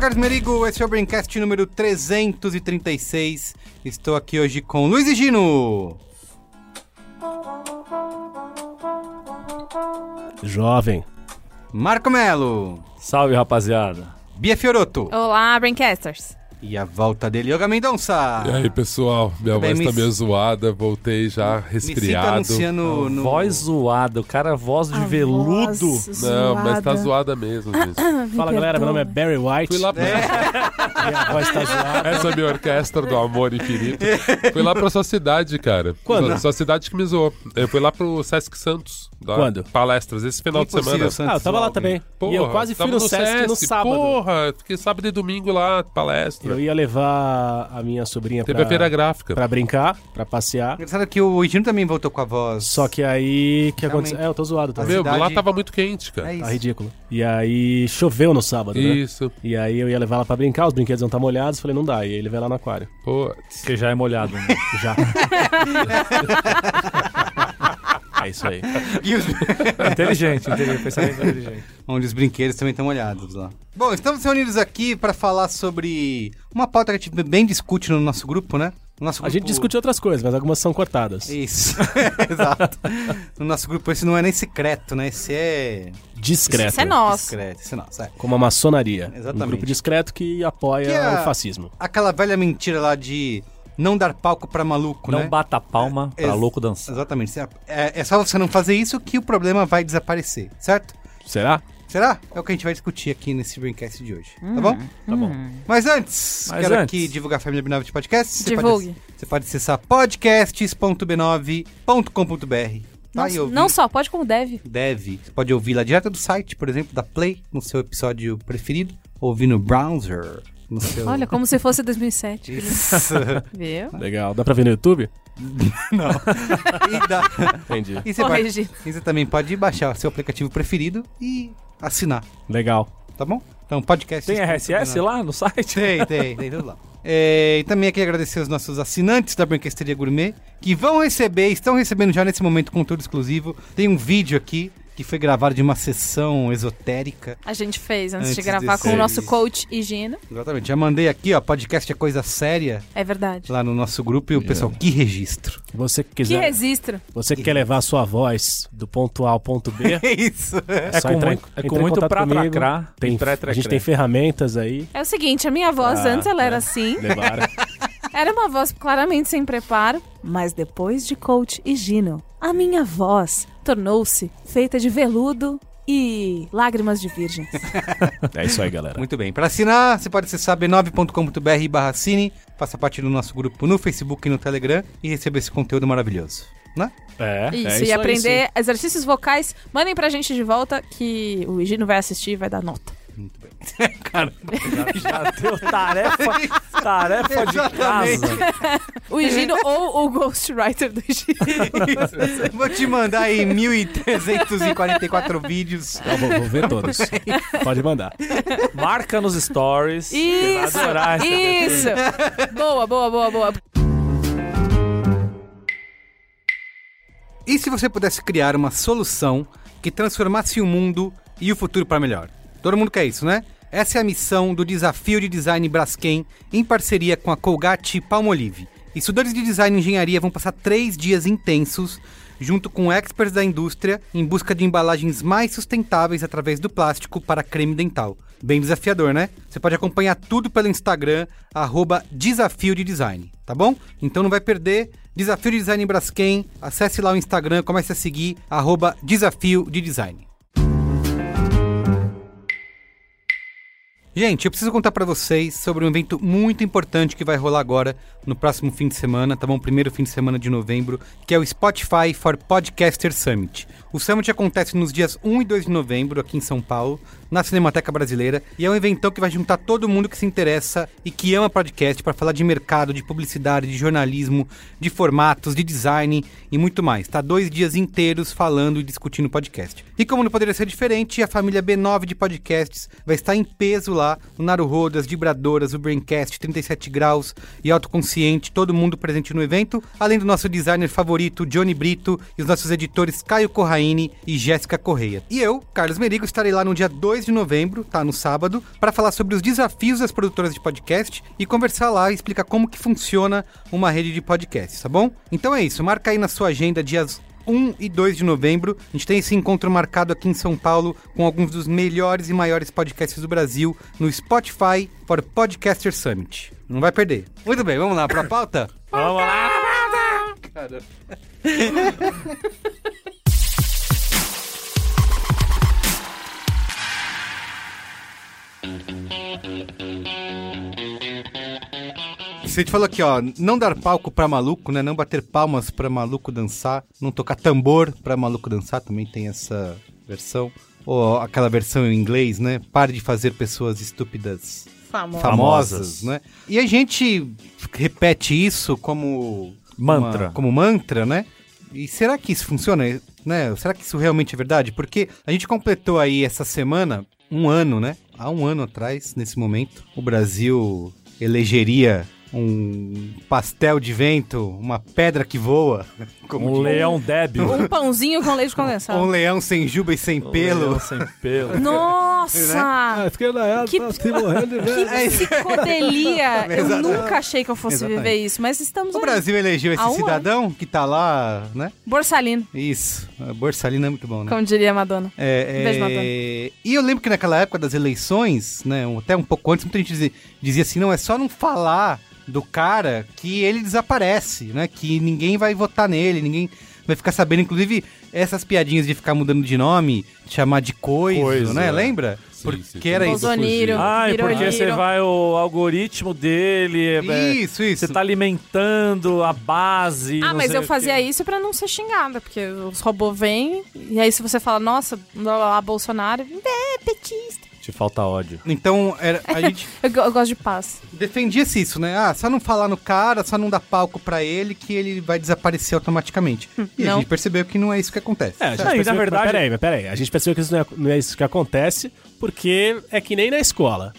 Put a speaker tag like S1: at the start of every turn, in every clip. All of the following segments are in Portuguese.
S1: sou Carlos Merigo, esse é o Braincast número 336. Estou aqui hoje com Luiz e Gino.
S2: Jovem.
S1: Marco Melo.
S3: Salve, rapaziada.
S1: Bia Fioroto.
S4: Olá, Braincasters.
S1: E a volta dele, Yoga Mendonça.
S5: E aí, pessoal, minha
S1: Bem,
S5: voz
S1: me
S5: tá meio zoada, voltei já
S1: Me
S5: resfriado.
S1: anunciando no...
S3: Voz zoada, o cara voz de
S4: A
S3: veludo.
S4: voz
S5: Não, mas tá
S4: zoada.
S5: mesmo, gente.
S2: Fala galera, meu nome é Barry White.
S5: Fui lá pra...
S2: E a voz tá zoada.
S5: Essa é a minha orquestra do amor infinito. Fui lá pra sua cidade, cara.
S2: Quando?
S5: Sua, sua cidade que me zoou. Eu fui lá pro Sesc Santos.
S2: Quando?
S5: Palestras, esse final de semana.
S1: Santos
S2: Ah, eu tava lá também.
S5: Porra,
S2: e eu quase fui
S5: tava
S2: no Sesc, no sábado.
S5: Porra, fiquei sábado e domingo lá, palestra.
S2: Eu ia levar a minha sobrinha
S5: Teve a feira
S2: pra,
S5: gráfica.
S2: pra brincar, pra passear.
S1: Engraçado que o Gino também voltou com a voz.
S2: Só que aí, o que
S1: Realmente.
S2: aconteceu? É, eu tô zoado também.
S5: Meu,
S1: cidade-
S5: lá tava muito quente, cara.
S1: É isso.
S2: Tá ridículo. E aí, choveu no sábado, né?
S5: Isso.
S2: E aí eu ia levar ela pra brincar, os brinquedos não tá molhados, falei, não dá. E aí levei ela no aquário.
S5: Pô,
S3: Que já é molhado. Né?
S2: Já. é isso aí.
S1: Os-
S3: inteligente, inteligente, pensamento inteligente.
S1: Onde os brinquedos também estão molhados lá. Bom, estamos reunidos aqui para falar sobre uma pauta que a gente bem discute no nosso grupo, né? No nosso
S2: A gente
S1: grupo-
S2: discute outras coisas, mas algumas são cortadas.
S1: Isso, exato. No nosso grupo esse não é nem secreto, né? Esse é
S2: Discreto.
S4: Isso é nosso.
S1: discreto, esse é nosso. É.
S2: Como a maçonaria.
S1: Exatamente.
S2: Um grupo discreto que apoia
S1: Que é-
S2: o fascismo.
S1: Aquela velha mentira lá de não dar palco pra maluco,
S3: Não
S1: né?
S3: bata a palma pra
S1: Ex-
S3: louco dançar.
S1: Exatamente. É, é só você não fazer isso que o problema vai desaparecer, certo?
S2: Será?
S1: Será? É o que a gente vai discutir aqui nesse Braincast de hoje, tá bom?
S3: Tá bom.
S1: Mas antes,
S3: Mas
S1: quero
S3: antes.
S1: aqui divulgar a família B9 de podcast. Você
S4: Divulgue.
S1: Pode, você pode acessar podcasts.b9.com.br.
S4: Não,
S1: Tá? Ouvir.
S4: não só, pode como deve.
S1: deve. Você pode ouvir lá direto do site, por exemplo, da Play, no seu episódio preferido. Ouvir no browser. No seu...
S4: Olha, como se fosse 2007.
S1: Isso.
S4: Viu?
S2: Legal. Dá pra ver no YouTube?
S1: Não. E, dá...
S2: Entendi.
S1: e, você pode... E você também pode baixar o seu aplicativo preferido e assinar,
S2: Legal.
S1: tá bom? Então, podcast.
S3: Tem RSS lá no site?
S1: Tem, tem, tem tudo lá. É, e também aqui agradecer os nossos assinantes da Branquesteria Gourmet, que vão receber, estão recebendo já nesse momento conteúdo exclusivo. Tem um vídeo aqui que foi gravado de uma sessão esotérica.
S4: A gente fez antes,
S1: Antes
S4: de gravar com o nosso coach Higino.
S1: Exatamente. Já mandei aqui, ó, podcast é coisa séria,
S4: É verdade.
S1: lá no nosso grupo e o pessoal, que registro.
S2: Você que
S4: Que
S2: quiser.
S4: registro.
S2: Você que quer levar a sua voz do ponto A ao ponto B,
S1: É isso.
S3: É
S2: só
S3: com
S2: entrar
S3: muito, é com muito pra
S2: comigo.
S3: tracrar
S2: Tem,
S3: e
S2: a gente tem ferramentas aí.
S4: É o seguinte, a minha voz
S2: Ah,
S4: antes ela era
S2: né?
S4: assim.
S2: Levaram.
S4: Era uma voz claramente sem preparo. Mas depois de coach Higino, a minha voz tornou-se feita de veludo e lágrimas de virgem.
S2: é isso aí, galera.
S1: Muito bem. Para assinar, você pode acessar b9.com.br barra cine, faça parte do nosso grupo no Facebook e no Telegram e receber esse conteúdo maravilhoso. Né?
S3: É.
S4: Isso,
S2: isso
S4: e
S2: aí,
S4: aprender exercícios vocais. Mandem pra gente de volta que o Higino vai assistir e vai dar nota.
S1: Muito bem.
S3: Já deu tarefa, tarefa de casa.
S4: O Higino ou o Ghostwriter do Higino.
S1: Vou te mandar aí 1.344 vídeos.
S2: Eu vou, vou ver todos. Pode mandar.
S3: Marca nos stories.
S4: Isso!
S3: adorar essa
S4: Isso! Boa, boa, boa, boa.
S1: E se você pudesse criar uma solução que transformasse o mundo e o futuro para melhor? Todo mundo quer isso, né? Essa é a missão do Desafio de Design Braskem em parceria com a Colgate Palmolive. Estudantes de design e engenharia vão passar três dias intensos junto com experts da indústria em busca de embalagens mais sustentáveis através do plástico para creme dental. Bem desafiador, né? Você pode acompanhar tudo pelo Instagram, arroba Desafio de Design, tá bom? Então não vai perder. Desafio de Design Braskem, acesse lá o Instagram, comece a seguir, arroba Desafio de Design. Gente, eu preciso contar pra vocês sobre um evento muito importante que vai rolar agora no próximo fim de semana, tá bom? Primeiro fim de semana de novembro, que é o Spotify for Podcaster Summit. O Summit acontece nos dias 1 e 2 de novembro aqui em São Paulo, na Cinemateca Brasileira, e é um eventão que vai juntar todo mundo que se interessa e que ama podcast para falar de mercado, de publicidade, de jornalismo, de formatos, de design e muito mais. Tá dois dias inteiros falando e discutindo podcast. E como não poderia ser diferente, a família B9 de podcasts vai estar em peso lá, o Naruhodo, as Vibradoras, o Braincast, 37 Graus e Autoconsciente, todo mundo presente no evento, além do nosso designer favorito, Johnny Brito, e os nossos editores Caio E Jéssica Correia. E eu, Carlos Merigo, estarei lá no dia 2 de novembro, tá, no sábado, para falar sobre os desafios das produtoras de podcast e conversar lá e explicar como que funciona uma rede de podcasts, tá bom? Então é isso, marca aí na sua agenda dias 1 e 2 de novembro. A gente tem esse encontro marcado aqui em São Paulo com alguns dos melhores e maiores podcasts do Brasil no Spotify for Podcaster Summit. Não vai perder. Muito bem, vamos lá pra pauta?
S3: Vamos lá.
S1: Você te falou aqui, ó, não dar palco pra maluco, né? Não bater palmas pra maluco dançar, não tocar tambor pra maluco dançar, também tem essa versão. Ou aquela versão em inglês, né? Pare de fazer pessoas estúpidas
S4: Famoso.
S1: famosas, né? E a gente repete isso como
S3: Mantra.
S1: uma- como mantra, né? E será que isso funciona, né? Será que isso realmente é verdade? Porque a gente completou aí essa semana um ano, né? Há um ano atrás, nesse momento, o Brasil elegeria um pastel de vento, uma pedra que voa, como
S3: Um
S1: diz-
S3: leão débil.
S4: Um pãozinho com leite condensado.
S1: um leão sem juba e sem
S3: Um
S1: pelo.
S3: leão sem pelo.
S4: Nossa!
S2: esquerda é,
S4: Que-
S2: tá se morrendo de
S4: Que
S2: ver.
S4: psicodelia! Eu nunca achei que eu fosse
S1: Exatamente.
S4: viver isso, mas estamos
S1: O
S4: aí.
S1: Brasil elegeu esse
S4: um
S1: cidadão que tá lá, né?
S4: Borsalino,
S1: Isso. Borsalino é muito bom, né?
S4: como diria a Madonna.
S1: É,
S4: Beijo,
S1: é,
S4: Madonna.
S1: E eu lembro que naquela época das eleições, né, até um pouco antes, muita gente dizia, dizia assim, não, é só não falar do cara que ele desaparece, né, que ninguém vai votar nele, ninguém vai ficar sabendo, inclusive essas piadinhas de ficar mudando de nome, de chamar de coisa,
S5: Coisa,
S1: né,
S5: é.
S1: lembra?
S5: Sim,
S1: Porque
S5: sim.
S1: era isso.
S4: Bolsonaro.
S3: Ai, porque você vai, o algoritmo dele. é- é-
S1: Isso, isso.
S3: Você tá alimentando a base.
S4: Ah,
S3: não
S4: mas
S3: sei
S4: eu fazia
S3: quê.
S4: isso pra não ser xingada, porque os robôs vêm, e aí se você fala, nossa, blá, blá, blá, Bolsonaro, é petista.
S3: Te falta ódio.
S1: Então, era, a gente
S4: Eu, eu gosto de paz.
S1: defendia-se isso, né? Ah, só não falar no cara, só não dar palco pra ele que ele vai desaparecer automaticamente. E a
S4: não.
S1: gente percebeu que não é isso que acontece.
S2: É, a gente
S3: Não, e
S2: percebeu
S3: na
S2: que-
S3: verdade-
S2: Peraí, peraí. A gente percebeu que isso não é, não é isso que acontece, porque é que nem na escola.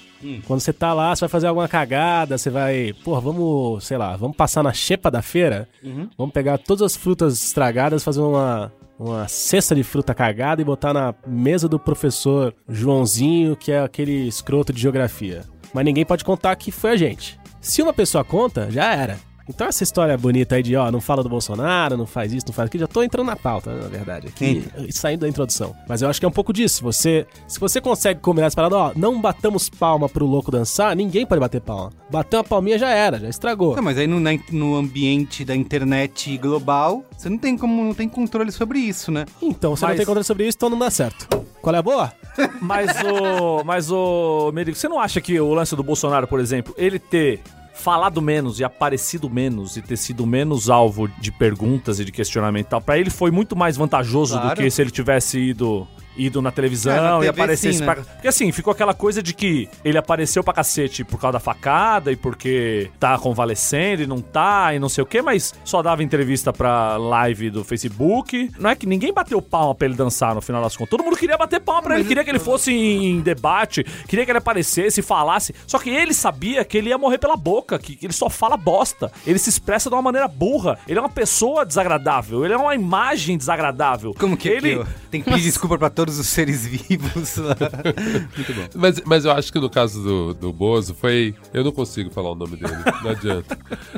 S2: Quando você tá lá, você vai fazer alguma cagada, você vai. Porra, vamos, sei lá, vamos passar na xepa da feira, vamos pegar todas as frutas estragadas, fazer uma. Uma cesta de fruta cagada e botar na mesa do professor Joãozinho, que é aquele escroto de geografia. Mas ninguém pode contar que foi a gente. Se uma pessoa conta, já era. Então essa história bonita aí de, ó, não fala do Bolsonaro, não faz isso, não faz aquilo, já tô entrando na pauta, na verdade, aqui, saindo da introdução. Mas eu acho que é um pouco disso. Você, se você consegue combinar essa parada, ó, não batamos palma pro louco dançar, ninguém pode bater palma. Bateu uma palminha já era, já estragou.
S1: Não, mas aí no, na- no ambiente da internet global, você não tem como, não tem controle sobre isso, né?
S2: Então, você não
S3: Mas-
S2: tem controle sobre isso, então não dá certo. Qual é a boa?
S3: Mas o. Mas o. Merigo, você não acha que o lance do Bolsonaro, por exemplo, ele ter falado menos e aparecido menos e ter sido menos alvo de perguntas e de questionamento e tal, pra ele foi muito mais vantajoso do
S1: Claro.
S3: que se ele tivesse ido ido na televisão
S1: É, na
S3: e
S1: TV
S3: aparecesse
S1: sim,
S3: pra...
S1: né?
S3: Porque assim, ficou aquela coisa de que ele apareceu pra cacete por causa da facada e porque tá convalescendo e não tá e não sei o que, mas só dava entrevista pra live do Facebook. Não é que ninguém bateu palma pra ele dançar no final das contas. Todo mundo queria bater palma pra ele, queria que ele fosse em, em debate, queria que ele aparecesse, falasse. Só que ele sabia que ele ia morrer pela boca, que, ele só fala bosta. Ele se expressa de uma maneira burra. Ele é uma pessoa desagradável, ele é uma imagem desagradável.
S1: Como que é
S3: ele...
S1: que eu- tem que pedir desculpa pra todos os seres vivos lá. Muito bom.
S5: Mas, mas eu acho que no caso do, do Bozo foi. Eu não consigo falar o nome dele, não adianta.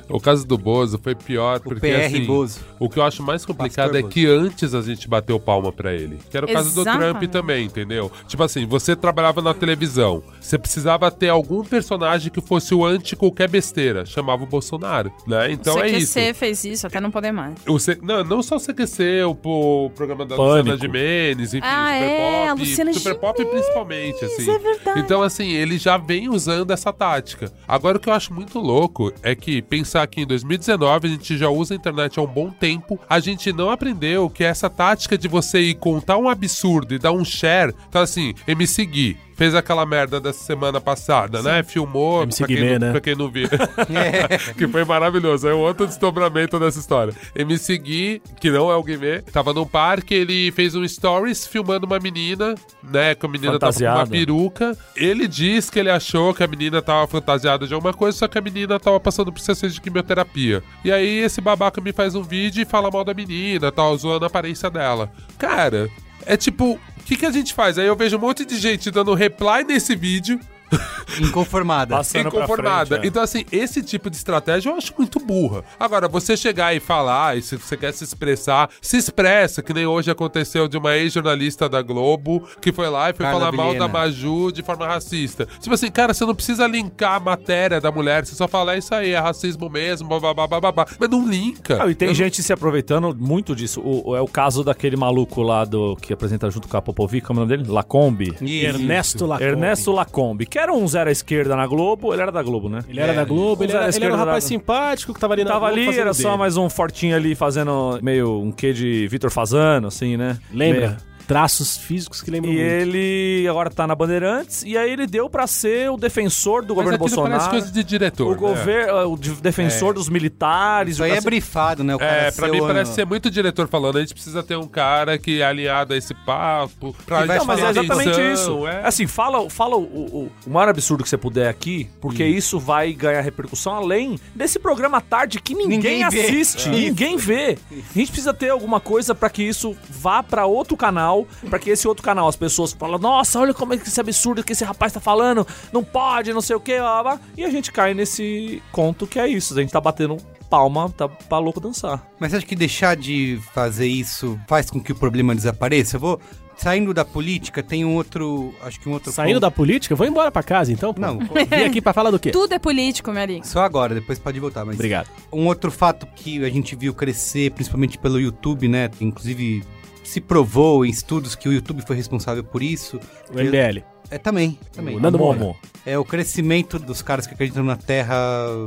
S5: O caso do Bozo foi pior porque
S1: PR
S5: assim.
S1: Bozo.
S5: O que eu acho mais complicado
S1: Pastor
S5: é
S1: Bozo.
S5: que antes a gente bateu palma pra ele. Que era o caso do
S4: Exatamente.
S5: Trump também, entendeu? Tipo assim, você trabalhava na televisão. você precisava ter algum personagem que fosse o anti qualquer besteira. Chamava o Bolsonaro, né? Então
S4: o
S5: é
S4: CQC
S5: isso.
S4: fez isso até não poder mais.
S5: O C- não, não só o CQC, o, o programa da
S3: Pânico.
S5: Luciana Gimenez, enfim,
S4: Ah,
S5: Super
S4: é,
S5: Pop.
S4: Luciana
S5: Super Pop principalmente, assim.
S4: é verdade.
S5: Então, assim, ele já vem usando essa tática. Agora, o que eu acho muito louco é que pensar que em 2019 a gente já usa a internet há um bom tempo, a gente não aprendeu que essa tática de você ir contar um absurdo e dar um share, então assim, MC Gui. Fez aquela merda dessa semana passada, né? Filmou,
S2: MC
S5: pra quem,
S2: Guimê,
S5: não,
S2: né?
S5: pra quem não viu. que foi maravilhoso. É um outro desdobramento dessa história. MC Gui, que não é o Guimê, tava num parque, ele fez um stories filmando uma menina, né? Que a menina tava com uma
S3: Fantasiada.
S5: peruca. Ele diz que ele achou que a menina tava fantasiada de alguma coisa, só que a menina tava passando por sessões de quimioterapia. E aí esse babaca me faz um vídeo e fala mal da menina, tal, zoando a aparência dela. Cara, é tipo, o que, que a gente faz? Aí eu vejo um monte de gente dando reply nesse vídeo,
S1: Inconformada.
S3: Passando
S5: inconformada.
S3: frente, é.
S5: Então, assim, esse tipo de estratégia eu acho muito burra. Agora, você chegar e falar, e se você quer se expressar, se expressa, que nem hoje aconteceu de uma ex-jornalista da Globo que foi lá e foi
S1: Carla
S5: falar mal
S1: Vilhena.
S5: da Maju de forma racista. Tipo assim, cara, você não precisa linkar a matéria da mulher, você só fala, é isso aí, é racismo mesmo, babá, babá. Mas não linka.
S3: Não, e tem
S5: Eu-
S3: gente se aproveitando muito disso. O, o- é o caso daquele maluco lá do que apresenta junto com a Popovic, como é o nome dele? Lacombe.
S1: Isso.
S2: Ernesto Lacombe.
S3: Ernesto Lacombe, que era um zero à esquerda na Globo, ele era da Globo, né?
S2: Ele era da Globo, ele era, ele era um rapaz
S3: da-
S2: simpático que tava ali na
S3: Tava
S2: Globo
S3: ali,
S2: fazendo
S3: era só
S2: dele.
S3: mais um fortinho ali fazendo meio um quê de Vitor Fazano, assim, né?
S2: Lembra?
S3: Meio-
S2: Traços físicos que lembram
S3: E
S2: muito.
S3: ele agora tá na Bandeirantes, e aí ele deu pra ser o defensor do
S5: Mas
S3: governo Bolsonaro.
S5: parece coisa de diretor.
S3: O
S5: né?
S3: governo, o de- defensor dos militares.
S1: Isso aí é
S3: cacete.
S1: brifado, né? O cara
S5: É, pra
S1: ser
S5: mim parece ser muito diretor falando. A gente precisa ter um cara que é alinhado a esse papo. Pra
S3: Não, mas é exatamente
S5: atenção,
S3: isso.
S5: é.
S3: Assim, fala, fala o, o, o maior absurdo que você puder aqui, porque
S1: Hum.
S3: isso vai ganhar repercussão além desse programa à tarde que ninguém,
S1: Ninguém vê.
S3: assiste,
S1: É.
S3: ninguém vê. A gente precisa ter alguma coisa pra que isso vá pra outro canal, pra que esse outro canal as pessoas falam: "Nossa, olha como é que esse absurdo que esse rapaz tá falando, não pode, não sei o quê", blá, e a gente cai nesse conto que é isso, a gente tá batendo palma, tá pra louco dançar.
S1: Mas você acha que deixar de fazer isso faz com que o problema desapareça? Eu vou. Saindo da política, tem um outro. Acho que um outro.
S2: Saindo
S1: ponto.
S2: da política, vou embora pra casa então. pô.
S1: Não,
S2: Vim aqui pra falar do quê?
S4: Tudo é político, amigo.
S1: Só agora, depois pode voltar. Mas
S2: Obrigado.
S1: Um outro fato que a gente viu crescer, principalmente pelo YouTube, né? Inclusive se provou em estudos que o YouTube foi responsável por isso.
S2: O MBL.
S1: É também, também.
S2: O Nando.
S3: Momo.
S1: É o crescimento dos caras que acreditam na Terra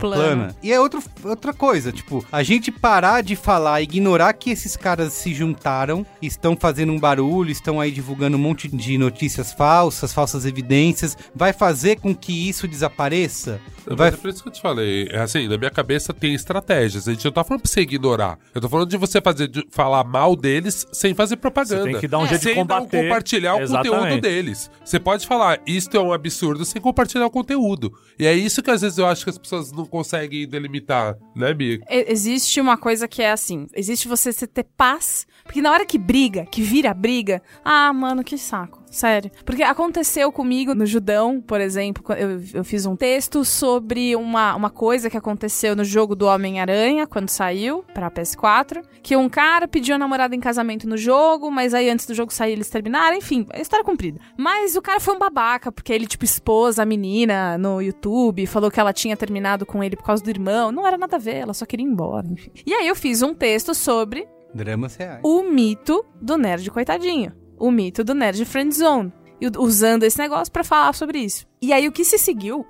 S1: plana.
S4: Plana.
S1: E é outro, outra coisa, tipo, a gente parar de falar, ignorar que esses caras se juntaram, estão fazendo um barulho, estão aí divulgando um monte de notícias falsas, falsas evidências, vai fazer com que isso desapareça? Vai...
S5: é por isso que eu te falei. É assim, na minha cabeça tem estratégias. A gente não tá falando pra você ignorar. Eu tô falando de você fazer, de falar mal deles sem fazer propaganda.
S3: Você tem que dar um
S4: É.
S3: jeito de
S5: sem não
S3: combater.
S5: compartilhar o conteúdo
S3: Exatamente.
S5: deles. Você pode falar, isto é um absurdo, sem compartilhar o conteúdo. E é isso que às vezes eu acho que as pessoas não conseguem delimitar, né, Bia?
S4: Existe uma coisa que é assim: existe você ter paz. Porque na hora que briga, que vira briga, ah, mano, que saco. Sério. Porque aconteceu comigo no Judão, por exemplo, eu, eu fiz um texto sobre uma, uma coisa que aconteceu no jogo do Homem-Aranha, quando saiu pra PS4, que um cara pediu a namorada em casamento no jogo, mas aí antes do jogo sair eles terminaram, enfim, a história é comprida. Mas o cara foi um babaca, porque ele, tipo, expôs a menina no YouTube, falou que ela tinha terminado com ele por causa do irmão. Não era nada a ver, ela só queria ir embora, enfim. E aí eu fiz um texto sobre
S1: Dramas reais.
S4: o mito do nerd coitadinho. O mito do nerd friendzone. E usando esse negócio pra falar sobre isso. E aí o que se seguiu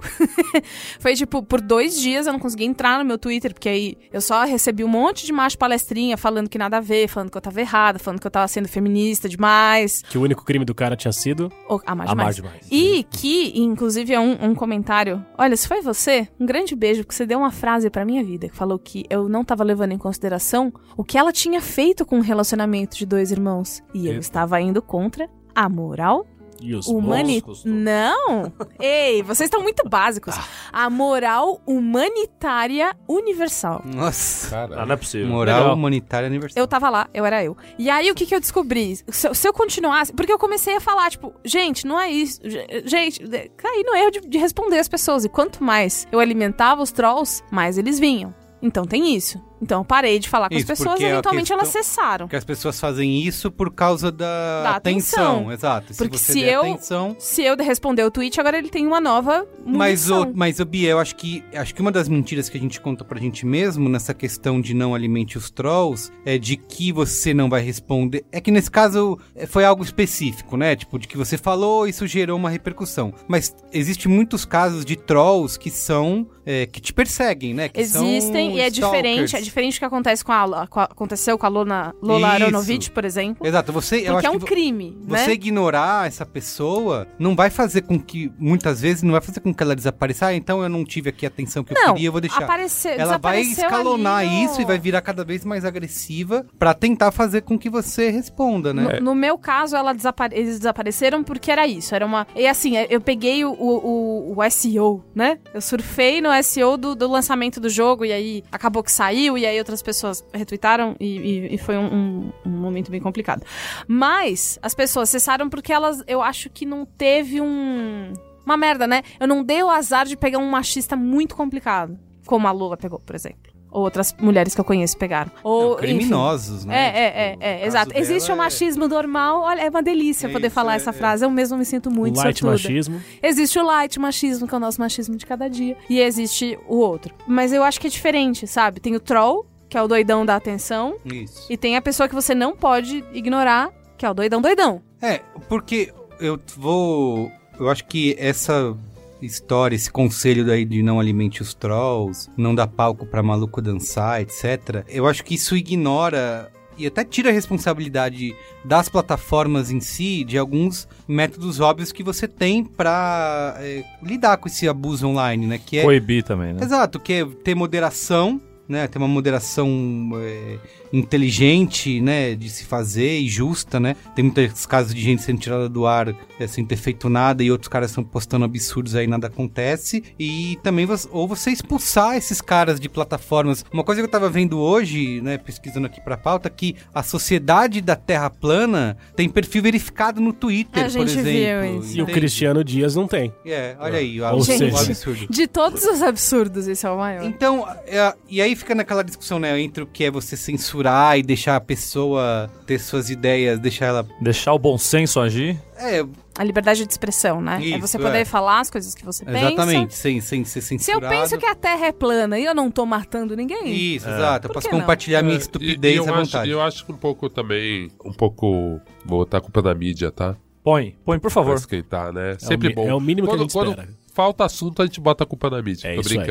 S4: foi tipo, por dois dias eu não consegui entrar no meu Twitter, porque aí eu só recebi um monte de macho palestrinha falando que nada a ver, falando que eu tava errada, falando que eu tava sendo feminista demais.
S2: Que o único crime do cara tinha sido.
S4: Ou amar
S3: Amar
S4: demais.
S3: demais.
S4: E que, inclusive, é um, um comentário. Olha, se foi você, um grande beijo, porque você deu uma frase pra minha vida que falou que eu não tava levando em consideração o que ela tinha feito com o relacionamento de dois irmãos. E eu
S5: Eita.
S4: estava indo contra a moral
S2: E os
S4: humani...
S3: bons.
S4: Não! Ei, vocês estão muito básicos. A moral humanitária universal.
S1: Nossa.
S5: Cara,
S3: Ah, não é possível.
S1: Moral
S3: Legal.
S1: humanitária universal.
S4: Eu tava lá, eu era eu. E aí, o que que eu descobri? Se, eu- se eu continuasse... Porque eu comecei a falar, tipo, gente, não é isso. ge- Gente, caí no erro de, de responder as pessoas. E quanto mais eu alimentava os trolls, mais eles vinham. Então tem isso. Então eu parei de falar com
S1: Isso,
S4: as pessoas e eventualmente elas
S1: questão-
S4: cessaram.
S1: Porque as pessoas fazem isso por causa da,
S4: Da atenção.
S1: Exato. Se
S4: Porque
S1: você
S4: se
S1: der
S4: eu-
S1: atenção.
S4: Se eu responder o tweet, agora ele tem uma nova
S1: Mas
S4: munição.
S1: o, mas o Bia, eu acho que acho que uma das mentiras que a gente conta pra gente mesmo nessa questão de não alimente os trolls é de que você não vai responder. É que nesse caso é, foi algo específico, né? Tipo, de que você falou, isso gerou uma repercussão. Mas existe muitos casos de trolls que são é, que te perseguem, né? Que
S4: Existem e é diferente. É diferente do que acontece com a, com a- aconteceu com a Lona, Lola
S1: Isso.
S4: Aronovich, por exemplo.
S1: Exato, você eu
S4: Porque é um crime,
S1: Você
S4: né?
S1: ignorar essa pessoa não vai fazer com que, muitas vezes, não vai fazer com que ela desapareça. Ah, então eu não tive aqui a atenção que eu
S4: Não,
S1: queria, eu vou deixar.
S4: apareceu,
S1: ela vai escalonar
S4: no-
S1: isso e vai virar cada vez mais agressiva pra tentar fazer com que você responda, né?
S4: No, no meu caso, ela desapare- eles desapareceram porque era isso. Era uma. E assim, eu peguei o, o, o SEO, né? Eu surfei no SEO do, do lançamento do jogo e aí acabou que saiu, e aí outras pessoas retweetaram e, e- e foi um, um- um momento bem complicado. Mas as pessoas cessaram porque elas. Eu acho que não teve um. Uma merda, né? Eu não dei o azar de pegar um machista muito complicado. Como a Lula pegou, por exemplo. Ou outras mulheres que eu conheço pegaram. Ou, enfim.
S1: Criminosos, né?
S4: É, é,
S1: Tipo,
S4: é,
S1: o
S4: é,
S1: caso
S4: exato. Existe o
S1: é-
S4: machismo normal, olha, é uma delícia
S1: É
S4: poder
S1: isso,
S4: falar
S1: é,
S4: essa
S1: é.
S4: frase. Eu mesmo me sinto muito
S2: Light
S4: sortuda.
S2: machismo.
S4: Existe o light machismo, que é o nosso machismo de cada dia, e existe o outro. Mas eu acho que é diferente, sabe? Tem o troll, que é o doidão da atenção,
S1: Isso.
S4: e tem a pessoa que você não pode ignorar, que é o doidão doidão.
S1: É, porque eu vou. Eu acho que essa história, esse conselho daí de não alimente os trolls, não dar palco pra maluco dançar, etc. Eu acho que isso ignora e até tira a responsabilidade das plataformas em si de alguns métodos óbvios que você tem pra é, lidar com esse abuso online, né? Que é
S3: Coibir também, né?
S1: Exato, que é ter moderação, né? Ter uma moderação é, inteligente, né? De se fazer e justa, né? Tem muitos casos de gente sendo tirada do ar é, sem ter feito nada e outros caras estão postando absurdos aí nada acontece. E também, você- ou você expulsar esses caras de plataformas. Uma coisa que eu tava vendo hoje, né? Pesquisando aqui pra pauta, que a Sociedade da Terra Plana tem perfil verificado no Twitter,
S4: A
S1: por
S4: gente viu
S1: exemplo.
S4: isso.
S2: E o? Cristiano Dias não tem.
S1: É, olha aí, o,
S2: Ou
S1: o
S2: seja-
S1: absurdo.
S4: De todos os absurdos, esse é o maior.
S1: Então, é, e aí fica naquela discussão, né, entre o que é você censurar e deixar a pessoa ter suas ideias, deixar ela.
S3: Deixar o bom senso agir.
S1: É,
S4: A liberdade de expressão, né? é
S1: Isso,
S4: você poder
S1: é.
S4: falar as coisas que você
S1: exatamente,
S4: pensa.
S1: sem, sem ser
S4: Se eu
S1: censurado.
S4: penso que a Terra é plana e eu não tô matando ninguém,
S1: Isso, exato. Eu posso
S4: que não?
S1: compartilhar minha
S5: É,
S1: estupidez
S5: e, e eu
S1: à
S5: acho,
S1: vontade.
S5: eu acho que um pouco também, um pouco, vou botar a culpa da mídia, tá?
S3: Põe, põe, por
S5: Pra
S3: favor.
S5: esquentar, né? Sempre
S2: mi-
S5: bom.
S2: é o mínimo que a
S5: quando,
S2: gente
S5: quando
S2: espera.
S5: falta assunto, a gente bota a culpa na mídia.
S2: É
S5: tô
S2: isso aí.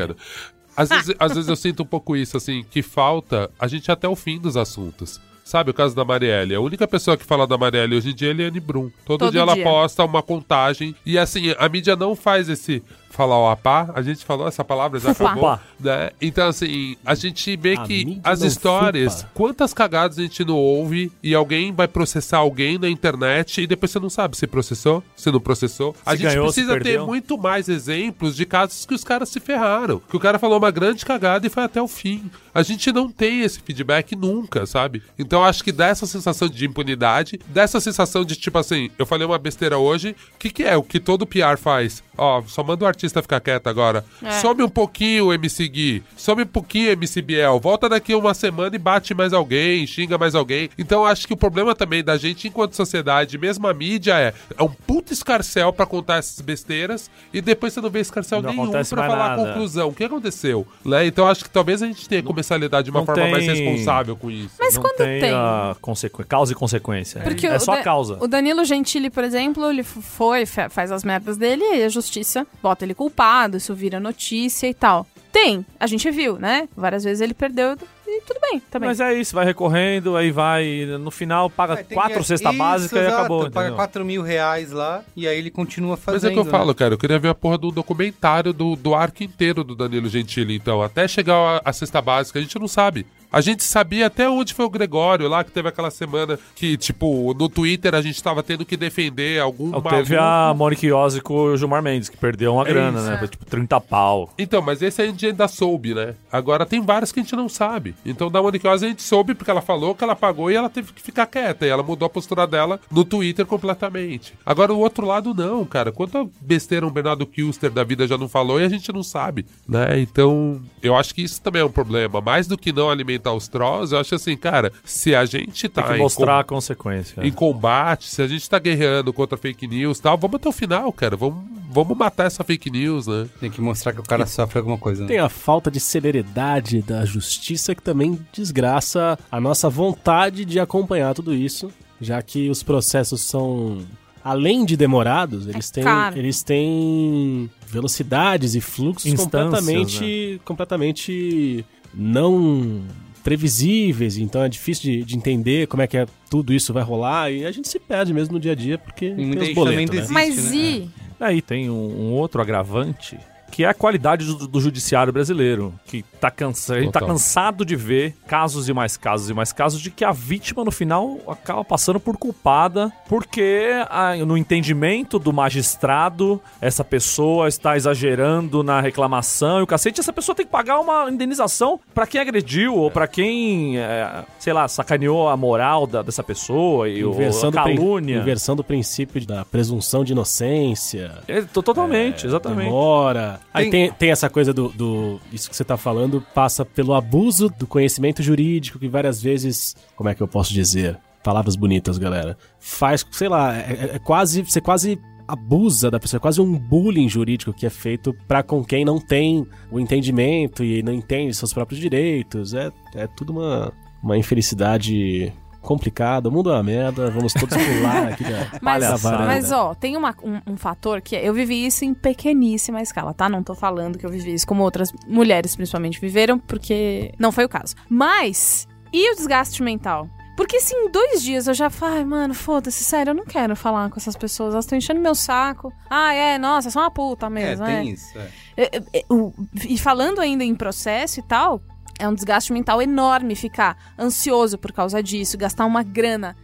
S5: Às vezes, às vezes eu sinto um pouco isso, assim, que falta a gente até o fim dos assuntos. Sabe o caso da Marielle? A única pessoa que fala da Marielle hoje em dia é a Eliane Brum. Todo,
S4: Todo
S5: dia ela
S4: dia.
S5: posta uma contagem. E assim, a mídia não faz esse falar o apá. A gente falou essa palavra, já
S4: Fupá.
S5: acabou. Né? Então, assim, a gente vê
S2: A
S5: que as histórias,
S2: fupa.
S5: quantas cagadas a gente não ouve e alguém vai processar alguém na internet e depois você não sabe se processou, se não processou. a
S3: Se
S5: gente
S3: ganhou,
S5: precisa ter muito mais exemplos de casos que os caras se ferraram. Que o cara falou uma grande cagada e foi até o fim. A gente não tem esse feedback nunca, sabe? Então acho que dá essa sensação de impunidade, dessa sensação de tipo assim, eu falei uma besteira hoje, o que, que é o que todo PR faz? Ó, só manda o artista ficar quieto agora.
S4: É.
S5: Some um pouquinho o MC Gui, some um pouquinho o MC Biel, volta daqui uma semana e bate mais alguém, xinga mais alguém. Então acho que o problema também da gente enquanto sociedade, mesmo a mídia, é, é um puto escarcel pra contar essas besteiras e depois você não vê escarcel
S3: Não
S5: nenhum pra
S3: mais
S5: falar a
S3: nada.
S5: conclusão. O que aconteceu? Né? Então acho que talvez a gente tenha que começar a lidar de uma
S3: não
S5: forma mais
S3: tem-
S5: responsável com isso.
S4: Mas
S3: não
S4: quando
S3: tem,
S4: tem?
S3: a consequ... causa e consequência.
S4: Porque
S3: é só a
S4: Da-
S3: causa.
S4: O Danilo Gentili, por exemplo, ele foi, fa- faz as merdas dele e a justiça bota ele culpado, isso vira notícia e tal. Tem, a gente viu, né? Várias vezes ele perdeu e tudo bem também.
S3: Mas é isso, vai recorrendo, aí vai, no final paga
S1: É, tem
S3: quatro
S1: que-
S3: cesta
S1: Isso,
S3: básica e
S1: exato,
S3: acabou.
S1: Paga
S3: entendeu?
S1: 4 mil reais lá e aí ele continua fazendo.
S5: Mas é que eu
S1: né?
S5: falo, cara, eu queria ver a porra do documentário do, do arco inteiro do Danilo Gentili, então. Até chegar a, a cesta básica, a gente não sabe. A gente sabia até onde foi o Gregório lá, que teve aquela semana que, tipo, no Twitter a gente tava tendo que defender algum
S3: Ou Teve
S5: maluco.
S3: a Monique Iose com o Gilmar Mendes, que perdeu uma
S5: É
S3: grana,
S5: isso.
S3: né? Foi tipo 30 pau.
S5: Então, mas esse a gente ainda soube, né? Agora tem vários que a gente não sabe. Então dá Monique Oz a gente soube porque ela falou que ela pagou e ela teve que ficar quieta. E ela mudou a postura dela no Twitter completamente. Agora, o outro lado, não, cara. Quanta besteira um Bernardo Kilster da vida já não falou e a gente não sabe, né? Então, eu acho que isso também é um problema. Mais do que não alimentar os trolls, eu acho assim, cara, se a gente tá
S3: Tem que
S5: em
S3: mostrar
S5: com-
S3: a consequência.
S5: em combate, se a gente tá guerreando contra fake news e tal, vamos até o final, cara. Vamos, vamos matar essa fake news, né?
S1: Tem que mostrar que o cara sofre alguma coisa. né?
S2: Tem a falta de celeridade da justiça que também desgraça a nossa vontade de acompanhar tudo isso, já que os processos são além de demorados, eles têm
S4: caro.
S2: eles têm velocidades e fluxos
S3: Instâncias,
S2: completamente completamente não previsíveis, então é difícil de, de entender como é que é, tudo isso vai rolar e a gente se perde mesmo no dia a dia porque tem
S1: muita
S2: os boletos, né?
S1: desiste.
S4: Mas
S1: né?
S4: e.
S3: Aí tem um, um outro agravante, que é a qualidade do, do judiciário brasileiro. Que tá cansa, a gente tá cansado de ver casos e mais casos e mais casos de que a vítima, no final, acaba passando por culpada, porque ah, no entendimento do magistrado, essa pessoa está exagerando na reclamação e o cacete, essa pessoa tem que pagar uma indenização pra quem agrediu ou pra quem, é, sei lá, sacaneou a moral da- dessa pessoa e o,
S2: Inversão
S3: a
S2: do, prin-
S3: calúnia.
S2: inversão do princípio da presunção de inocência.
S3: É, to- totalmente, exatamente.
S2: Demora. Aí
S1: Tem-
S2: tem, essa coisa do, do- Isso que você tá falando passa pelo abuso do conhecimento jurídico, que várias vezes. Como é que eu posso dizer? Palavras bonitas, galera. Faz, sei lá, é, é quase. Você quase abusa da pessoa, é quase um bullying jurídico que é feito pra com quem não tem o entendimento e não entende seus próprios direitos. É, é tudo uma, uma infelicidade complicada. O mundo é uma merda, vamos todos pular aqui da
S4: Mas,
S2: da varanda.
S4: mas ó, tem uma- um, um fator que é, eu vivi isso em pequeníssima escala, tá? Não tô falando que eu vivi isso como outras mulheres principalmente viveram, porque não foi o caso. Mas, e o desgaste mental? Porque se em dois dias eu já falo, ai, mano, foda-se, sério, eu não quero falar com essas pessoas, elas estão enchendo meu saco. Ah, é, nossa, é só uma puta
S1: É,
S4: mesmo,
S1: tem isso. é.
S4: é, é, é, o- e falando ainda em processo e tal, é um desgaste mental enorme ficar ansioso por causa disso, gastar uma grana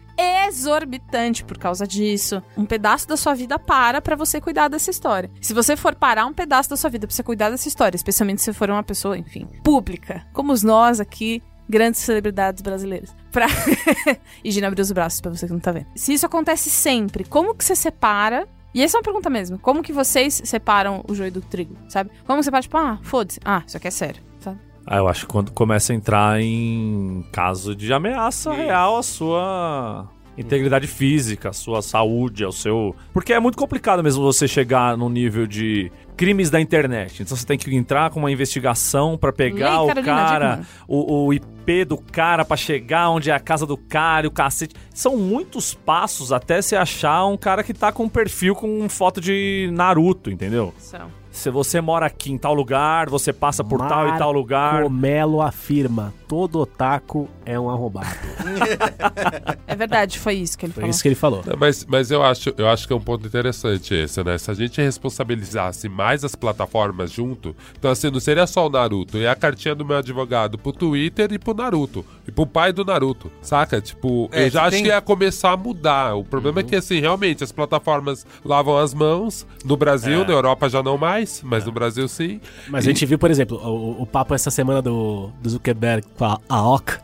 S4: exorbitante por causa disso. Um pedaço da sua vida para pra você cuidar dessa história. Se você for parar um pedaço da sua vida pra você cuidar dessa história, especialmente se for uma pessoa, enfim, pública, como os nós aqui, grandes celebridades brasileiras. Pra... e Gina abriu os braços pra você que não tá vendo. Se isso acontece sempre, como que você separa e essa é uma pergunta mesmo. Como que vocês separam o joio do trigo, sabe? Como você pode, tipo, ah, foda-se. Ah, isso aqui é sério, sabe?
S3: Ah, eu acho que quando começa a entrar em caso de ameaça real à sua integridade física, à sua saúde, ao seu. Porque é muito complicado mesmo você chegar no nível de crimes da internet. Então você tem que entrar com uma investigação pra pegar
S4: Lei
S3: o cara, o, o IP do cara pra chegar onde é a casa do cara, e o cacete. São muitos passos até se achar um cara que tá com um perfil com foto de Naruto, entendeu?
S4: São.
S3: Se você mora aqui em tal lugar, você passa por tal e tal lugar.
S2: Comelo afirma: todo otaku é um arrombado.
S4: É verdade, foi isso que ele
S2: Foi
S4: falou.
S2: isso que ele falou.
S5: Não, Mas, mas eu, acho, eu acho que é um ponto interessante esse, né? Se a gente responsabilizasse mais as plataformas junto, então assim, não seria só o Naruto, e a cartinha do meu advogado pro Twitter e pro Naruto. E pro pai do Naruto, saca? Tipo,
S1: É,
S5: eu já
S1: se
S5: acho
S1: tem-
S5: que ia começar a mudar. O problema é que, assim, realmente, as plataformas lavam as mãos. No Brasil, na Europa já não mais, mas no Brasil sim.
S2: Mas a gente viu, por exemplo, o, o papo essa semana do, do Zuckerberg com a AOC.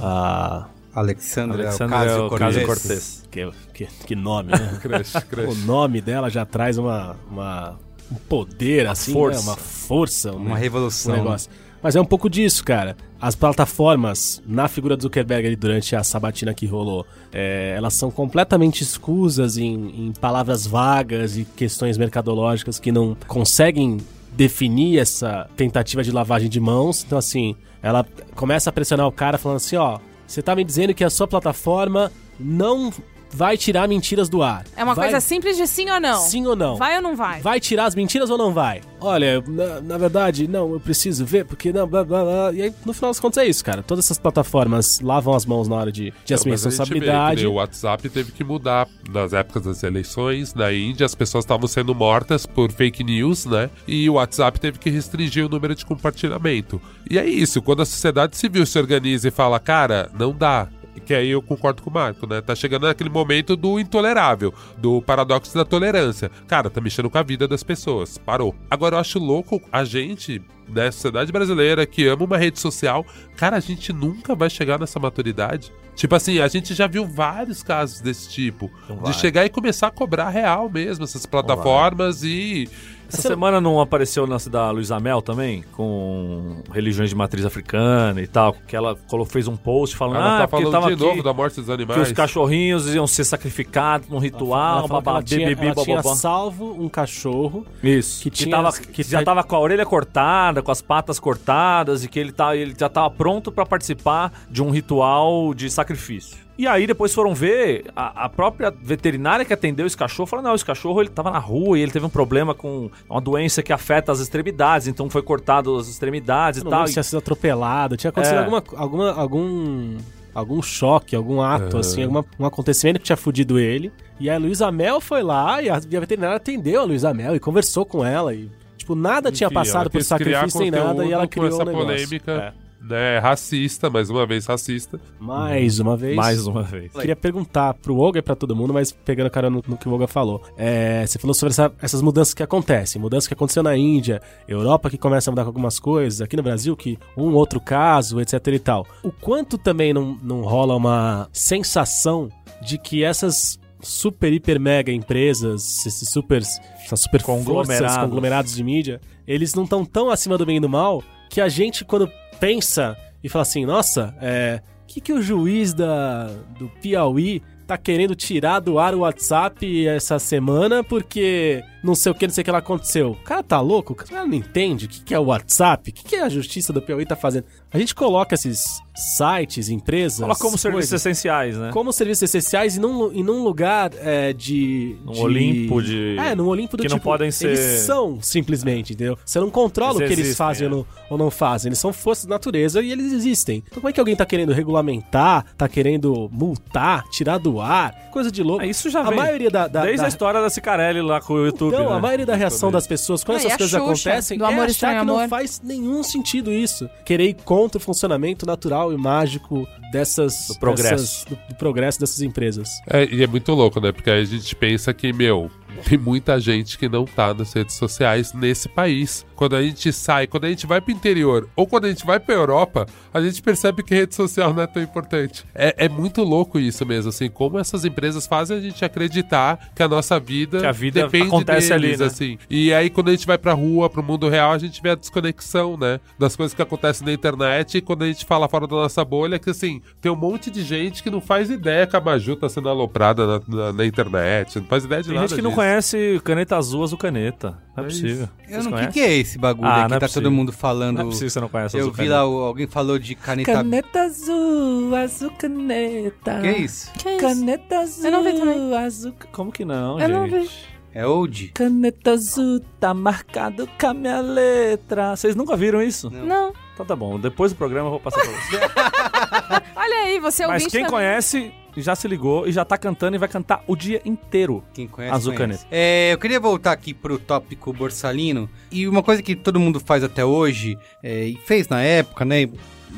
S2: A.
S1: Alexandra,
S3: Alexandra
S1: Ocasio-Cortez.
S3: Ocasio-Cortez.
S2: Que, que, que nome, né?
S5: Crush,
S2: o nome dela já traz uma, uma- um poder, assim,
S3: força.
S2: né? uma força, um,
S1: Uma
S2: um
S1: revolução.
S2: negócio. Mas é um pouco disso, cara. As plataformas, na figura do Zuckerberg ali durante a sabatina que rolou, é, elas são completamente escusas em, em palavras vagas e questões mercadológicas que não conseguem definir essa tentativa de lavagem de mãos. Então, assim, ela começa a pressionar o cara falando assim, ó, você tá me dizendo que a sua plataforma não vai tirar mentiras do ar.
S4: É uma
S2: Vai-
S4: coisa simples de sim ou não.
S2: Sim ou não?
S4: Vai ou não vai?
S2: Vai tirar as mentiras ou não vai? Olha, na, na verdade, não, eu preciso ver, porque não, blá, blá, blá. E aí, no final das contas, é isso, cara. Todas essas plataformas lavam as mãos na hora de, de assumir
S5: vê
S2: responsabilidade.
S5: o WhatsApp teve que mudar nas épocas das eleições. Na Índia, as pessoas estavam sendo mortas por fake news, né? E o WhatsApp teve que restringir o número de compartilhamento. E é isso, quando a sociedade civil se organiza e fala, cara, não dá. Que aí eu concordo com o Marco, né? Tá chegando naquele momento do intolerável, do paradoxo da tolerância. Cara, tá mexendo com a vida das pessoas. Parou. Agora eu acho louco a gente né, sociedade brasileira que ama uma rede social, cara, a gente nunca vai chegar nessa maturidade. Tipo assim, a gente já viu vários casos desse tipo.
S3: Então
S5: de
S3: vai.
S5: chegar e começar a cobrar real mesmo essas plataformas e.
S3: Essa semana não apareceu o lance da Luísa Mel também? Com religiões de matriz africana e tal. Que ela fez um post falando,
S5: Ela
S3: ah,
S5: tá
S3: porque
S5: falando
S3: tava
S5: de
S3: aqui,
S5: novo da morte dos
S3: que
S5: animais.
S3: os cachorrinhos iam ser sacrificados num ritual,
S2: Ela que
S3: babá,
S2: ela tinha,
S3: bibibi,
S2: ela tinha
S3: bababá.
S2: salvo um cachorro
S3: Isso.
S2: que
S3: Que,
S2: tinha-
S3: tava,
S2: que
S3: que já
S2: tinha-
S3: tava com a orelha cortada, com as patas cortadas e que ele, tá, ele já tava pronto pra participar de um ritual de sacrifício. E aí depois foram ver, a, a própria veterinária que atendeu esse cachorro falou, não, esse cachorro ele tava na rua e ele teve um problema com uma doença que afeta as extremidades, então foi cortado as extremidades
S2: Eu
S3: e
S2: não
S3: tal.
S2: tinha sido atropelado, tinha acontecido
S3: É.
S2: alguma, alguma, algum, algum choque, algum ato, assim, alguma, um acontecimento que tinha fudido ele. E a Luísa Mel foi lá e a, e a veterinária atendeu a Luísa Mel e conversou com ela e, tipo, nada tinha
S5: Enfim,
S2: passado
S5: ela
S2: por sacrifício nem nada e ela criou
S5: essa
S2: um negócio.
S5: polêmica,
S3: É.
S5: né, racista, mais uma vez racista.
S2: Mais uma vez.
S3: Mais uma vez.
S2: Queria perguntar pro Olga e pra todo mundo, mas pegando a cara no, no que o Olga falou. É, você falou sobre essa- essas mudanças que acontecem, mudanças que aconteceu na Índia, Europa que começa a mudar com algumas coisas, aqui no Brasil que um outro caso, etc e tal. O quanto também não, não rola uma sensação de que essas super, hiper, mega empresas, esses super, essas super
S3: Conglomerados.
S2: forças, conglomerados de mídia, eles não estão tão acima do bem e do mal que a gente, quando pensa e fala assim, nossa, é, o que, que o juiz da, do Piauí tá querendo tirar do ar o WhatsApp essa semana? Porque não sei o que, não sei o que lá aconteceu. O cara tá louco? O cara não entende o que, que é o WhatsApp, o que, que a justiça do Piauí tá fazendo. A gente coloca esses sites, empresas.
S3: Fala como serviços
S2: coisas,
S3: essenciais, né?
S2: como serviços essenciais e num, e num lugar é, de.
S3: Num
S2: de-
S3: Olimpo de-
S2: É, num Olimpo do
S3: que não
S2: tipo,
S3: podem ser-
S2: Eles são, simplesmente, entendeu? Você não controla
S3: Eles
S2: o que eles
S3: existem,
S2: fazem
S3: é.
S2: ou, não, ou não fazem. Eles são forças da natureza e eles existem. Então, como é que alguém tá querendo regulamentar, tá querendo multar, tirar do ar? Coisa de louco.
S3: É, isso já
S2: a
S3: vem
S2: maioria da. da-
S3: Desde
S2: da-
S3: a história da Cicarelli lá com o YouTube,
S2: então,
S3: né?
S2: a maioria da reação das pessoas quando
S4: e
S2: essas coisas
S4: Xuxa,
S2: acontecem
S4: do
S2: é
S4: Amor
S2: achar que não
S4: Amor.
S2: faz nenhum sentido isso. Querer ir contra o funcionamento natural e mágico dessas...
S3: Do progresso.
S2: dessas- do, do progresso dessas empresas.
S5: É, e é muito louco, né? Porque aí a gente pensa que, meu, tem muita gente que não tá nas redes sociais nesse país. Quando a gente sai, quando a gente vai pro interior ou quando a gente vai pra Europa, a gente percebe que rede social não é tão importante. É, é muito louco isso mesmo, assim, como essas empresas fazem a gente acreditar que a nossa vida,
S3: Que a vida
S5: depende
S3: acontece ali,
S5: deles,
S3: né?
S5: assim. E aí, quando a gente vai pra rua, pro mundo real, a gente vê a desconexão, né? Das coisas que acontecem na internet e quando a gente fala fora da nossa bolha, que assim, tem um monte de gente que não faz ideia que a Maju tá sendo aloprada na, na- na internet, não faz ideia de
S3: Tem
S5: nada
S3: gente que não
S5: disso.
S3: conhece caneta azul, azul caneta. Não é,
S5: É
S3: possível.
S1: Eu
S3: Vocês
S1: não, o que, que é esse bagulho
S3: Ah,
S1: aí
S3: não
S1: que
S3: é
S1: tá
S3: possível.
S1: todo mundo falando?
S3: Não é possível que você não conhece
S1: Eu
S3: azul
S1: vi
S3: caneta.
S1: lá, o- alguém falou de caneta.
S6: Caneta azul, azul caneta.
S1: Que é isso?
S4: Que isso?
S6: Caneta azul,
S4: Eu não vi também.
S6: azul.
S3: Como que não,
S4: Eu
S3: gente?
S4: não vi.
S1: É old?
S6: Caneta azul, tá marcado com a minha letra.
S3: Vocês nunca viram isso?
S4: Não.
S3: Então tá bom, depois do programa eu vou passar pra vocês.
S4: Olha aí, você é
S3: Mas
S4: ouvinte
S3: quem
S4: também.
S3: conhece já se ligou e já tá cantando e vai cantar o dia inteiro.
S1: Quem conhece,
S3: Azul
S1: conhece.
S3: caneta.
S1: É, eu queria voltar aqui pro tópico borsalino. E uma coisa que todo mundo faz até hoje, é, e fez na época, né?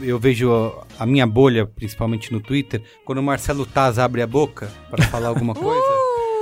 S1: Eu vejo a minha bolha, principalmente no Twitter, quando o Marcelo Taz abre a boca para falar alguma coisa.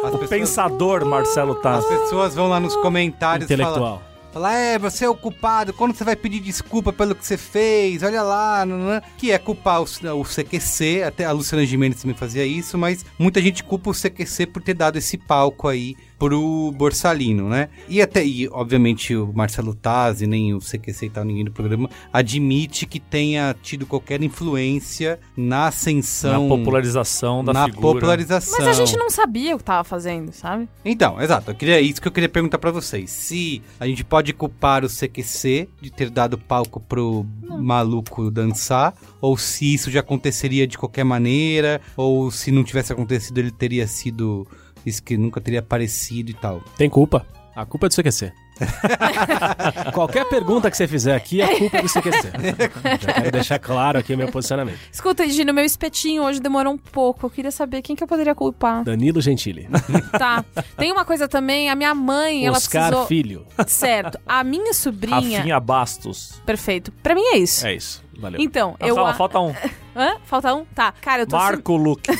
S1: as,
S3: O
S1: pessoas,
S3: pensador Marcelo Taz.
S1: as pessoas vão lá nos comentários e falam,
S2: Intelectual.
S1: Falar, é, você é o culpado, quando você vai pedir desculpa pelo que você fez, olha lá, nananã", que é culpar o, o CQC, até a Luciana Gimenez também fazia isso, mas muita gente culpa o CQC por ter dado esse palco aí pro Borsalino, né? E até, e obviamente o Marcelo Taz e nem o CQC e tal, ninguém do programa, admite que tenha tido qualquer influência na
S3: Na
S1: ascensão...
S3: popularização da
S1: na
S3: figura.
S1: popularização.
S4: Mas a gente não sabia o que tava fazendo, sabe?
S1: Então, exato. Eu queria, isso que eu queria perguntar pra vocês. Se a gente pode culpar o CQC de ter dado palco pro maluco dançar, ou se isso já aconteceria de qualquer maneira, ou se não tivesse acontecido ele teria sido isso que nunca teria aparecido e tal.
S2: Tem culpa. A culpa é do CQC. Qualquer pergunta que você fizer aqui, a culpa é do CQC. Já quero deixar claro aqui o meu posicionamento.
S4: Escuta, Gino, meu espetinho hoje demorou um pouco. Eu queria saber quem que eu poderia culpar.
S2: Danilo Gentili.
S4: Tá. Tem uma coisa também, a minha mãe, ela
S2: Oscar
S4: precisou...
S2: Filho.
S4: Certo. A minha sobrinha...
S3: Rafinha Bastos.
S4: Perfeito. Pra mim é isso.
S2: É isso. Valeu.
S4: Então, eu...
S3: calma,
S4: a-
S3: falta um.
S4: Hã? Falta um? Tá. Cara, eu tô...
S3: Marco Luque.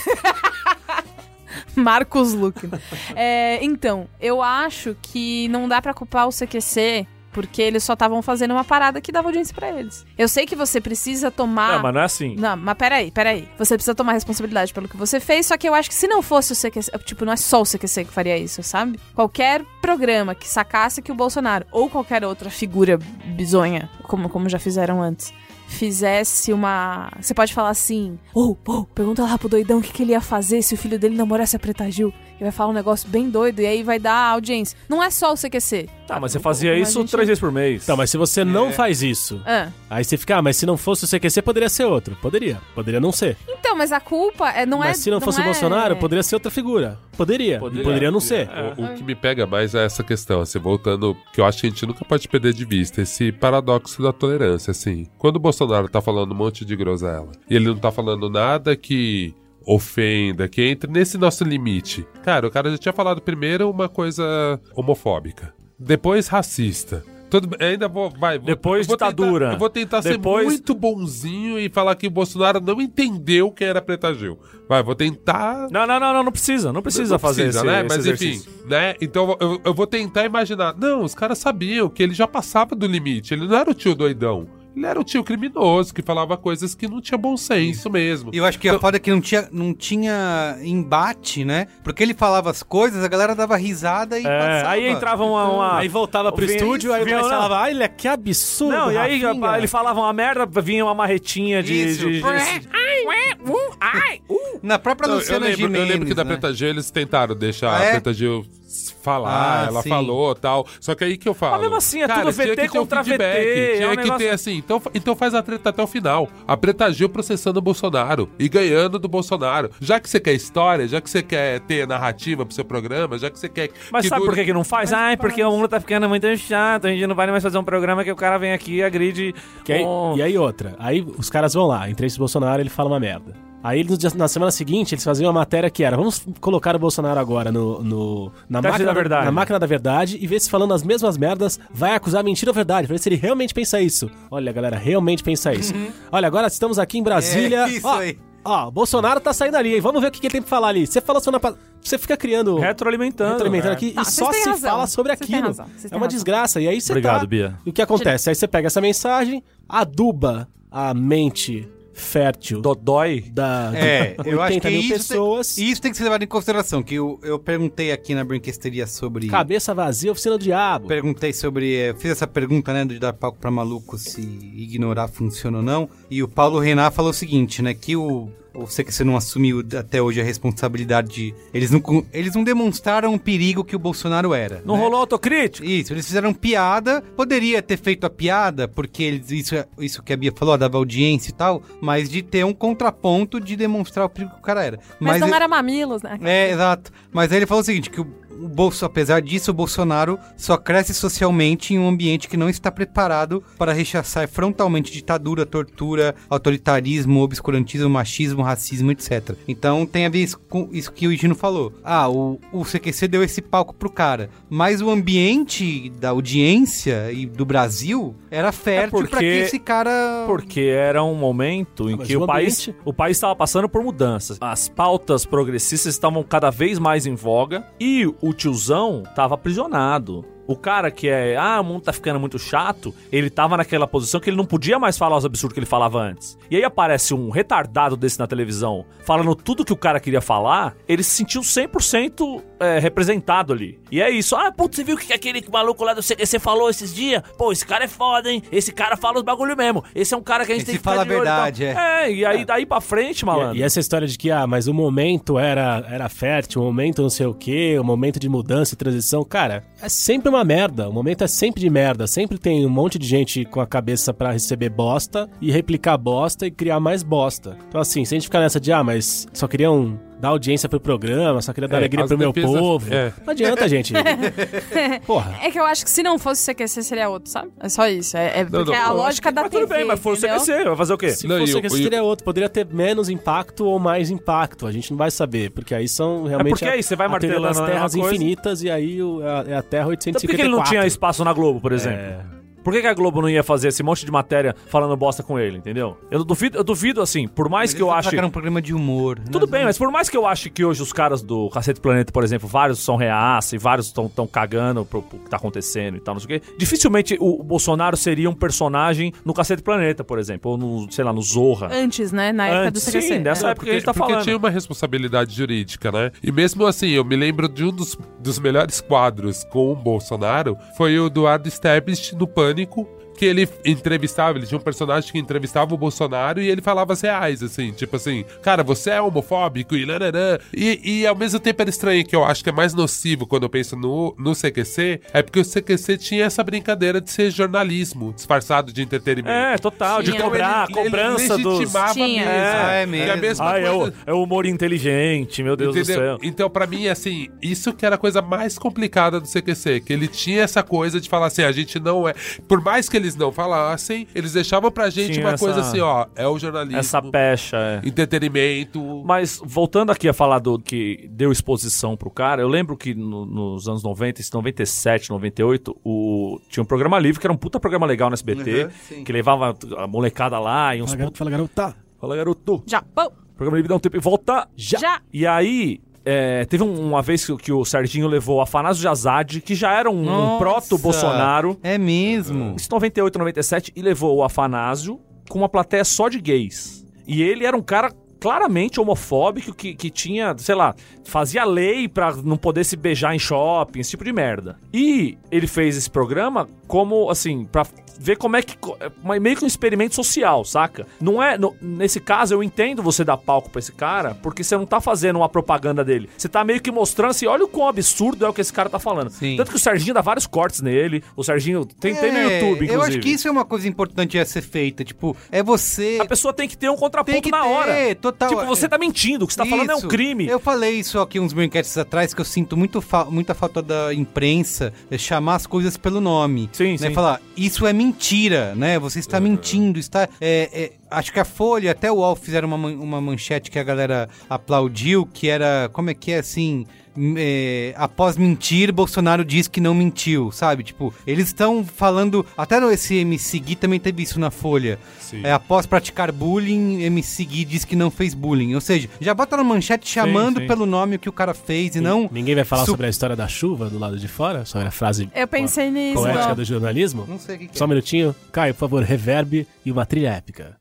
S4: Marcos Luque. É, então, eu acho que não dá pra culpar o CQC porque eles só estavam fazendo uma parada que dava audiência pra eles. Eu sei que você precisa tomar.
S3: Não, mas não é assim.
S4: Não, mas peraí, peraí. Você precisa tomar responsabilidade pelo que você fez, só que eu acho que se não fosse o CQC, tipo, não é só o CQC que faria isso, sabe? Qualquer programa que sacasse que o Bolsonaro ou qualquer outra figura bizonha, como, como já fizeram antes, fizesse uma. Você pode falar assim: Ô, oh, pergunta lá pro doidão o que, que ele ia fazer se o filho dele namorasse a Preta Gil. Ele vai falar um negócio bem doido e aí vai dar audiência. Não é só o CQC.
S3: Tá, mas você fazia isso
S4: gente-
S3: três vezes por mês.
S2: Então, mas se você não faz isso,
S4: Ah.
S2: aí você fica, ah, mas se não fosse o CQC, poderia ser outro. Poderia. Poderia não ser.
S4: Então, mas a culpa é, não é.
S2: mas se não fosse o
S4: é-
S2: Bolsonaro, poderia ser outra figura. Poderia.
S3: Poderia.
S2: Poderia, não ser.
S5: O, o que me pega mais é essa questão, assim, voltando, que eu acho que a gente nunca pode perder de vista, esse paradoxo da tolerância, assim. Quando o Bolsonaro tá falando um monte de groselha, e ele não tá falando nada que ofenda, que entre nesse nosso limite. Cara, o cara já tinha falado primeiro uma coisa homofóbica, depois racista. Tudo ainda vou, vai.
S3: Depois
S5: vou tentar-
S3: ditadura.
S5: eu vou tentar
S3: Depois-
S5: ser muito bonzinho e falar que o Bolsonaro não entendeu quem era Preta Gil. Vai, vou tentar
S3: Não, não, não, não, não precisa. Não precisa
S5: não
S3: fazer
S5: precisa,
S3: esse,
S5: né?
S3: esse
S5: Mas enfim,
S3: exercício.
S5: né? Então eu, eu vou tentar imaginar. Não, os caras sabiam que ele já passava do limite. Ele não era o tio doidão. Ele era o tio criminoso que falava coisas que não tinha bom senso mesmo.
S1: E eu acho que a foda é que não tinha, não tinha embate, né? Porque ele falava as coisas, a galera dava risada e
S3: É,
S1: passava.
S3: aí entrava uma. uma-
S2: Aí voltava pro
S3: Vinha-
S2: estúdio, aí o
S3: vinha-
S2: falava, olha que absurdo.
S3: Não, e aí
S2: Rafinha."
S3: ele falava uma merda, vinha uma marretinha de.
S1: Isso.
S3: de- de-
S1: Na própria
S5: Não, eu,
S1: Luciana
S5: lembro, eu
S1: Gimenez,
S5: lembro que da
S1: né?
S5: Preta Gil eles tentaram deixar
S1: Ah, é?
S5: a Preta Gil falar,
S1: Ah,
S5: ela
S1: sim.
S5: falou tal. Só que aí que eu falo.
S3: Mas mesmo assim, é
S5: cara,
S3: tudo VT
S5: que ter um
S3: contra VT, é
S5: Tinha
S3: um
S5: que
S3: negócio-
S5: ter assim. Então, então faz a treta até o final. A Preta Gil processando o Bolsonaro e ganhando do Bolsonaro. Já que você quer história, já que você quer ter narrativa pro seu programa, já que você quer.
S3: Mas
S5: que
S3: sabe
S5: dure-
S3: por que, que não faz? Ah, é porque o mundo tá ficando muito chato, a gente não vai mais fazer um programa que o cara vem aqui e agride.
S2: Que aí- E aí outra, aí os caras vão lá, entre esse Bolsonaro ele fala uma merda. Aí dia- na semana seguinte eles faziam uma matéria que era, vamos colocar o Bolsonaro agora no, no- na,
S3: Teste
S2: máquina
S3: da verdade.
S2: na máquina da verdade e ver se falando as mesmas merdas vai acusar mentira ou verdade, pra ver se ele realmente pensa isso. Olha galera, realmente pensa isso. Olha, agora estamos aqui em Brasília.
S1: É, isso
S2: ó,
S1: aí.
S2: Ó, Bolsonaro tá saindo ali, hein? Vamos ver o que, que ele tem pra falar ali. Você falou semana passada. Você fica criando.
S3: Retroalimentando.
S2: retroalimentando
S3: é.
S2: aqui
S4: Tá,
S2: e só se
S4: razão.
S2: fala sobre
S4: Vocês
S2: aquilo. É uma
S4: razão.
S2: desgraça. E aí você
S3: Obrigado,
S2: tá...
S3: Bia.
S2: E o que acontece? Aí você pega essa mensagem, aduba a mente fértil
S3: Dodói.
S2: da de
S1: É, eu acho
S2: 80
S1: que
S2: mil
S1: isso
S2: pessoas.
S1: Tem, isso tem que ser levado em consideração, que eu, eu perguntei aqui na brinquesteria sobre...
S2: Cabeça vazia, oficina do diabo.
S1: Perguntei sobre. eh, Fiz essa pergunta, né, de dar palco pra maluco se ignorar funciona ou não. E o Paulo Renan falou o seguinte, né, que o. O CQC não assumiu até hoje a responsabilidade de. Eles não, eles não demonstraram o perigo que o Bolsonaro era.
S3: Não
S1: né?
S3: rolou autocrítico?
S1: Isso, eles fizeram piada. Poderia ter feito a piada, porque eles, isso, é- isso que a Bia falou, dava audiência e tal, mas de ter um contraponto de demonstrar o perigo que o cara era.
S4: Mas, não
S1: ele-
S4: era mamilos, né?
S1: é, exato. Mas aí ele falou o seguinte, que o, o Bolso, apesar disso, o Bolsonaro só cresce socialmente em um ambiente que não está preparado para rechaçar frontalmente ditadura, tortura, autoritarismo, obscurantismo, machismo, racismo, etc. Então tem a ver isso com isso que o Gino falou. Ah, o, o CQC deu esse palco pro cara, mas o ambiente da audiência e do Brasil era fértil
S3: porque-
S1: para que esse cara...
S3: Porque era um momento em
S2: mas
S3: que
S2: o
S3: o país, o país estava passando por mudanças. As pautas progressistas estavam cada vez mais em voga e o tiozão estava aprisionado. O cara que é, ah, o mundo tá ficando muito chato, ele tava naquela posição que ele não podia mais falar os absurdos que ele falava antes. E aí aparece um retardado desse na televisão, falando tudo que o cara queria falar, ele se sentiu 100% é, representado ali. E é isso. Ah, putz, você viu o que aquele maluco lá do CQC falou esses dias? Pô, esse cara é foda, hein? Esse cara fala os bagulho mesmo. Esse é um cara que a gente
S1: Esse
S3: tem que
S1: fala a
S3: de olho e
S1: verdade, é.
S3: É, e aí daí pra frente, malandro.
S2: E, e essa história de que, ah, mas o momento era, era fértil, o momento não sei o quê, o momento de mudança e transição, cara, é sempre uma merda. O momento é sempre de merda. Sempre tem um monte de gente com a cabeça pra receber bosta e replicar bosta e criar mais bosta. Então, assim, se a gente ficar nessa de, ah, mas só queriam dar audiência pro programa, só queria dar
S5: É,
S2: alegria
S5: as
S2: pro meu povo.
S5: é.
S2: Não adianta, gente. Porra.
S4: É que eu acho que se não fosse o CQC, seria outro, sabe? É só isso. É, é porque
S5: não,
S4: é a lógica da
S3: mas
S4: TV,
S3: tudo bem, mas foi o? CQC, vai fazer o quê?
S2: Se
S5: Não,
S2: fosse
S5: o- o-
S2: seria outro, poderia ter menos impacto ou mais impacto. A gente não vai saber, porque aí são realmente
S3: porque aí você vai
S2: a
S3: martelando
S2: das
S3: a mesma
S2: terras infinitas e aí o- é a, é a Terra
S3: Então
S2: 854.
S3: por que que ele não tinha espaço na Globo, por exemplo?
S2: É,
S3: Por que, que a Globo não ia fazer esse monte de matéria falando bosta com ele, entendeu? Eu duvido, eu duvido assim, por mais que eu ache.
S1: que era um programa de humor.
S3: Tudo
S1: Nós
S3: bem,
S1: vamos-
S3: mas por mais que eu ache que hoje os caras do Cacete Planeta, por exemplo, vários são reaça e vários estão tão cagando pro, pro que tá acontecendo e tal, não sei o quê, dificilmente o, Bolsonaro seria um personagem no Cacete Planeta, por exemplo, ou no, sei lá, no Zorra.
S4: Antes, né? Na época
S3: Antes,
S4: do CQC.
S3: sim, dessa
S4: É.
S3: época que a gente tá
S5: porque
S3: falando.
S5: tinha uma responsabilidade jurídica, né? E mesmo assim, eu me lembro de um dos, dos melhores quadros com o Bolsonaro, foi o do Ado Stablish no Pânico, déco. Que ele entrevistava, ele tinha um personagem que entrevistava o Bolsonaro e ele falava as reais, assim, tipo assim, cara, você é homofóbico e lararã. E, e ao mesmo tempo era estranho, que eu acho que é mais nocivo quando eu penso no, no CQC, é porque o CQC tinha essa brincadeira de ser jornalismo, disfarçado de entretenimento.
S3: É, total, de
S4: Tinha.
S3: cobrar,
S5: Ele- ele
S3: cobrança dos...
S5: legitimava
S4: Tinha.
S5: mesmo.
S1: É, é
S5: Que a
S1: mesmo.
S5: mesma
S3: Ah, é o,
S5: coisa-
S3: é o humor inteligente, meu Deus do
S5: Entendeu?
S3: céu.
S5: Então, pra mim, assim, isso que era a coisa mais complicada do CQC, que ele tinha essa coisa de falar assim, a gente não é... Por mais que eles não falassem, eles deixavam pra gente
S3: Tinha
S5: uma
S3: essa-
S5: coisa assim, ó, é o jornalismo,
S3: Essa pecha, é.
S5: entretenimento...
S3: Mas voltando aqui a falar do que deu exposição pro cara, eu lembro que no- nos anos 90, esse 97, 98, o, tinha um programa livre que era um puta programa legal no SBT,
S1: Uhum,
S3: que levava a molecada lá e uns
S2: Fala, garoto, fala, garota.
S3: Fala, garoto.
S4: Já. Pô,
S3: Programa livre dá um tempo e volta.
S2: Já.
S4: já.
S3: E aí, é, teve um- uma vez que, que o Serginho levou Afanásio Jazade, que já era um, um proto-Bolsonaro,
S1: É mesmo.
S3: isso em 98, 97, e levou o Afanásio com uma plateia só de gays. E ele era um cara claramente homofóbico que, que tinha, sei lá, fazia lei pra não poder se beijar em shopping, esse tipo de merda. E ele fez esse programa como, assim, pra ver como é que. é meio que um experimento social, saca? Não é. no- nesse caso, eu entendo você dar palco pra esse cara, porque você não tá fazendo uma propaganda dele. Você tá meio que mostrando assim, olha o quão absurdo é o que esse cara tá falando.
S1: Sim.
S3: Tanto que o Serginho dá vários cortes nele. O Serginho tem, tem no
S1: É,
S3: YouTube, inclusive.
S1: Eu acho que isso é uma coisa importante a ser feita. Tipo, é você.
S3: A pessoa tem que ter um contraponto na
S1: ter,
S3: hora.
S1: total.
S3: Tipo, você tá mentindo, o que você tá falando é um
S1: Isso.
S3: crime.
S1: Eu falei isso aqui uns brinquedos atrás, que eu sinto muito fa- muita falta da imprensa é chamar as coisas pelo nome.
S3: Sim,
S1: né?
S3: sim.
S1: Falar, isso é mentira, né? Você está mentindo, está... é, é, acho que a Folha, até o UOL fizeram uma, uma manchete que a galera aplaudiu, que era, como é que é, assim... hum, é, após mentir, Bolsonaro diz que não mentiu, sabe? Tipo, eles estão falando. Até no esse MC Gui também teve isso na Folha. É, após praticar bullying, MC Gui diz que não fez bullying. Ou seja, já bota na manchete chamando
S3: sim.
S1: pelo nome o que o cara fez e não.
S2: Ninguém vai falar
S1: Su-
S2: sobre a história da chuva do lado de fora? Sobre a frase
S4: Eu pensei nisso.
S2: poética do jornalismo?
S1: Não sei o que, que
S2: Só um
S1: é.
S2: minutinho. Caio, por favor, reverb e uma trilha épica.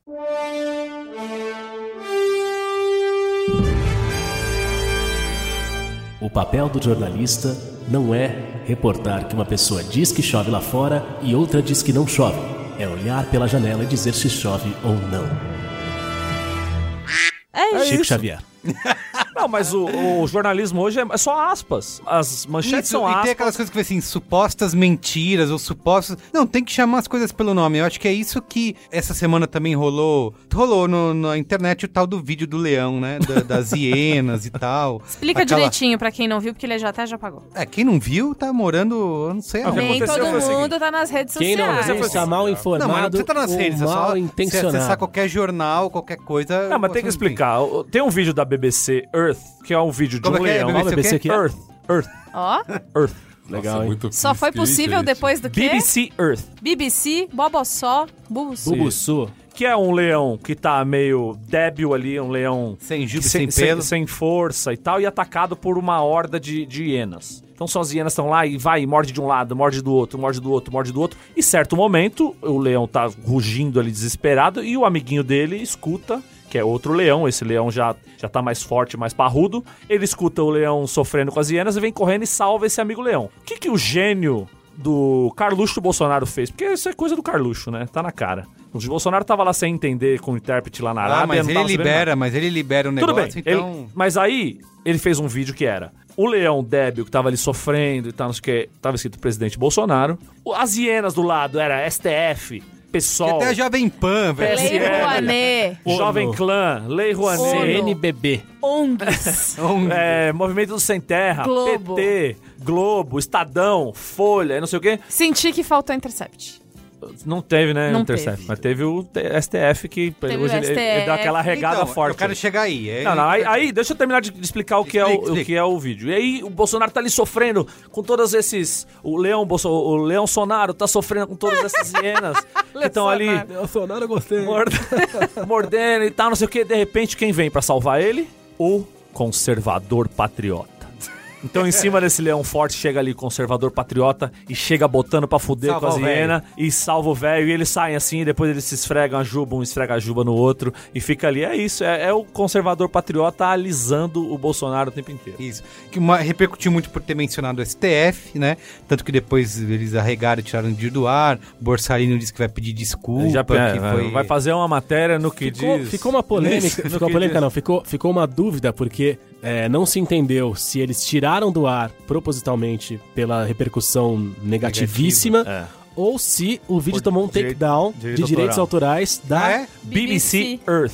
S2: O papel do jornalista não é reportar que uma pessoa diz que chove lá fora e outra diz que não chove. É olhar pela janela e dizer se chove ou não.
S4: É isso.
S2: Chico Xavier.
S3: Não, mas o, o jornalismo hoje é só aspas. As manchetes
S1: Isso,
S3: são
S1: e
S3: aspas.
S1: tem aquelas coisas que assim, supostas mentiras ou supostos. Não, tem que chamar as coisas pelo nome. Eu acho que é isso que essa semana também rolou. Rolou no- na internet o tal do vídeo do leão, né? Da- das hienas e tal.
S4: Explica
S1: Aquela-
S4: direitinho pra quem não viu, porque ele já até já pagou.
S1: É, quem não viu tá morando, eu não sei aonde.
S4: Nem todo
S3: seguinte.
S4: mundo tá nas redes
S2: Quem não
S4: sociais.
S2: viu está mal
S1: Não, mas
S2: informado
S1: você tá nas redes, é só
S2: mal
S1: você
S2: intencionado.
S1: acessar qualquer jornal, qualquer coisa.
S3: Não, mas tem que
S1: você-
S3: explicar. Tem um vídeo da BBC Earth, que é um vídeo de
S1: Como
S3: um
S1: é que é?
S3: leão.
S1: BBC o
S2: BBC
S1: quê?
S2: que é?
S3: Earth. Earth.
S4: Ó,
S3: Earth.
S2: Legal,
S5: Nossa, muito
S4: só foi possível
S5: gente.
S4: depois do quê?
S3: BBC Earth.
S4: BBC, Bobossó, Bubuçu.
S2: Bubuçu.
S3: Que é um leão que tá meio débil ali, um leão
S1: Sem jugo,
S3: que
S1: sem, pelo.
S3: sem, força e tal, e atacado por uma horda de, de hienas. Então só as hienas estão lá e vai, morde de um lado, morde do outro, morde do outro, morde do outro. E certo momento, o leão tá rugindo ali desesperado e o amiguinho dele escuta, que é outro leão, esse leão já, já tá mais forte, mais parrudo. Ele escuta o leão sofrendo com as hienas e vem correndo e salva esse amigo leão. O que que o gênio do Carluxo Bolsonaro fez? Porque isso é coisa do Carluxo, né? Tá na cara. O Bolsonaro tava lá sem entender com o intérprete lá na Arábia.
S1: Ah, mas ele
S3: sabendo nada.
S1: libera, mas ele libera o
S3: Tudo bem,
S1: negócio,
S3: ele-
S1: então.
S3: mas aí ele fez um vídeo que era o leão débil que tava ali sofrendo e tal, não sei o que, tava escrito presidente Bolsonaro. As hienas do lado era STF,
S1: Que
S3: PSOL,
S1: até a Jovem Pan, velho.
S4: Lei
S3: PSL,
S4: Rouanet,
S3: Jovem Clã, Lei Rouanet.
S2: CNBB.
S4: ONGs.
S3: é, Movimento do Sem Terra,
S4: Globo.
S3: PT, Globo, Estadão, Folha, e não sei o que.
S4: Senti que faltou Intercept.
S3: Não teve, né,
S4: Não
S3: Intercept,
S4: teve.
S3: mas teve o STF que
S4: Teve
S3: hoje ele, ele
S4: STF.
S3: aquela regada
S1: Então,
S3: forte.
S1: Eu quero chegar aí. É-
S3: Não, não, aí, aí deixa eu terminar de explicar o que, é o,
S1: Explica,
S3: o que é o vídeo. E aí o Bolsonaro tá ali sofrendo com todos esses. O Leão, Bolso, o Leão Sonaro tá sofrendo com todas essas hienas que estão ali
S2: Bolsonaro eu gostei.
S3: mord- mordendo e tal, não sei o que. De repente, quem vem pra salvar ele? O conservador patriota. Então, em cima desse leão forte, chega ali o conservador patriota e chega botando pra fuder
S1: Salva
S3: com as
S1: o
S3: hienas e salva o velho. E eles saem assim, e depois eles se esfregam a juba, um esfrega a juba no outro e fica ali. É isso, é, é o conservador patriota alisando o Bolsonaro o tempo inteiro.
S1: Isso. Que uma, repercutiu muito por ter mencionado o STF, né? Tanto que depois eles arregaram e tiraram de do ar. O Borsalino disse que vai pedir desculpa.
S3: Já,
S1: que
S3: é,
S1: foi...
S3: Vai fazer uma matéria no que
S2: Ficou,
S3: diz.
S2: ficou uma polêmica, ficou uma polêmica
S3: diz.
S2: não, ficou, ficou uma dúvida, porque é, não se entendeu se eles tiraram do ar propositalmente pela repercussão negativíssima,
S3: É.
S2: ou se o vídeo
S3: Por
S2: tomou um
S3: direito-
S2: takedown
S3: direito
S2: de direitos autorais da...
S1: Ah, é?
S3: BBC Earth.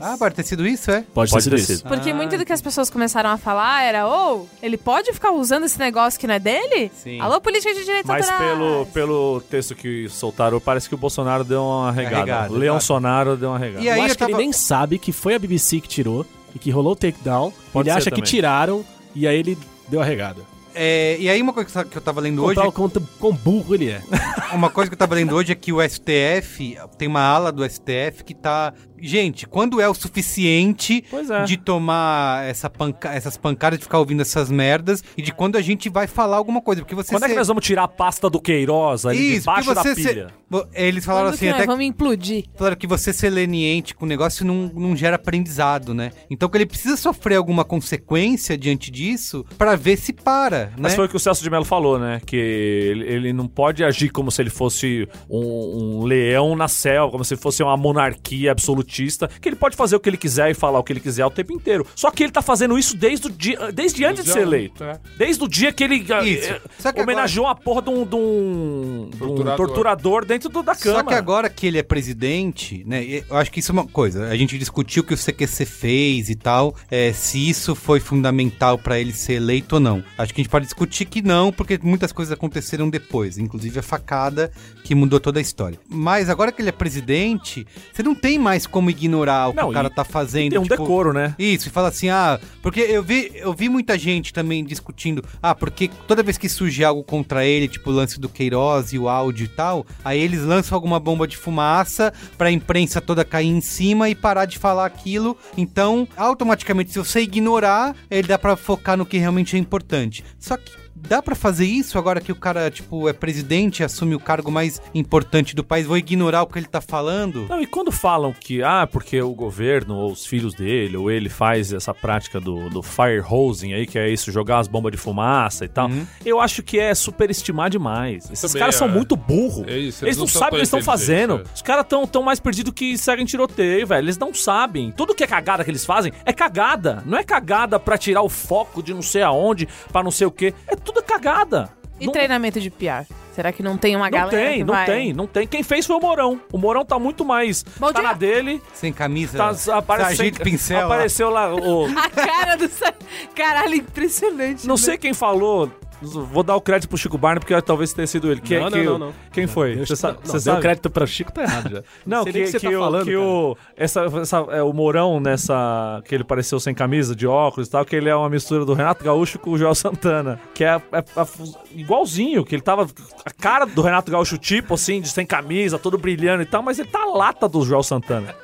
S1: Ah, pode ter sido isso, é?
S2: Pode,
S3: Pode
S2: ter
S3: ter
S2: sido isso.
S4: Porque
S1: Ah,
S4: muito do que as pessoas começaram a falar era, ô, ele pode ficar usando esse negócio que não é dele?
S1: Sim.
S4: Alô, política de direitos
S3: Mas
S4: autorais.
S3: pelo, pelo texto que soltaram, parece que o Bolsonaro deu uma regada.
S1: Regada,
S3: Leão
S1: exato.
S3: Sonaro deu uma regada.
S1: E aí
S2: eu acho
S1: eu
S2: que ele
S1: tava-
S2: nem sabe que foi a BBC que tirou e que rolou o takedown.
S3: Pode
S2: ele acha que
S3: também.
S2: tiraram e aí ele deu a regada.
S1: É, e aí uma coisa que eu tava lendo hoje...
S2: Comprar o quanto quão burro ele é.
S1: Uma coisa que eu tava lendo hoje é que o STF, tem uma ala do STF que tá. Gente, quando é o suficiente
S3: Pois é.
S1: de tomar essa panca- essas pancadas, de ficar ouvindo essas merdas, e de quando a gente vai falar alguma coisa? Porque você.
S3: Quando é que
S1: ser-
S3: nós vamos tirar a pasta do Queiroz ali
S1: Isso,
S3: debaixo da
S1: ser-
S3: pilha?
S1: Eles falaram
S4: Quando
S1: assim,
S4: que nós
S1: até
S4: vamos implodir.
S1: falaram que você ser leniente com o negócio não, não gera aprendizado, né? Então que ele precisa sofrer alguma consequência diante disso pra ver se para,
S3: Mas
S1: né?
S3: foi o que o Celso de Mello falou, né? Que ele, ele não pode agir como se ele fosse um, um leão na selva, como se fosse uma monarquia absolutista, que ele pode fazer o que ele quiser e falar o que ele quiser o tempo inteiro. Só que ele tá fazendo isso desde, o dia, desde antes de ser eleito.
S5: É.
S3: Desde o dia que ele
S1: Isso. Só que
S3: homenageou a porra de um, de um- de um
S5: Torturador.
S3: torturador dentro do- da Câmara.
S1: Só que agora que ele é presidente, né? Eu acho que isso é uma coisa. A gente discutiu o que o CQC fez e tal, é, se isso foi fundamental pra ele ser eleito ou não. Acho que a gente pode discutir que não, porque muitas coisas aconteceram depois, inclusive a facada que mudou toda a história. Mas agora que ele é presidente, você não tem mais como ignorar o que
S3: Não,
S1: o cara
S3: e-
S1: tá fazendo.
S3: Tem um
S1: tipo,
S3: decoro, né?
S1: isso, e fala assim, ah, porque eu vi, eu vi muita gente também discutindo, ah, porque toda vez que surge algo contra ele, tipo o lance do Queiroz e o áudio e tal, aí eles lançam alguma bomba de fumaça pra imprensa toda cair em cima e parar de falar aquilo. Então, automaticamente, se você ignorar, ele dá pra focar no que realmente é importante. Só que Dá pra fazer isso agora que o cara, tipo, é presidente e assume o cargo mais importante do país? Vou ignorar o que ele tá falando?
S3: Não, e quando falam que, ah, porque o governo, ou os filhos dele, ou ele faz essa prática do, do fire hosing aí, que é isso, jogar as bombas de fumaça e tal, eu acho que é superestimar demais. Esses
S5: Também
S3: caras são
S5: é.
S3: muito burros.
S5: É isso,
S3: eles,
S5: eles
S3: não,
S5: não são
S3: sabem o que eles
S5: tão
S3: estão fazendo.
S5: inteligentes,
S3: Os caras estão tão mais perdidos que seguem tiroteio, velho. Eles não sabem. Tudo que é cagada que eles fazem é cagada. Não é cagada pra tirar o foco de não sei aonde, pra não sei o quê. É tudo cagada.
S4: E
S3: Não-
S4: treinamento de PR? Será que não tem uma
S3: não
S4: galera
S3: tem,
S4: que
S3: não
S4: vai...
S3: tem, não tem. Quem fez foi o Morão. O Morão tá muito mais.
S4: Bom
S3: tá
S4: dia.
S3: na dele.
S1: Sem camisa,
S3: Tá, apareceu,
S1: sargento pincel. lá.
S3: apareceu lá. o-
S4: A cara do... Caralho, impressionante.
S3: não
S4: né?
S3: sei quem falou. Vou dar o crédito pro Chico Barney, porque talvez tenha sido ele. Que,
S2: Não,
S3: que
S2: não, não, não.
S3: Quem foi? Você sabe?
S2: não,
S3: você
S2: deu
S3: sabe?
S2: crédito pra Chico, tá errado já.
S3: Não, que,
S2: que
S3: que,
S2: você tá
S3: o,
S2: falando,
S3: que o, essa, essa- é, o Morão nessa. que ele pareceu sem camisa, de óculos e tal, que ele é uma mistura do Renato Gaúcho com o Joel Santana. Que é, é- é igualzinho, que ele tava. A cara do Renato Gaúcho, tipo assim, de sem camisa, todo brilhando e tal, mas ele tá a lata do Joel Santana.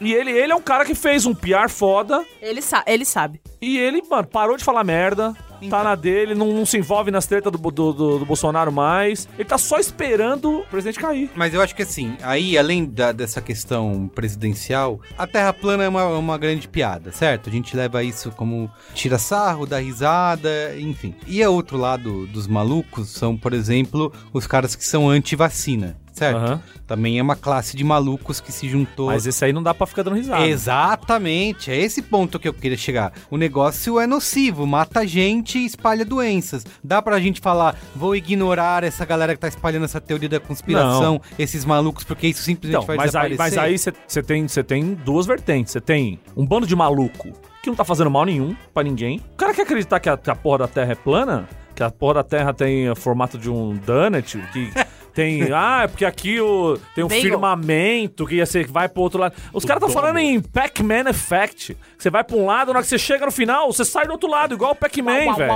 S3: E ele, ele é um cara que fez um PR foda.
S4: Ele, sa ele sabe.
S3: E ele, mano, parou de falar merda. Tá na dele, não, não se envolve nas tretas do, do, do- do Bolsonaro mais. Ele tá só esperando o presidente cair.
S1: Mas eu acho que assim, aí além da- dessa questão presidencial, a Terra plana é uma, uma grande piada, certo? A gente leva isso como tira sarro, dá risada, enfim. E o outro lado dos malucos são, por exemplo, os caras que são anti-vacina, certo?
S3: Aham.
S1: Também é uma classe de malucos que se juntou.
S3: Mas esse aí não dá pra ficar dando risada.
S1: Exatamente, é esse ponto que eu queria chegar. O negócio é nocivo, mata gente e espalha doenças. Dá pra gente falar, vou ignorar essa galera que tá espalhando essa teoria da conspiração, esses malucos, porque isso simplesmente
S3: Então,
S1: vai
S3: mas aí,
S1: desaparecer.
S3: mas aí você tem, cê tem duas vertentes. Você tem um bando de maluco que não tá fazendo mal nenhum pra ninguém. O cara quer acreditar que a, que a porra da Terra é plana, que a porra da Terra tem o formato de um donut, que Tem, ah, é porque aqui o, tem um
S4: Bagel.
S3: firmamento que ia ser, que vai pro outro lado. Os caras estão falando em Pac-Man Effect. Você vai pra um lado, na hora que você chega no final, você sai do outro lado, igual o Pac-Man, velho.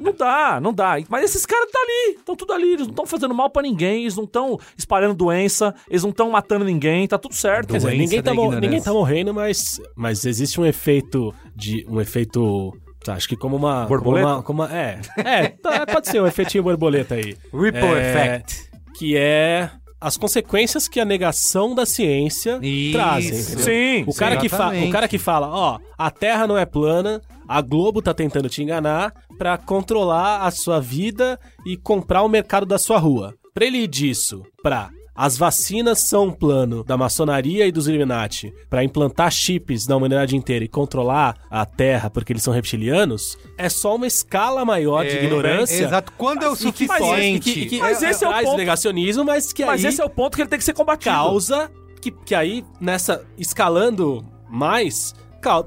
S3: Não dá, não dá. Mas esses caras tá ali, estão tudo ali. Eles não estão fazendo mal pra ninguém, eles não estão espalhando doença, eles não estão matando ninguém, tá tudo certo.
S2: Quer dizer, ninguém tá, ninguém tá morrendo, mas, mas existe um efeito de. um efeito. Tá, Acho que como uma.
S3: Borboleta?
S2: Como uma, como uma- é. É, tá, pode ser um efeitinho borboleta aí.
S1: Ripple
S2: É,
S1: Effect.
S2: Que é as consequências que a negação da ciência
S1: Isso.
S2: trazem. entendeu?
S3: Sim,
S2: O cara, que fa- o cara que fala, ó, a Terra não é plana, a Globo tá tentando te enganar pra controlar a sua vida e comprar o mercado da sua rua. Pra ele ir disso pra as vacinas são um plano da maçonaria e dos Illuminati pra implantar chips na humanidade inteira e controlar a Terra porque eles são reptilianos, é só uma escala maior de
S1: É,
S2: ignorância.
S1: Exato. Quando é o suficiente.
S2: que- que-
S3: Mas esse é o ponto.
S2: negacionismo, mas que
S3: Mas
S2: aí
S3: esse é o ponto que ele tem que ser combatido.
S2: causa que, que aí, nessa, escalando mais,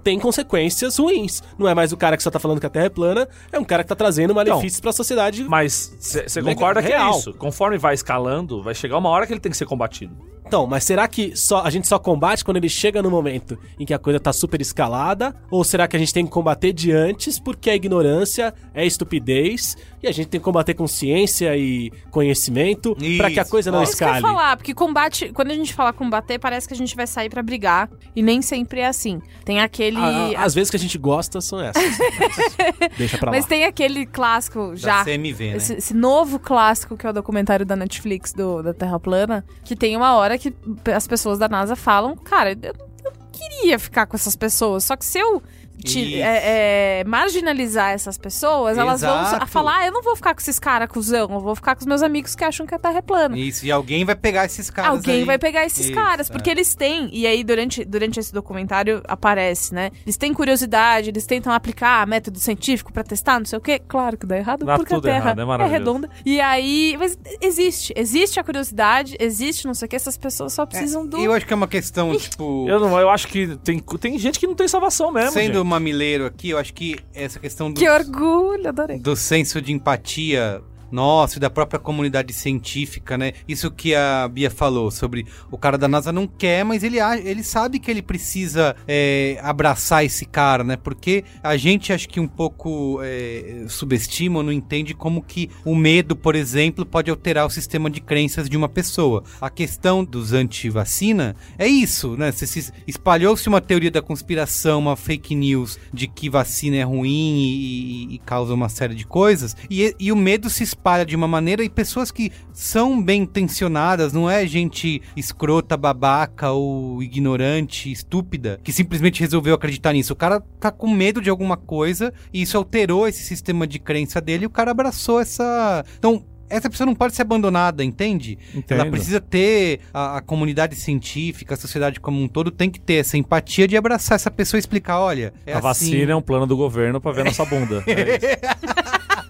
S2: tem consequências ruins. Não é mais o cara que só tá falando que a Terra é plana, é um cara que tá trazendo malefícios pra sociedade.
S3: Mas você concorda que é
S2: real.
S3: isso? Conforme vai escalando, vai chegar uma hora que ele tem que ser combatido.
S2: Então, mas será que só a gente só combate quando ele chega no momento em que a coisa tá super escalada? Ou será que a gente tem que combater de antes porque a ignorância é estupidez e a gente tem que combater com ciência e conhecimento pra que a coisa não
S4: É isso que eu
S2: escale?
S4: falar, porque combate, quando a gente fala combater, parece que a gente vai sair pra brigar. E nem sempre é assim. Tem aquele.
S2: A- a- As vezes que a gente gosta são essas. Deixa pra lá.
S4: Mas tem aquele clássico já.
S1: Da CMV, né?
S4: Esse, esse novo clássico que é o documentário da Netflix do, da Terra Plana, que tem uma hora que as pessoas da NASA falam, cara, eu, eu queria ficar com essas pessoas, só que se eu
S1: Isso.
S4: é, é, marginalizar essas pessoas, elas vão
S1: Exato.
S4: a falar, ah, eu não vou ficar com esses caras cuzão, eu vou ficar com os meus amigos que acham que a Terra é plana.
S1: Isso, e alguém vai pegar esses caras
S4: Alguém
S1: aí.
S4: vai pegar esses
S1: Isso,
S4: caras,
S1: é.
S4: porque eles têm, e aí durante, durante esse documentário aparece, né? Eles têm curiosidade, eles tentam aplicar método científico pra testar, não sei o quê. Claro que dá errado,
S3: Dá
S4: porque a Terra
S3: errado, é
S4: é, redonda. E aí, mas existe, existe a curiosidade, existe não sei o quê, essas pessoas só precisam do...
S1: Eu acho que é uma questão, tipo...
S3: Eu, não, eu acho que tem, tem gente que não tem salvação mesmo.
S1: Sendo
S3: gente.
S1: Mamileiro aqui, eu acho que essa questão do,
S4: Que orgulho, adorei.
S1: do senso de empatia nosso e da própria comunidade científica, né? Isso que a Bia falou sobre o cara da NASA não quer, mas ele, ele sabe que ele precisa é, abraçar esse cara, né? Porque a gente acho que um pouco é, subestima ou não entende como que o medo, por exemplo, pode alterar o sistema de crenças de uma pessoa. A questão dos anti-vacina é isso, né? Se, se espalhou-se uma teoria da conspiração, uma fake news de que vacina é ruim e, e- e causa uma série de coisas, e, e o medo se espalha de uma maneira e pessoas que são bem intencionadas, não é gente escrota, babaca ou ignorante, estúpida, que simplesmente resolveu acreditar nisso. O cara tá com medo de alguma coisa e isso alterou esse sistema de crença dele e o cara abraçou essa. Então, essa pessoa não pode ser abandonada, entende?
S3: Entendo.
S1: Ela precisa ter a, a comunidade científica, a sociedade como um todo tem que ter essa empatia de abraçar essa pessoa e explicar, olha, é
S3: a
S1: assim.
S3: vacina é um plano do governo pra ver nossa bunda. É isso.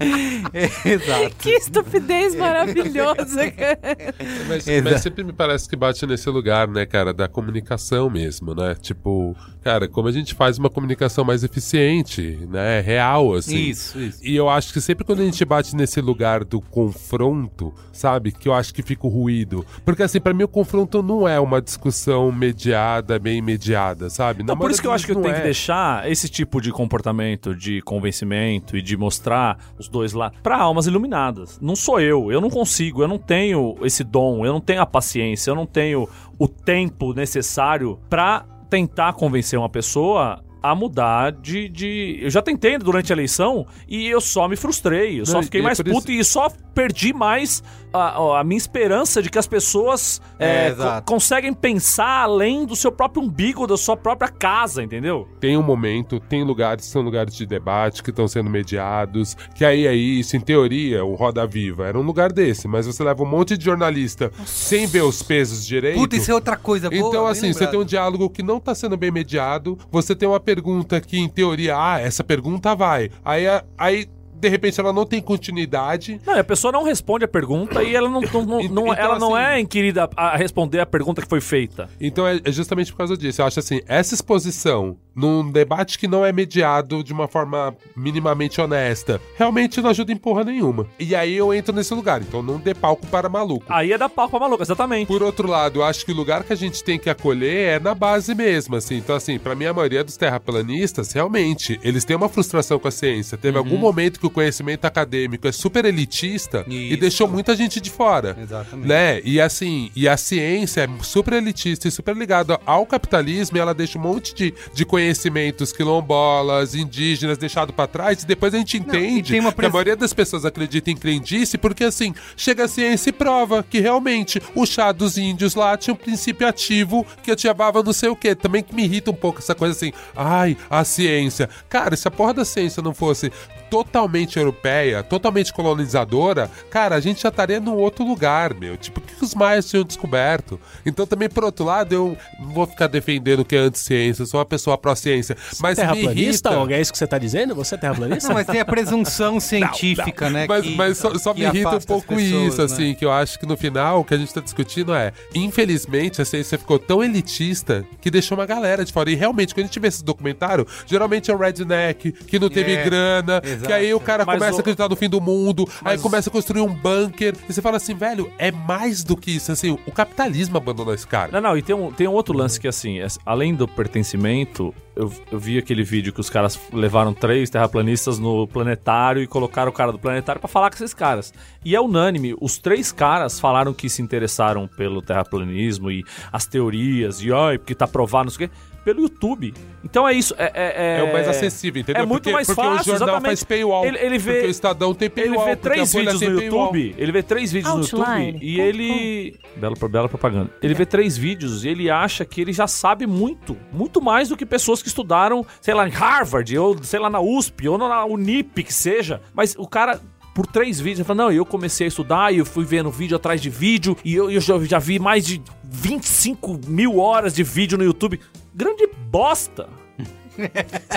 S1: Exato.
S4: Que estupidez maravilhosa, cara.
S5: Mas, mas sempre me parece que bate nesse lugar, né, cara, da comunicação mesmo, né? Tipo, cara, como a gente faz uma comunicação mais eficiente, né? Real, assim.
S1: Isso, isso.
S5: E eu acho que sempre quando a gente bate nesse lugar do confronto, sabe? Que eu acho que fica o ruído. Porque, assim, pra mim o confronto não é uma discussão mediada, bem mediada, sabe?
S3: Então, por isso que eu acho que eu tenho
S5: vezes
S3: que deixar esse tipo de comportamento, de convencimento e de mostrar os dois lados pra almas iluminadas. Não sou eu, eu não consigo, eu não tenho esse dom, eu não tenho a paciência, eu não tenho o tempo necessário pra tentar convencer uma pessoa a mudar de, de. Eu já tentei durante a eleição e eu só me frustrei. Eu só fiquei
S5: é
S3: mais puto e só perdi mais a, a minha esperança de que as pessoas
S1: É,
S3: é, co- conseguem pensar além do seu próprio umbigo, da sua própria casa, entendeu?
S5: tem um momento, tem lugares que são lugares de debate que estão sendo mediados, que aí é isso, em teoria, o Roda Viva era um lugar desse, mas você leva um monte de jornalista sem ver os pesos direito.
S1: Puta, isso é outra coisa. boa,
S5: Então, assim, você
S1: lembrado.
S5: tem um diálogo que não tá sendo bem mediado, você tem uma pergunta que, em teoria, ah, essa pergunta vai. Aí, aí de repente ela não tem continuidade.
S3: Não, a pessoa não responde a pergunta e ela não, não- não-
S5: Então,
S3: não- ela não
S5: assim-
S3: é inquirida a responder a pergunta que foi feita.
S5: Então é, é justamente por causa disso. Eu acho assim, essa exposição num debate que não é mediado de uma forma minimamente honesta, realmente não ajuda em porra nenhuma. E aí eu entro nesse lugar. Então não dê palco para maluco.
S3: Aí é da pau pra maluca, exatamente.
S5: Por outro lado, eu acho que o lugar que a gente tem que acolher é na base mesmo, assim. Então, assim, pra mim, a maioria dos terraplanistas, realmente, eles têm uma frustração com a ciência. Teve algum momento que o conhecimento acadêmico é super elitista e
S1: Isso.
S5: deixou muita gente de fora.
S1: Exatamente.
S5: Né? E assim, e a ciência é super elitista e super ligada ao capitalismo e ela deixa um monte de, de conhecimentos quilombolas, indígenas, deixado pra trás e depois a gente entende
S1: tem uma
S5: que a
S1: pres-
S5: maioria das pessoas acredita em crendice porque assim, chega a ciência e prova que realmente o chá dos índios lá tinha um princípio ativo que ativava não sei o que. Também que me irrita um pouco essa coisa assim, ai, a ciência. Cara, se a porra da ciência não fosse totalmente europeia, totalmente colonizadora, cara, a gente já estaria num outro lugar, meu. Tipo, o que os maias tinham descoberto? Então, também, por outro lado, eu não vou ficar defendendo que é anti-ciência, eu sou uma pessoa pró-ciência. Mas me
S2: terraplanista?
S5: irrita...
S2: Ou é isso que você tá dizendo? Você é terraplanista?
S1: Não, mas tem a presunção científica, né?
S5: Mas,
S1: que-
S5: mas só, só me irrita um pouco
S1: pessoas,
S5: isso,
S1: né?
S5: assim, que eu acho que no final o que a gente tá discutindo é, infelizmente, a ciência ficou tão elitista que deixou uma galera de fora. E realmente, quando a gente vê esse documentário, geralmente é o redneck, que não teve
S1: É,
S5: grana,
S1: exato.
S5: que aí o cara
S3: Mas
S5: começa
S3: o-
S5: a acreditar no fim do mundo, aí começa a construir um bunker, e você fala assim, velho, é mais do que isso, assim, o capitalismo abandonou esse cara.
S3: Não, não, e tem um, tem um outro lance que, assim, é- além do pertencimento, eu, eu vi aquele vídeo que os caras levaram três terraplanistas no planetário e colocaram o cara do planetário pra falar com esses caras. E é unânime, os três caras falaram que se interessaram pelo terraplanismo e as teorias, e ai, porque tá provado, não sei o quê, pelo YouTube. Então é isso. É, é,
S5: É o mais acessível, entendeu?
S3: É muito
S5: Porque-
S3: mais
S5: porque
S3: fácil,
S5: o jornal
S3: exatamente.
S5: faz paywall,
S3: Ele, ele vê,
S5: porque o Estadão tem
S3: ele
S5: paywall,
S3: vê
S5: porque
S3: três vídeos no
S5: paywall.
S3: YouTube. Ele vê três vídeos no
S4: Outline.
S3: YouTube e ele. Bela, bela propaganda. Ele vê três vídeos e ele acha que ele já sabe muito. Muito mais do que pessoas que estudaram, sei lá, em Harvard, ou sei lá, na USP, ou na Unip, que seja. Mas o cara. Por três vídeos, ele fala: Não, eu comecei a estudar e eu fui vendo vídeo atrás de vídeo e eu, eu já, já vi mais de 25 mil horas de vídeo no YouTube. Grande bosta!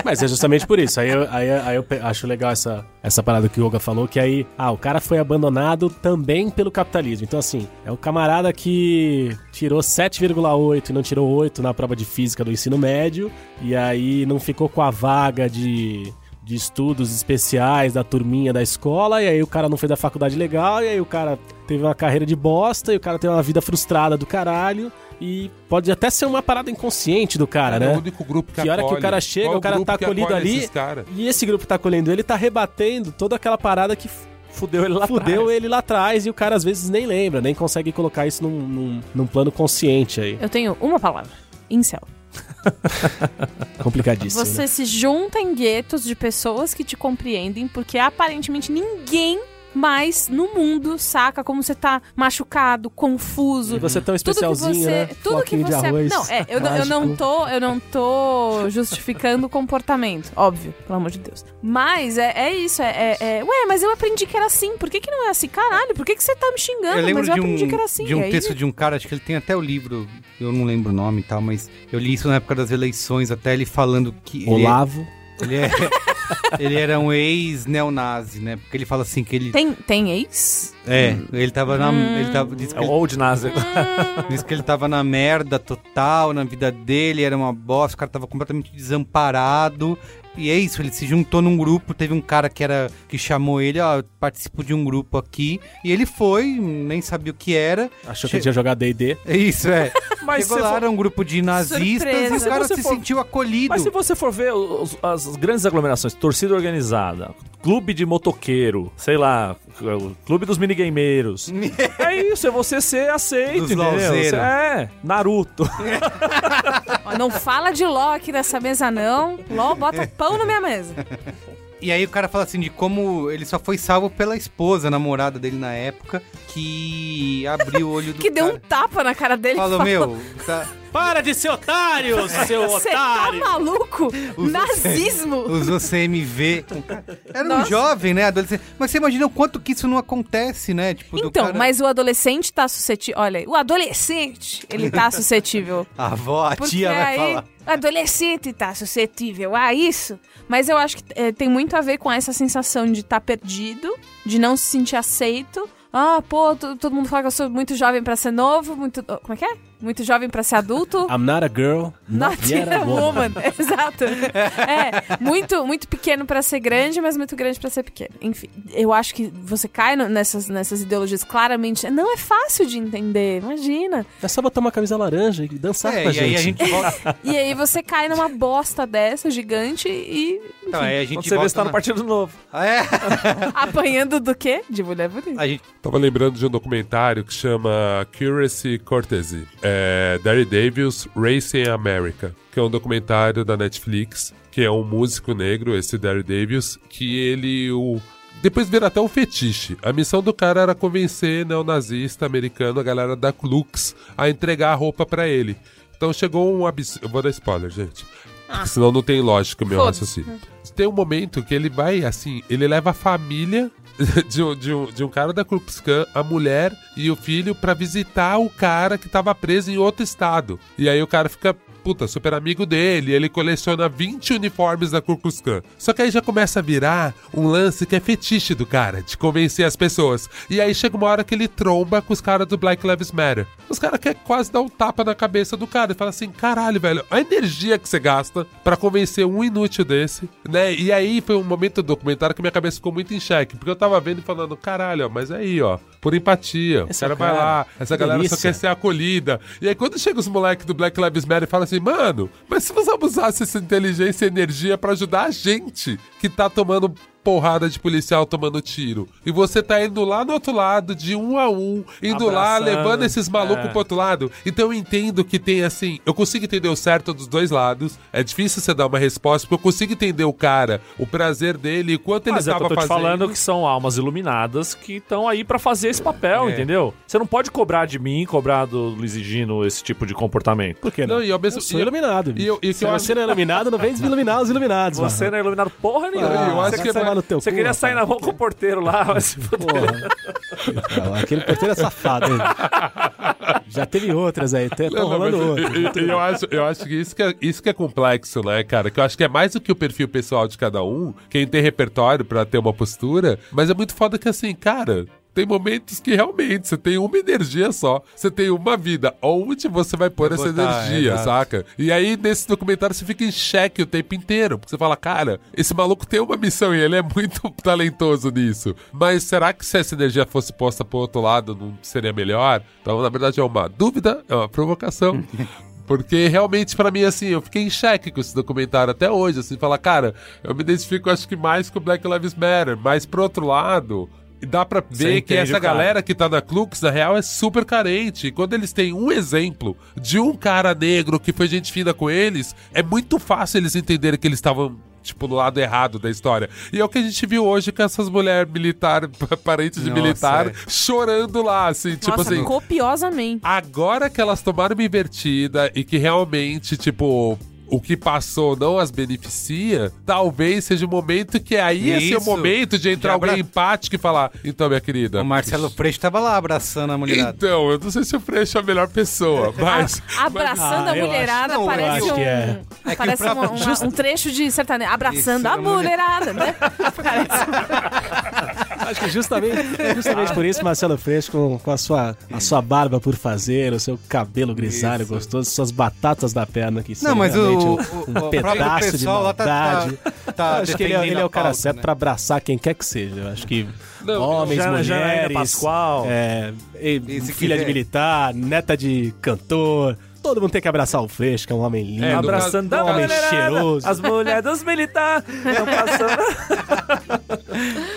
S2: Mas é justamente por isso. Aí eu, aí, aí eu acho legal essa, essa parada que o Yoga falou, que aí, ah, o cara foi abandonado também pelo capitalismo. Então, assim, é o camarada que tirou 7,8 e não tirou 8 na prova de física do ensino médio, e aí não ficou com a vaga de. De estudos especiais da turminha da escola, e aí o cara não fez a faculdade legal, e aí o cara teve uma carreira de bosta, e o cara teve uma vida frustrada do caralho, e pode até ser uma parada inconsciente do cara,
S5: É
S2: né?
S5: o único grupo que
S2: Que hora que o cara chega,
S5: Qual
S2: o cara tá acolhido ali, e esse grupo que tá acolhendo ele tá rebatendo toda aquela parada que
S3: Fudeu ele lá
S2: fudeu
S3: atrás.
S2: ele lá atrás e o cara às vezes nem lembra, nem consegue colocar isso num, num, num plano consciente aí.
S4: Eu tenho uma palavra. Incel.
S2: Complicadíssimo.
S4: Você
S2: né?
S4: se junta em guetos de pessoas que te compreendem, porque aparentemente ninguém mais no mundo saca como você tá machucado, confuso.
S2: E você é tão
S4: Tudo que
S2: especialzinho,
S4: você,
S2: né?
S4: tudo que
S2: de
S4: você,
S2: arroz
S4: não, é, eu, não- eu não tô, eu não tô justificando o comportamento, óbvio, pelo amor de Deus. Mas é, é isso, é, é- é- ué, mas eu aprendi que era assim. Por que, que não é assim? Caralho, por que, que você tá me xingando?
S1: Eu lembro
S4: mas eu
S1: de
S4: aprendi
S1: um,
S4: que era assim.
S1: de um
S4: Aí-
S1: texto de um cara, acho que ele tem até o livro, eu não lembro o nome e tal, mas eu li isso na época das eleições, até ele falando que.
S2: Olavo.
S1: Ele, é, ele era um ex-neonazi, né? Porque ele fala assim que ele.
S4: Tem, tem ex?
S1: É, ele tava na.
S4: Hum.
S1: Ele tava,
S3: É
S1: que
S3: o
S1: ele,
S3: Old Nazi.
S1: disse que ele tava na merda total na vida dele, era uma bosta, o cara tava completamente desamparado. E é isso, ele se juntou num grupo, teve um cara que era que chamou ele, ó, participo de um grupo aqui, e ele foi, nem sabia o que era.
S2: Achou que
S1: Che-
S2: ele tinha jogado D&D.
S1: É isso, é.
S3: Mas
S1: Chegou lá,
S3: for-
S1: era um grupo de nazistas
S4: Surpresa.
S1: e o cara
S3: Se você
S1: se
S3: for-
S1: sentiu acolhido.
S3: Mas se você for ver os- as grandes aglomerações, torcida organizada, clube de motoqueiro, sei lá, clube dos minigameiros. é isso, é você ser aceito,
S1: Dos
S3: entendeu?
S1: lauzeira.
S3: É, Naruto.
S4: Não fala de LOL aqui nessa mesa, não. LOL bota pão na minha mesa.
S1: E aí o cara fala assim de como ele só foi salvo pela esposa, namorada dele na época, que abriu o olho do
S4: Que deu um
S1: cara.
S4: tapa na cara dele. e
S1: Falou, meu, tá-
S2: Para de ser otário, seu
S4: Você tá
S2: otário!
S4: maluco? Nazismo?
S1: Usou CMV. Era um
S4: Nossa.
S1: jovem, né? Adolescente. Mas você imagina o quanto que isso não acontece, né? Tipo, do
S4: Então,
S1: cara-
S4: mas o adolescente tá suscetível. Olha, o adolescente, ele tá suscetível.
S1: A avó, a
S4: Porque
S1: tia vai
S4: aí,
S1: falar.
S4: o adolescente tá suscetível a isso. Mas eu acho que é, tem muito a ver com essa sensação de estar perdido, de não se sentir aceito. Ah, pô, to- todo mundo fala que eu sou muito jovem pra ser novo, muito. Como é que é? Muito jovem pra ser adulto.
S2: I'm not a girl, not,
S4: Not
S2: yet a woman.
S4: woman. Exato. É, muito, muito pequeno pra ser grande, mas muito grande pra ser pequeno. Enfim, eu acho que você cai no- nessas, nessas ideologias claramente. Não é fácil de entender, imagina.
S2: É só botar uma camisa laranja e dançar
S1: É,
S2: com a
S1: e aí
S2: gente.
S1: a gente volta.
S4: E aí você cai numa bosta dessa, gigante, e
S1: Então, aí a gente
S3: Quando você vê tá no Partido Novo.
S1: Ah, é?
S4: apanhando do quê? De mulher bonita.
S1: A gente...
S5: Tava lembrando de um documentário que chama Curiosity Courtesy. É Derry Davis Racing America, que é um documentário da Netflix, que é um músico negro, esse Derry Davis, que ele o depois vira até um fetiche. A missão do cara era convencer neonazista americano, a galera da Klux, a entregar a roupa pra ele. Então chegou um absurdo. Eu vou dar spoiler, gente. Porque senão não tem lógica o meu raciocínio. Tem um momento que ele vai, assim, ele leva a família de um, de um, de um cara da Klux a mulher e o filho, pra visitar o cara que tava preso em outro estado. E aí o cara fica, puta, super amigo dele, ele coleciona 20 uniformes da Ku Klux Klan. Só que aí já começa a virar um lance que é fetiche do cara, de convencer as pessoas. E aí chega uma hora que ele tromba com os caras do Black Lives Matter. Os caras querem quase dar um tapa na cabeça do cara e fala assim: caralho, velho, a energia que você gasta pra convencer um inútil desse, né? E aí foi um momento do documentário que minha cabeça ficou muito em xeque, porque eu tava vendo e falando: caralho, ó, mas aí, ó, por empatia,
S2: Esse
S5: o cara vai
S2: cara,
S5: lá, essa galera só
S2: delícia.
S5: quer ser acolhida. E aí quando chega os moleques do Black Lives Matter e fala assim: mano, mas se você abusasse essa inteligência e energia pra ajudar a gente que tá tomando porrada de policial tomando tiro. E você tá indo lá no outro lado, de um a um, indo lá,
S3: Abraçando.
S5: levando esses malucos
S3: É.
S5: pro outro lado. Então eu entendo que tem assim, eu consigo entender o certo dos dois lados. É difícil você dar uma resposta, porque eu consigo entender o cara, o prazer dele, o quanto ele
S3: Mas é que
S5: estava
S3: eu tô te
S5: fazendo.
S3: falando que são almas iluminadas que estão aí pra fazer esse papel,
S5: É.
S3: entendeu? Você não pode cobrar de mim, cobrar do Luiz e Gino esse tipo de comportamento.
S2: Por que não?
S5: Não, e ao mesmo
S2: Eu sou
S5: e-
S2: iluminado.
S5: e eu- e
S2: Se
S5: eu
S2: você não é iluminado, não vem desiluminar os iluminados.
S3: Você
S2: mano.
S3: não é iluminado porra nenhuma.
S2: Ah,
S5: eu acho que é
S2: no teu
S3: Você
S2: cu,
S3: queria
S2: rapaz.
S3: sair na rua com o porteiro lá, mas.
S2: Porra. Então, aquele porteiro é safado, hein? Já teve outras aí, estão
S5: Não, não,
S2: rolando
S5: mas
S2: outras.
S5: eu, eu- eu acho, eu acho que isso, que é isso que é complexo, né, cara? Que eu acho que é mais do que o perfil pessoal de cada um, quem tem repertório pra ter uma postura, mas é muito foda que assim, cara. Tem momentos que realmente você tem uma energia só. Você tem uma vida. Onde você vai pôr essa
S1: botar,
S5: energia,
S1: exato.
S5: saca? E aí, nesse documentário, você fica em xeque o tempo inteiro. Porque você fala, cara, esse maluco tem uma missão e ele é muito talentoso nisso. Mas será que se essa energia fosse posta pro outro lado, não seria melhor? Então, na verdade, é uma dúvida, é uma provocação. Porque realmente, pra mim, assim, eu fiquei em xeque com esse documentário até hoje, assim, falar, cara, eu me identifico, acho que mais com Black Lives Matter, mas pro outro lado, dá pra ver que essa galera que tá na Klux, na real, é super carente. E quando eles têm um exemplo de um cara negro que foi gente fina com eles, é muito fácil eles entenderem que eles estavam. Tipo, no lado errado da história. E é o que a gente viu hoje com essas mulheres militar, parentes de
S1: Nossa,
S5: militar,
S1: é.
S5: chorando lá, assim, tipo
S4: Nossa,
S5: assim.
S4: copiosamente.
S5: Agora que elas tomaram uma invertida e que realmente, tipo, o que passou não as beneficia, talvez seja o momento que aí esse é o momento de entrar
S1: abra-
S5: alguém empático e falar: então, minha querida.
S1: O Marcelo Freixo tava lá abraçando a mulherada.
S5: Então, eu não sei se o Freixo é a melhor pessoa, mas.
S4: Abraçando
S2: Ah,
S4: a mulherada
S2: não,
S4: parece um.
S2: que é.
S1: É
S4: parece um, uma- um trecho de sertanejo. Abraçando
S1: Isso,
S4: a
S1: a mulher-
S4: mulherada, né? Parece.
S2: Acho que justamente, justamente por isso, Marcelo Freixo, com, com a, sua, a sua barba por fazer, o seu cabelo grisalho
S1: Isso.
S2: gostoso, suas batatas da perna que são
S1: mas o,
S2: realmente
S1: o,
S2: um,
S1: o
S2: um pedaço de
S1: tá,
S2: maldade.
S1: tá, tá
S2: Eu acho que ele, é- ele é o cara
S1: pauta,
S2: certo
S1: né?
S2: pra abraçar quem quer que seja. Eu acho que
S5: Não,
S2: homens,
S3: Jana-
S2: mulheres,
S3: Pascoal.
S2: é, filha de
S1: quiser.
S2: militar, neta de cantor. Todo mundo tem que abraçar o Freixo, que é um homem lindo.
S5: É,
S3: Abraçando
S2: um homem cheiroso.
S3: As mulheres dos militares estão passando.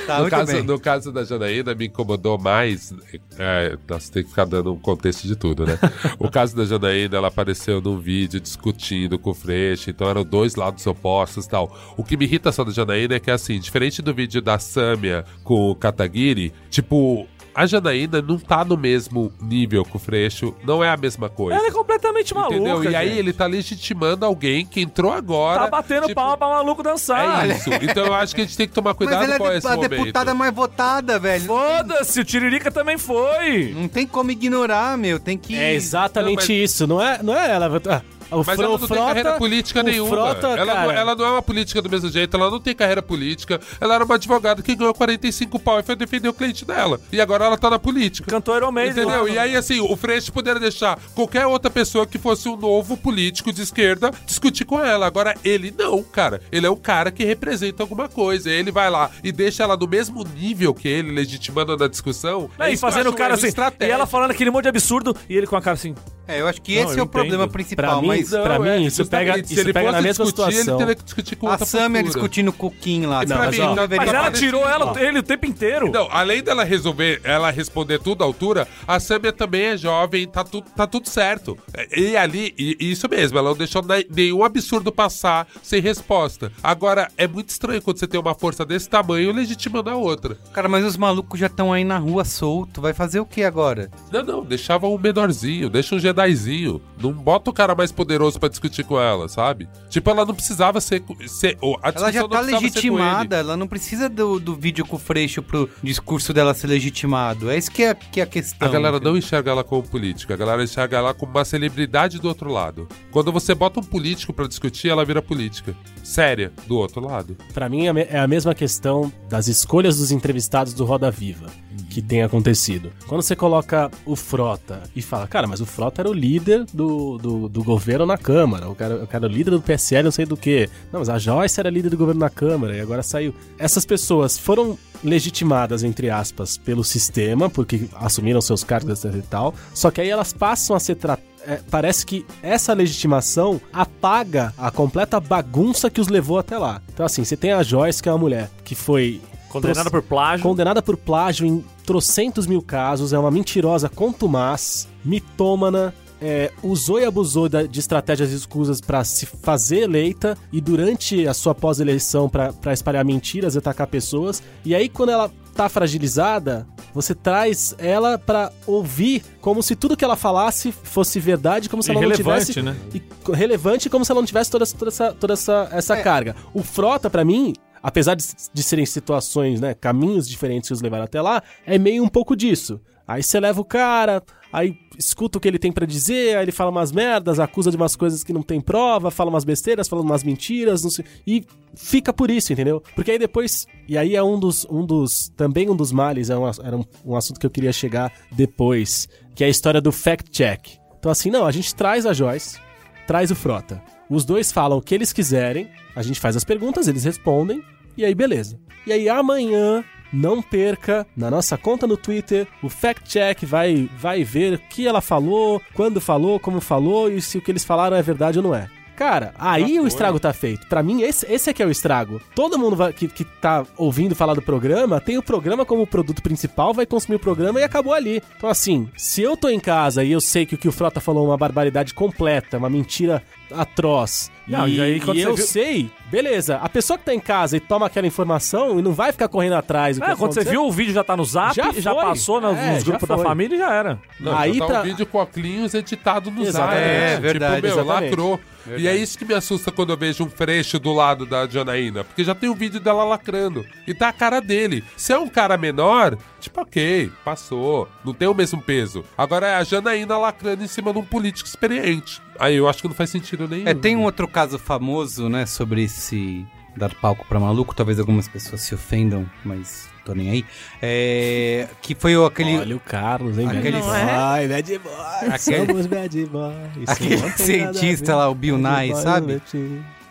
S1: Tá,
S5: no, caso,
S1: bem.
S5: no caso da Janaína, me incomodou mais. É, nossa, tem que ficar dando um contexto de tudo, né? o caso da Janaína, ela apareceu num vídeo discutindo com o Freixo, então eram dois lados opostos e tal. O que me irrita só da Janaína é que, assim, diferente do vídeo da Samia com o Kataguiri, tipo. A Janaína não tá no mesmo nível que o Freixo, não é a mesma coisa.
S3: Ela é completamente maluca.
S5: Entendeu? E aí
S3: gente.
S5: ele tá legitimando alguém que entrou agora.
S3: tá batendo
S5: tipo,
S3: palma pra maluco dançar.
S5: É isso. Então eu acho que a gente tem que tomar
S1: Mas
S5: cuidado
S1: ela
S5: com
S1: é
S5: esse
S1: a
S5: momento.
S1: deputada mais votada, velho.
S3: Foda-se, o Tiririca também foi.
S1: Não tem como ignorar, meu. Tem que.
S2: É exatamente
S5: Não, mas-
S2: isso, não é, não é ela. Ah, o
S5: Mas ela não
S2: o
S5: tem carreira
S2: Frota-
S5: política
S2: o
S5: nenhuma.
S2: Frota,
S5: ela, não, ela não é uma política do mesmo jeito, ela não tem carreira política. Ela era uma advogada que ganhou 45 pau e foi defender o cliente dela. E agora ela tá na política.
S3: Cantor Iron Maiden.
S5: Entendeu? E aí, assim, o Freixo poderia deixar qualquer outra pessoa que fosse um novo político de esquerda discutir com ela. Agora, ele não, cara. Ele é um cara que representa alguma coisa. Ele vai lá e deixa ela no mesmo nível que ele, legitimando na discussão.
S3: Né, e fazendo o cara assim. E ela falando aquele monte de absurdo e ele com a cara assim.
S1: É, eu acho que
S3: Não,
S1: esse
S3: eu
S1: é o problema principal.
S2: Pra mim,
S1: mas
S2: pra
S5: Não, é,
S2: mim, isso pega,
S5: se
S2: isso
S5: ele
S2: pega na
S5: fosse
S2: mesma
S5: discutir,
S2: situação.
S5: Ele teria que discutir com
S1: a
S5: outra
S1: Samia
S5: postura.
S1: discutindo com o Kim lá.
S2: Não, mas
S1: mim,
S2: ó,
S1: não
S3: Mas ela tirou ela,
S2: Ó.
S3: ele o tempo inteiro.
S5: Não, além dela resolver, ela responder tudo à altura, a Samia também é jovem, tá, tu, tá tudo certo. É, E ali, e, isso mesmo, ela não deixou ne- nenhum absurdo passar sem resposta. Agora, é muito estranho quando você tem uma força desse tamanho legitimando a outra.
S1: Cara, mas os malucos já estão aí na rua solto. Vai fazer o que agora?
S5: Não, não, deixava um menorzinho, deixa um Jedizinho. Não bota o cara mais poderoso pra discutir com ela, sabe? Tipo, ela não precisava ser. ser
S1: Ela já tá legitimada, ela não precisa do, do vídeo com o Freixo pro discurso dela ser legitimado. É isso que é, que é a questão.
S5: A galera não enxerga ela como política, a galera enxerga ela como uma celebridade do outro lado. Quando você bota um político pra discutir, ela vira política. Séria, do outro lado.
S2: Pra mim é é a mesma questão das escolhas dos entrevistados do Roda Viva que tem acontecido. Quando você coloca o Frota e fala, cara, mas o Frota era o líder do, do, do governo na Câmara, o cara, o cara o líder do PSL, não sei do que. Não, mas a Joyce era líder do governo na Câmara e agora saiu. Essas pessoas foram legitimadas, entre aspas, pelo sistema, porque assumiram seus cargos e tal, só que aí elas passam a ser tratadas é, parece que essa legitimação apaga a completa bagunça que os levou até lá. Então, assim, você tem a Joyce, que é uma mulher que foi
S3: Condenada por plágio.
S2: condenada por plágio em trocentos mil casos, é uma mentirosa contumaz, mitômana, é, usou e abusou de estratégias escusas para se fazer eleita e durante a sua pós-eleição para espalhar mentiras e atacar pessoas. E aí, quando ela tá fragilizada, você traz ela para ouvir como se tudo que ela falasse fosse verdade, como se ela não tivesse
S3: né?
S2: e relevante como se ela não tivesse toda, essa- toda essa, toda essa, essa
S1: É.
S2: carga. O Frota, pra mim, apesar de, de serem situações, né, caminhos diferentes que os levaram até lá, é meio um pouco disso. Aí você leva o cara, aí escuta o que ele tem pra dizer, aí ele fala umas merdas, acusa de umas coisas que não tem prova, fala umas besteiras, fala umas mentiras, sei, e fica por isso, entendeu? Porque aí depois, e aí é um dos, um dos também um dos males, é um, era um, um assunto que eu queria chegar depois, que é a história do fact-check. Então assim, não, a gente traz a Joyce, traz o Frota. Os dois falam o que eles quiserem, a gente faz as perguntas, eles respondem, e aí beleza. E aí amanhã, não perca, na nossa conta no Twitter, o Fact Check vai, vai ver o que ela falou, quando falou, como falou, e se o que eles falaram é verdade ou não é. Cara, aí o estrago tá feito. Pra mim, esse, esse é que é o estrago. Todo mundo vai- que, que tá ouvindo falar do programa, tem o programa como produto principal, vai consumir o programa e acabou ali. Então, assim, se eu tô em casa e eu sei que o que o Frota falou é uma barbaridade completa, uma mentira atroz,
S3: Não,
S2: e,
S3: e aí, quando
S2: e eu
S3: viu-
S2: sei, beleza. A pessoa que tá em casa e toma aquela informação e não vai ficar correndo atrás.
S3: É, quando você viu o vídeo já tá no zap,
S2: Já
S3: já, passou nos,
S2: É,
S3: nos
S2: já
S3: grupos da família e já era.
S5: Não,
S2: Aí
S5: já tá
S2: pra-
S5: um vídeo com óculos editado no
S2: Exatamente.
S5: Zap.
S1: É,
S5: Tipo,
S1: verdade,
S5: meu,
S2: exatamente.
S5: lacrou. E é isso que me assusta quando eu vejo um freixo do lado da Janaína. Porque já tem um vídeo dela lacrando. E tá a cara dele. Se é um cara menor, tipo, ok, passou. Não tem o mesmo peso. Agora é a Janaína lacrando em cima de um político experiente. Aí eu acho que não faz sentido nenhum.
S1: É, tem um outro caso famoso, né, sobre esse dar palco pra maluco. Talvez algumas pessoas se ofendam, mas tô nem aí. É, que foi o- aquele...
S2: Olha o Carlos, hein?
S1: Aquele-
S4: Não é?
S2: boy, bad boy.
S1: Aquele-
S2: Somos bad boys.
S1: Aquele cientista lá, o Bill Nye,
S2: boy,
S1: sabe?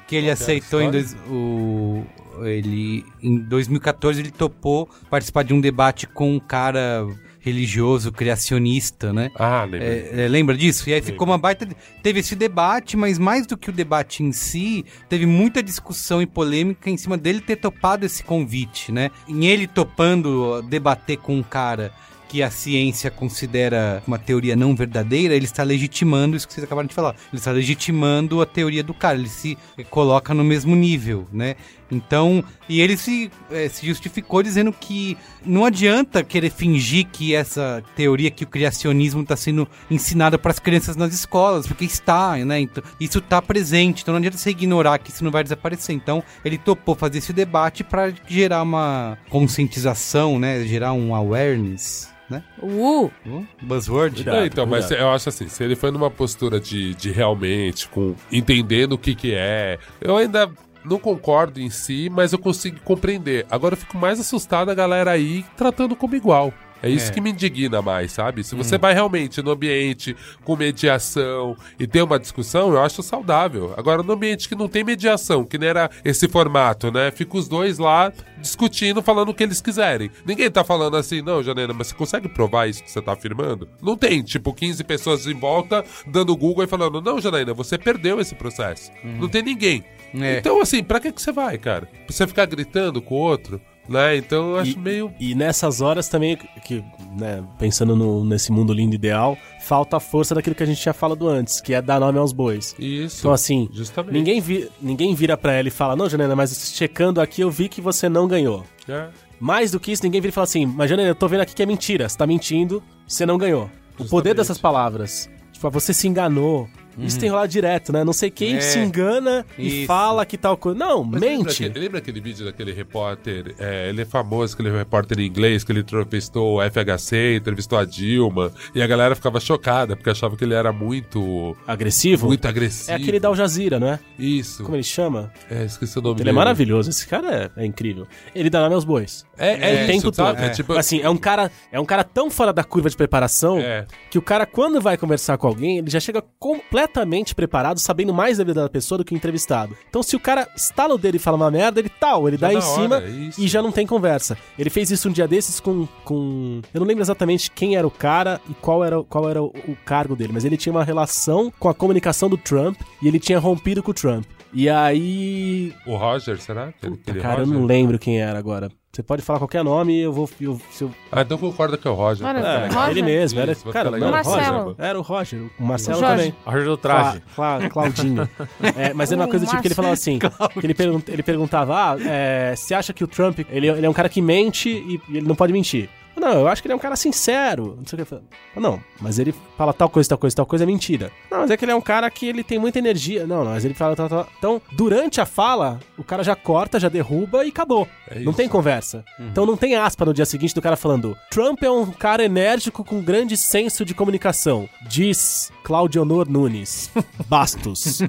S1: Que ele aceitou em dois, o ele em 2014 ele topou participar de um debate com um cara religioso criacionista, né?
S5: Ah, lembra.
S1: É, é, lembra disso? E aí ficou uma baita. Teve esse debate, mas mais do que o debate em si, teve muita discussão e polêmica em cima dele ter topado esse convite, né? Em ele topando debater com um cara que a ciência considera uma teoria não verdadeira, ele está legitimando isso que vocês acabaram de falar. Ele está legitimando a teoria do cara, ele se coloca no mesmo nível, né? Então, e ele se, eh, se justificou dizendo que não adianta querer fingir que essa teoria que o criacionismo está sendo ensinada para as crianças nas escolas, porque está, né? Então, isso está presente, então não adianta você ignorar que isso não vai desaparecer. Então, ele topou fazer esse debate para gerar uma conscientização, né? Gerar um awareness, né?
S4: Uh,
S1: Uh, Buzzword.
S2: Cuidado,
S5: Não, então, mas
S2: cuidado.
S5: eu acho assim, se ele foi numa postura de, de realmente, com entendendo o que que é, eu ainda não concordo em si, mas eu consigo compreender. Agora eu fico mais assustado a galera aí tratando como igual. É isso
S1: É.
S5: que me indigna mais, sabe? Se você vai realmente no ambiente com mediação e ter uma discussão, eu acho saudável. Agora, no ambiente que não tem mediação, que nem era esse formato, né? Fica os dois lá discutindo, falando o que eles quiserem. Ninguém tá falando assim, não, Janena, mas você consegue provar isso que você tá afirmando? Não tem, tipo, 15 pessoas em volta dando Google e falando, não, Janaína, você perdeu esse processo. Não tem ninguém.
S1: É.
S5: Então, assim, pra que, que você vai, cara? Pra você ficar gritando com o outro, né? Então eu acho
S2: E-
S5: meio.
S2: E nessas horas também, que, né, pensando no- nesse mundo lindo ideal, falta a força daquilo que a gente tinha falado antes, que é dar nome aos bois.
S5: Isso.
S2: Então, assim,
S5: Justamente.
S2: ninguém, vi, ninguém vira pra ela e fala: Não, Janena, mas checando aqui eu vi que você não ganhou.
S5: É.
S2: Mais do que isso, ninguém vira e fala assim: Mas Janena, eu tô vendo aqui que é mentira, você tá mentindo, você não ganhou. O
S5: Justamente.
S2: poder dessas palavras, tipo, ah, você se enganou. Isso tem rolado direto, né? Não sei quem
S1: Uhum. É.
S2: se engana e
S1: Isso.
S2: fala que tal coisa. Não,
S5: Mas Lembra
S2: mente.
S5: aquele, lembra aquele vídeo daquele repórter? é, ele é famoso, aquele repórter em inglês que ele entrevistou o FHC, entrevistou a Dilma, e a galera ficava chocada porque achava que ele era muito.
S2: Agressivo?
S5: Muito agressivo.
S2: É aquele da Al Jazeera, não é?
S5: Isso.
S2: Como ele chama?
S5: É, esqueci o nome
S2: Ele é
S5: dele.
S2: maravilhoso, esse cara é, é incrível. Ele dá nome aos bois.
S5: É, é,
S2: o tempo
S5: isso,
S2: todo.
S5: É, tipo,
S2: Assim, é um cara, é um cara tão fora da curva de preparação
S5: É.
S2: que o cara quando vai conversar com alguém, ele já chega completamente preparado, sabendo mais da vida da pessoa do que o entrevistado. Então, se o cara estala o dedo e fala uma merda, ele tal, ele
S5: Já
S2: dá em
S5: hora,
S2: cima e já não tem conversa. Ele fez isso um dia desses com, com eu não lembro exatamente quem era o cara e qual era, qual era o, o cargo dele, mas ele tinha uma relação com a comunicação do Trump e ele tinha rompido com o Trump. E aí
S5: O Roger, será? Aquele, aquele
S2: Cara, eu
S5: Roger?
S2: não lembro quem era agora. Você pode falar qualquer nome e eu vou. Eu, se eu-
S5: Ah, então concorda que é o Roger.
S2: É.
S4: Roger?
S2: ele mesmo. Era,
S5: Isso,
S2: cara, não,
S5: legal.
S4: Marcelo.
S2: Roger. Era o Roger. O Marcelo
S4: Jorge.
S2: também.
S3: A Roger do
S2: Cla,
S3: traje.
S2: Cla- Claudinho. É, mas era uma
S4: O
S2: coisa tipo que ele falava assim: que ele, pergun- ele perguntava, ah, é, você acha que o Trump ele, ele é um cara que mente e, e ele não pode mentir? Não, eu acho que ele é um cara sincero. Não sei o que. eu. Não, mas ele fala tal coisa, tal coisa, tal coisa é mentira. Não, mas é que ele é um cara que ele tem muita energia. Não, não, mas ele fala tal, tal. Então, durante a fala, o cara já corta, já derruba e acabou.
S5: É
S2: não tem conversa. Então não tem aspa no dia seguinte do cara falando: Trump é um cara enérgico com grande senso de comunicação. Diz Claudionor Nunes. Bastos.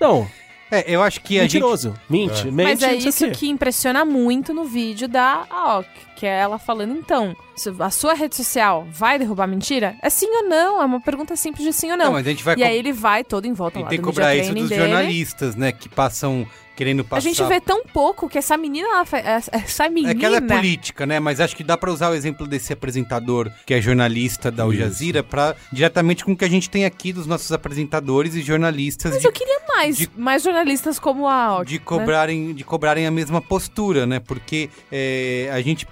S2: não,
S1: É, eu acho que a gente.
S2: mentiroso. Mente, mente,
S4: Mas é
S2: não sei o
S4: isso que impressiona muito no vídeo da AOC, que é ela falando, então, a sua rede social vai derrubar mentira? É sim ou não? É uma pergunta simples de sim ou não.
S1: Não, mas a gente vai
S4: e
S1: co-
S4: aí ele vai todo em volta
S1: E
S4: lá
S1: tem
S4: do
S1: que cobrar isso dos
S4: dele.
S1: jornalistas, né? Que passam querendo passar.
S4: A gente vê tão pouco que essa menina, essa- menina...
S1: É que ela é política, né? Mas acho que dá pra usar o exemplo desse apresentador que é jornalista da Al Jazeera pra diretamente com o que a gente tem aqui dos nossos apresentadores e jornalistas
S4: Mas
S1: de,
S4: eu queria mais,
S1: de-
S4: mais jornalistas como a AOC,
S1: de
S4: né?
S1: cobrarem de cobrarem a mesma postura, né? Porque é, a gente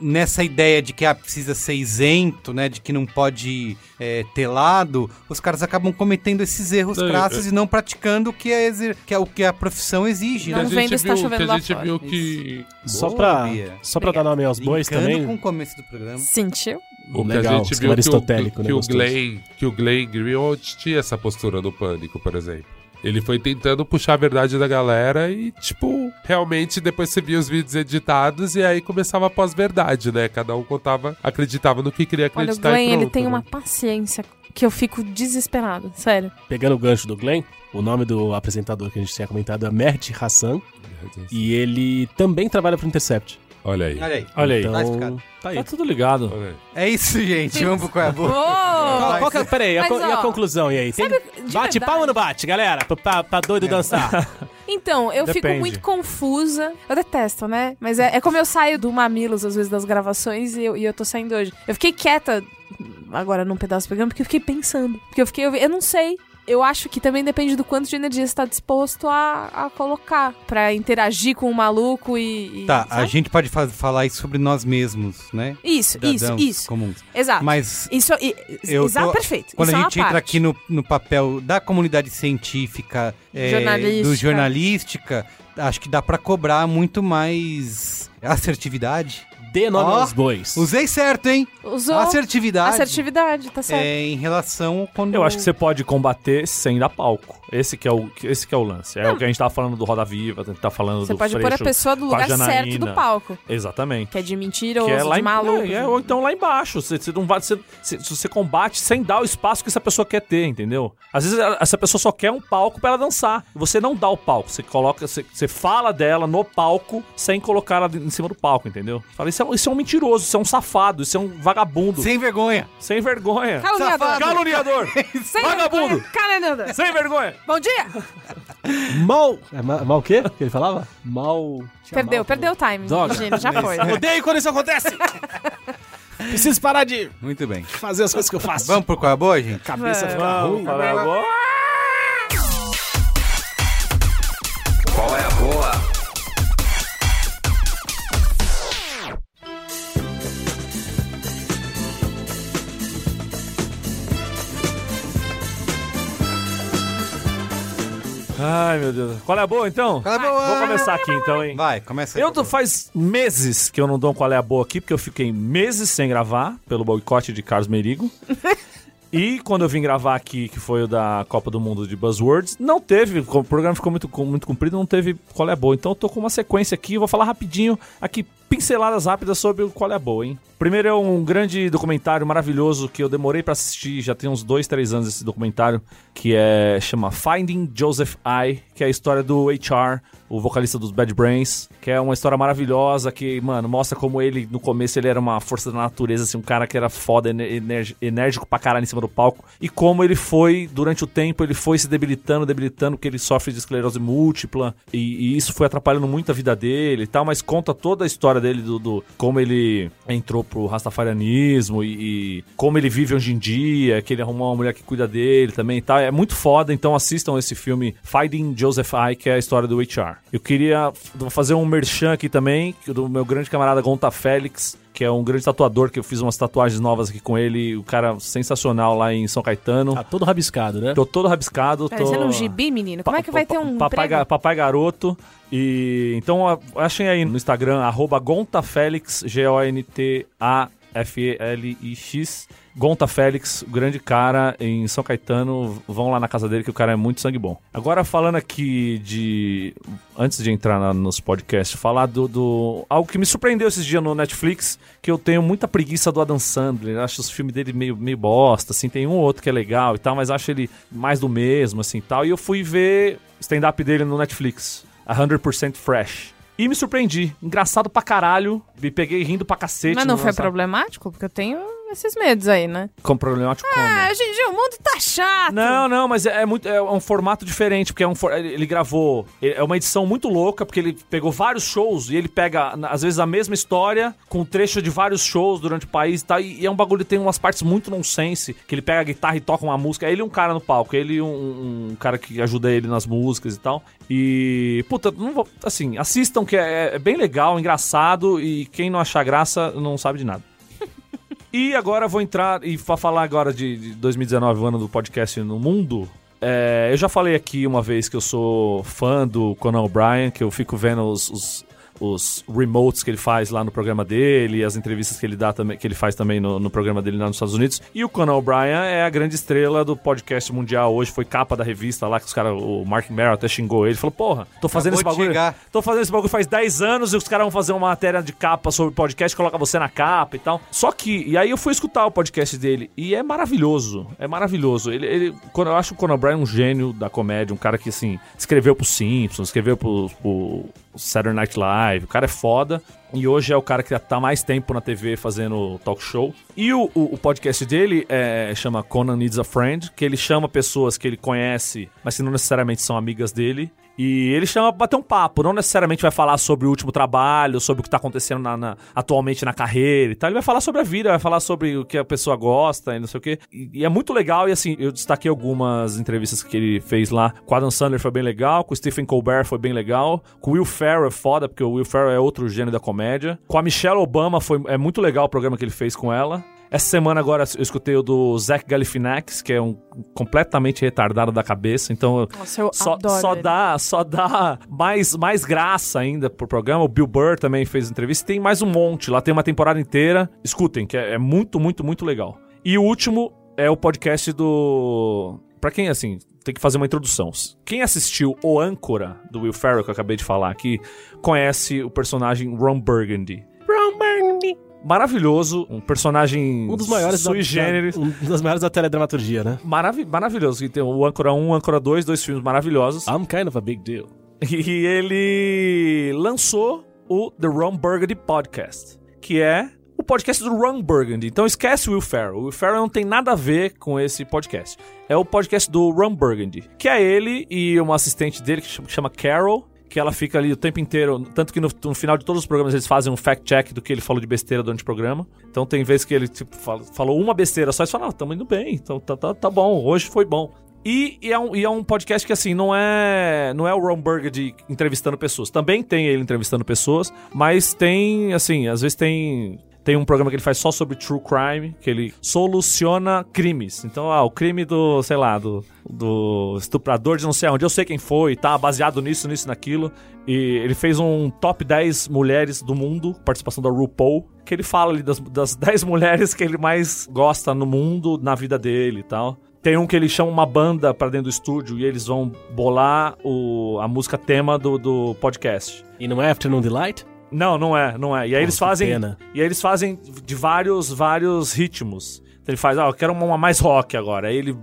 S1: nessa ideia de que ah, precisa ser isento, né? De que não pode é, ter lado, os caras acabam cometendo esses erros
S5: Não,
S1: crassos e não praticando o que é, que é o que a profissão exige.
S4: Não
S1: né?
S5: Que a
S4: vem
S5: gente
S4: desse tá
S5: viu-
S4: chovendo
S5: que a
S4: lá
S5: gente
S4: fora.
S5: viu que.
S2: Só
S1: Bia.
S2: só pra dar nome aos bois também.
S1: com o começo do programa.
S4: Sentiu?
S5: O que
S2: Legal,
S5: a gente
S2: esquema
S5: viu que o,
S2: aristotélico,
S5: que,
S2: né,
S5: o
S2: gostoso.
S5: Glenn, que o Glenn Greenwald tinha essa postura no Pânico, por exemplo. Ele foi tentando puxar a verdade da galera e, tipo, realmente depois você via os vídeos editados e aí começava a pós-verdade, né? Cada um contava, acreditava no que queria
S4: Olha, o
S5: acreditar
S4: Glenn,
S5: e pronto,
S4: ele tem
S5: né?
S4: uma paciência que eu fico desesperada, sério.
S2: Pegando o gancho do Glenn, o nome do apresentador que a gente tinha comentado é Mehdi Hassan. E ele também trabalha pro Intercept.
S5: Olha aí.
S1: Olha aí.
S3: Olha aí.
S2: Então,
S1: Tá explicado.
S2: tá aí.
S3: Tá tudo ligado.
S1: É isso, gente. Vamos pro qual é a boa.
S2: Qual, qual que é, peraí, a e a conclusão? E aí? Tem,
S4: sabe,
S2: bate
S4: verdade-
S2: palma ou não bate, galera? Pra, pra, pra doido dançar.
S4: Então, eu fico
S3: Depende.
S4: muito confusa. Eu detesto, né? Mas é, é como eu saio do Mamilos, às vezes, das gravações, e eu, e eu tô saindo hoje. Eu fiquei quieta agora num pedaço do programa, porque eu fiquei pensando. Porque eu fiquei, eu, eu não sei. Eu acho que também depende do quanto de energia você tá disposto a, a colocar pra interagir com o maluco e. e-
S1: Tá, a
S4: sabe?
S1: gente pode fa- falar isso sobre nós mesmos, né?
S4: Isso, isso,
S1: Cidadãos
S4: isso.
S1: comuns.
S4: Exato.
S1: Mas
S4: Isso, i-
S1: Eu
S4: exato,
S1: tô-
S4: perfeito.
S1: quando
S4: Isso
S1: a
S4: é
S1: gente entra
S4: parte.
S1: aqui no, no papel da comunidade científica, é,
S4: Jornalística.
S1: do jornalística, acho que dá pra cobrar muito mais assertividade.
S2: Dê nome
S1: Ó,
S2: aos bois.
S1: Usei certo, hein?
S4: Usou
S1: Assertividade.
S4: assertividade, tá certo.
S1: É, em relação quando.
S3: Eu acho que você pode combater sem dar palco. Esse que é o, esse que é o lance. É o que a gente tava falando do Roda Viva, a gente tá falando
S4: Você
S3: do
S4: pode pôr a pessoa do lugar certo do palco.
S3: Exatamente.
S4: Que é de
S3: Que é lá
S4: de
S3: em,
S4: maluco.
S3: é, é, ou então lá embaixo. Você, você não vai, você, você, você combate sem dar o espaço que essa pessoa quer ter, entendeu? Às vezes essa pessoa só quer um palco pra ela dançar. Você não dá o palco. Você coloca, você, você fala dela no palco sem colocar ela em cima do palco, entendeu? Fala, isso é, um- isso é um mentiroso, isso é um safado, isso é um vagabundo.
S1: Sem vergonha.
S3: Sem vergonha.
S4: Caluniador.
S1: Safado.
S3: Caluniador!
S4: Sem
S3: Vagabundo.
S4: vergonha. Caluniador.
S3: sem vergonha!
S4: Bom dia.
S2: Mal. É, ma- mal o quê? que ele falava? Mal.
S4: Perdeu,
S2: mal,
S4: perdeu o time.
S2: Droga.
S4: Gino, já foi.
S2: Odeio quando isso acontece! Preciso parar de
S1: Muito bem.
S2: fazer as coisas que eu faço.
S1: Vamos pro qual é a boa, gente?
S2: Cabeça
S4: Vamos.
S2: fica ruim.
S3: Fala, agora.
S7: Qual
S3: Ai, meu Deus. Qual é a boa, então?
S1: Qual é a boa?
S3: Vou começar aqui, então, hein?
S1: Vai, começa aí.
S3: Eu tô, faz meses que eu não dou um qual é a boa aqui, porque eu fiquei meses sem gravar pelo boicote de Carlos Merigo. E quando eu vim gravar aqui, que foi o da Copa do Mundo de Buzzwords, não teve, o programa ficou muito, muito comprido, não teve qual é a boa. Então eu tô com uma sequência aqui, vou falar rapidinho aqui, pinceladas rápidas sobre o qual é a boa, hein? Primeiro é um grande documentário maravilhoso que eu demorei pra assistir, já tem uns dois, três anos esse documentário, que é chama Finding Joseph I, que é a história do HR, o vocalista dos Bad Brains, que é uma história maravilhosa que, mano, mostra como ele, no começo, ele era uma força da natureza, assim, um cara que era foda, enérgico pra caralho em cima do palco, e como ele foi, durante o tempo, ele foi se debilitando, debilitando, porque ele sofre de esclerose múltipla, e, e isso foi atrapalhando muito a vida dele e tal, mas conta toda a história dele, do, do- como ele entrou pro rastafarianismo e, e como ele vive hoje em dia, que ele arrumou uma mulher que cuida dele também e tal, é muito foda, então assistam esse filme Finding Joseph I, que é a história do HR. Eu queria fazer um merchan aqui também, do meu grande camarada Gonta Félix, que é um grande tatuador, que eu fiz umas tatuagens novas aqui com ele, o cara sensacional lá em São Caetano.
S2: Tá todo rabiscado, né?
S3: Tô todo rabiscado.
S4: Parecendo
S3: tô...
S4: um gibi, menino. Como é que vai ter um
S3: papai, ga- papai garoto. E então a- achem aí no Instagram, GontaFélix, G-O-N-T-A-F-E-L-I-X. Gonta Félix, o grande cara em São Caetano. Vão lá na casa dele que o cara é muito sangue bom. Agora falando aqui de. Antes de entrar na- nos podcasts, falar do, do. Algo que me surpreendeu esses dias no Netflix, que eu tenho muita preguiça do Adam Sandler. Acho os filmes dele meio, meio bosta, assim. Tem um ou outro que é legal e tal, mas acho ele mais do mesmo, assim tal. E eu fui ver stand-up dele no Netflix. 100% Fresh. E me surpreendi. Engraçado pra caralho. Me peguei rindo pra cacete.
S4: Mas não foi
S3: lançamento.
S4: problemático? Porque eu tenho esses medos aí, né?
S3: Com problemático como?
S4: Ah, gente, o mundo tá chato.
S3: Não, não, mas é, é muito, é um formato diferente, porque é um, for- ele gravou. É uma edição muito louca, porque ele pegou vários shows e ele pega, às vezes, a mesma história com trecho de vários shows durante o país e tal. E, e é um bagulho que tem umas partes muito nonsense, que ele pega a guitarra e toca uma música. Ele e um cara no palco, ele e um, um cara que ajuda ele nas músicas e tal. E, puta, não vou, assim, assistam que é, é bem legal, engraçado e quem não achar graça não sabe de nada. E agora vou entrar e fa- falar agora de, de 2019, o ano do podcast no mundo. É, eu já falei aqui uma vez que eu sou fã do Conan O'Brien, que eu fico vendo os, os, os remotes que ele faz lá no programa dele, as entrevistas que ele dá também, que ele faz também no, no programa dele lá nos Estados Unidos. E o Conan O'Brien é a grande estrela do podcast mundial hoje, foi capa da revista lá que os caras, o Mark Merrill até xingou ele, falou: "Porra, tô fazendo
S1: Acabou
S3: esse bagulho,
S1: chegar.
S3: tô fazendo esse bagulho faz 10 anos e os caras vão fazer uma matéria de capa sobre podcast, coloca você na capa e tal. Só que, e aí eu fui escutar o podcast dele e é maravilhoso, é maravilhoso. Ele, ele quando eu acho o Conan O'Brien um gênio da comédia, um cara que assim, escreveu pro Simpsons, escreveu pro, pro Saturday Night Live, o cara é foda. E hoje é o cara que tá mais tempo na TV fazendo talk show. E o, o, o podcast dele é, chama Conan Needs a Friend, que ele chama pessoas que ele conhece, mas que não necessariamente são amigas dele. E ele chama pra bater um papo, não necessariamente vai falar sobre o último trabalho, sobre o que tá acontecendo na- na- atualmente na carreira e tal. Ele vai falar sobre a vida, vai falar sobre o que a pessoa gosta e não sei o quê. E, e é muito legal, e assim, eu destaquei algumas entrevistas que ele fez lá. Com Adam Sandler foi bem legal, com Stephen Colbert foi bem legal, com Will Ferrell é foda, porque o Will Ferrell é outro gênio da comédia. Com a Michelle Obama foi, é muito legal o programa que ele fez com ela. Essa semana agora eu escutei o do Zach Galifianakis, que é um completamente retardado da cabeça, então
S4: Nossa, eu
S3: só,
S4: adoro
S3: só
S4: ele.
S3: dá, só dá mais, mais graça ainda pro programa. O Bill Burr também fez entrevista. Tem mais um monte. Lá tem uma temporada inteira. Escutem, que é, é muito, muito, muito legal. E o último é o podcast do. Pra quem, assim, tem que fazer uma introdução. Quem assistiu O Âncora, do Will Ferrell, que eu acabei de falar aqui, conhece o personagem Ron Burgundy. Ron Burgundy. Maravilhoso, um personagem
S2: Um dos maiores
S3: sui
S2: da,
S3: generis.
S2: da, um dos maiores da teledramaturgia, né?
S3: Maravi maravilhoso. Que tem o Âncora 1, o Âncora 2, dois filmes maravilhosos.
S2: I'm kind of a big deal.
S3: E ele lançou o The Ron Burgundy Podcast, que é o podcast do Ron Burgundy. Então esquece o Will Ferrell. O Will Ferrell não tem nada a ver com esse podcast. É o podcast do Ron Burgundy, que é ele e uma assistente dele que chama Carol, que ela fica ali o tempo inteiro, tanto que no, no final de todos os programas eles fazem um fact-check do que ele falou de besteira durante o programa. Então tem vezes que ele tipo, fala- falou uma besteira só e fala, não, tamo indo bem, então tá, tá, tá bom, hoje foi bom. E, e é um, e é um podcast que, assim, não é não é o Ron Burgundy entrevistando pessoas. Também tem ele entrevistando pessoas, mas tem, assim, às vezes tem... Tem um programa que ele faz só sobre true crime, que ele soluciona crimes. Então, ah, o crime do, sei lá, do, do estuprador de não sei onde, eu sei quem foi, tá baseado nisso, nisso, naquilo. E ele fez um top 10 mulheres do mundo, participação da RuPaul, que ele fala ali das, das 10 mulheres que ele mais gosta no mundo, na vida dele e tal. Tem um que ele chama uma banda pra dentro do estúdio e eles vão bolar o, a música tema do, do podcast.
S2: E não é Afternoon Delight?
S3: Não, não é, não é. E aí eles fazem.
S2: pena.
S3: E aí eles fazem de vários, vários ritmos. Então ele faz, ó, eu quero uma, uma mais rock agora. Aí ele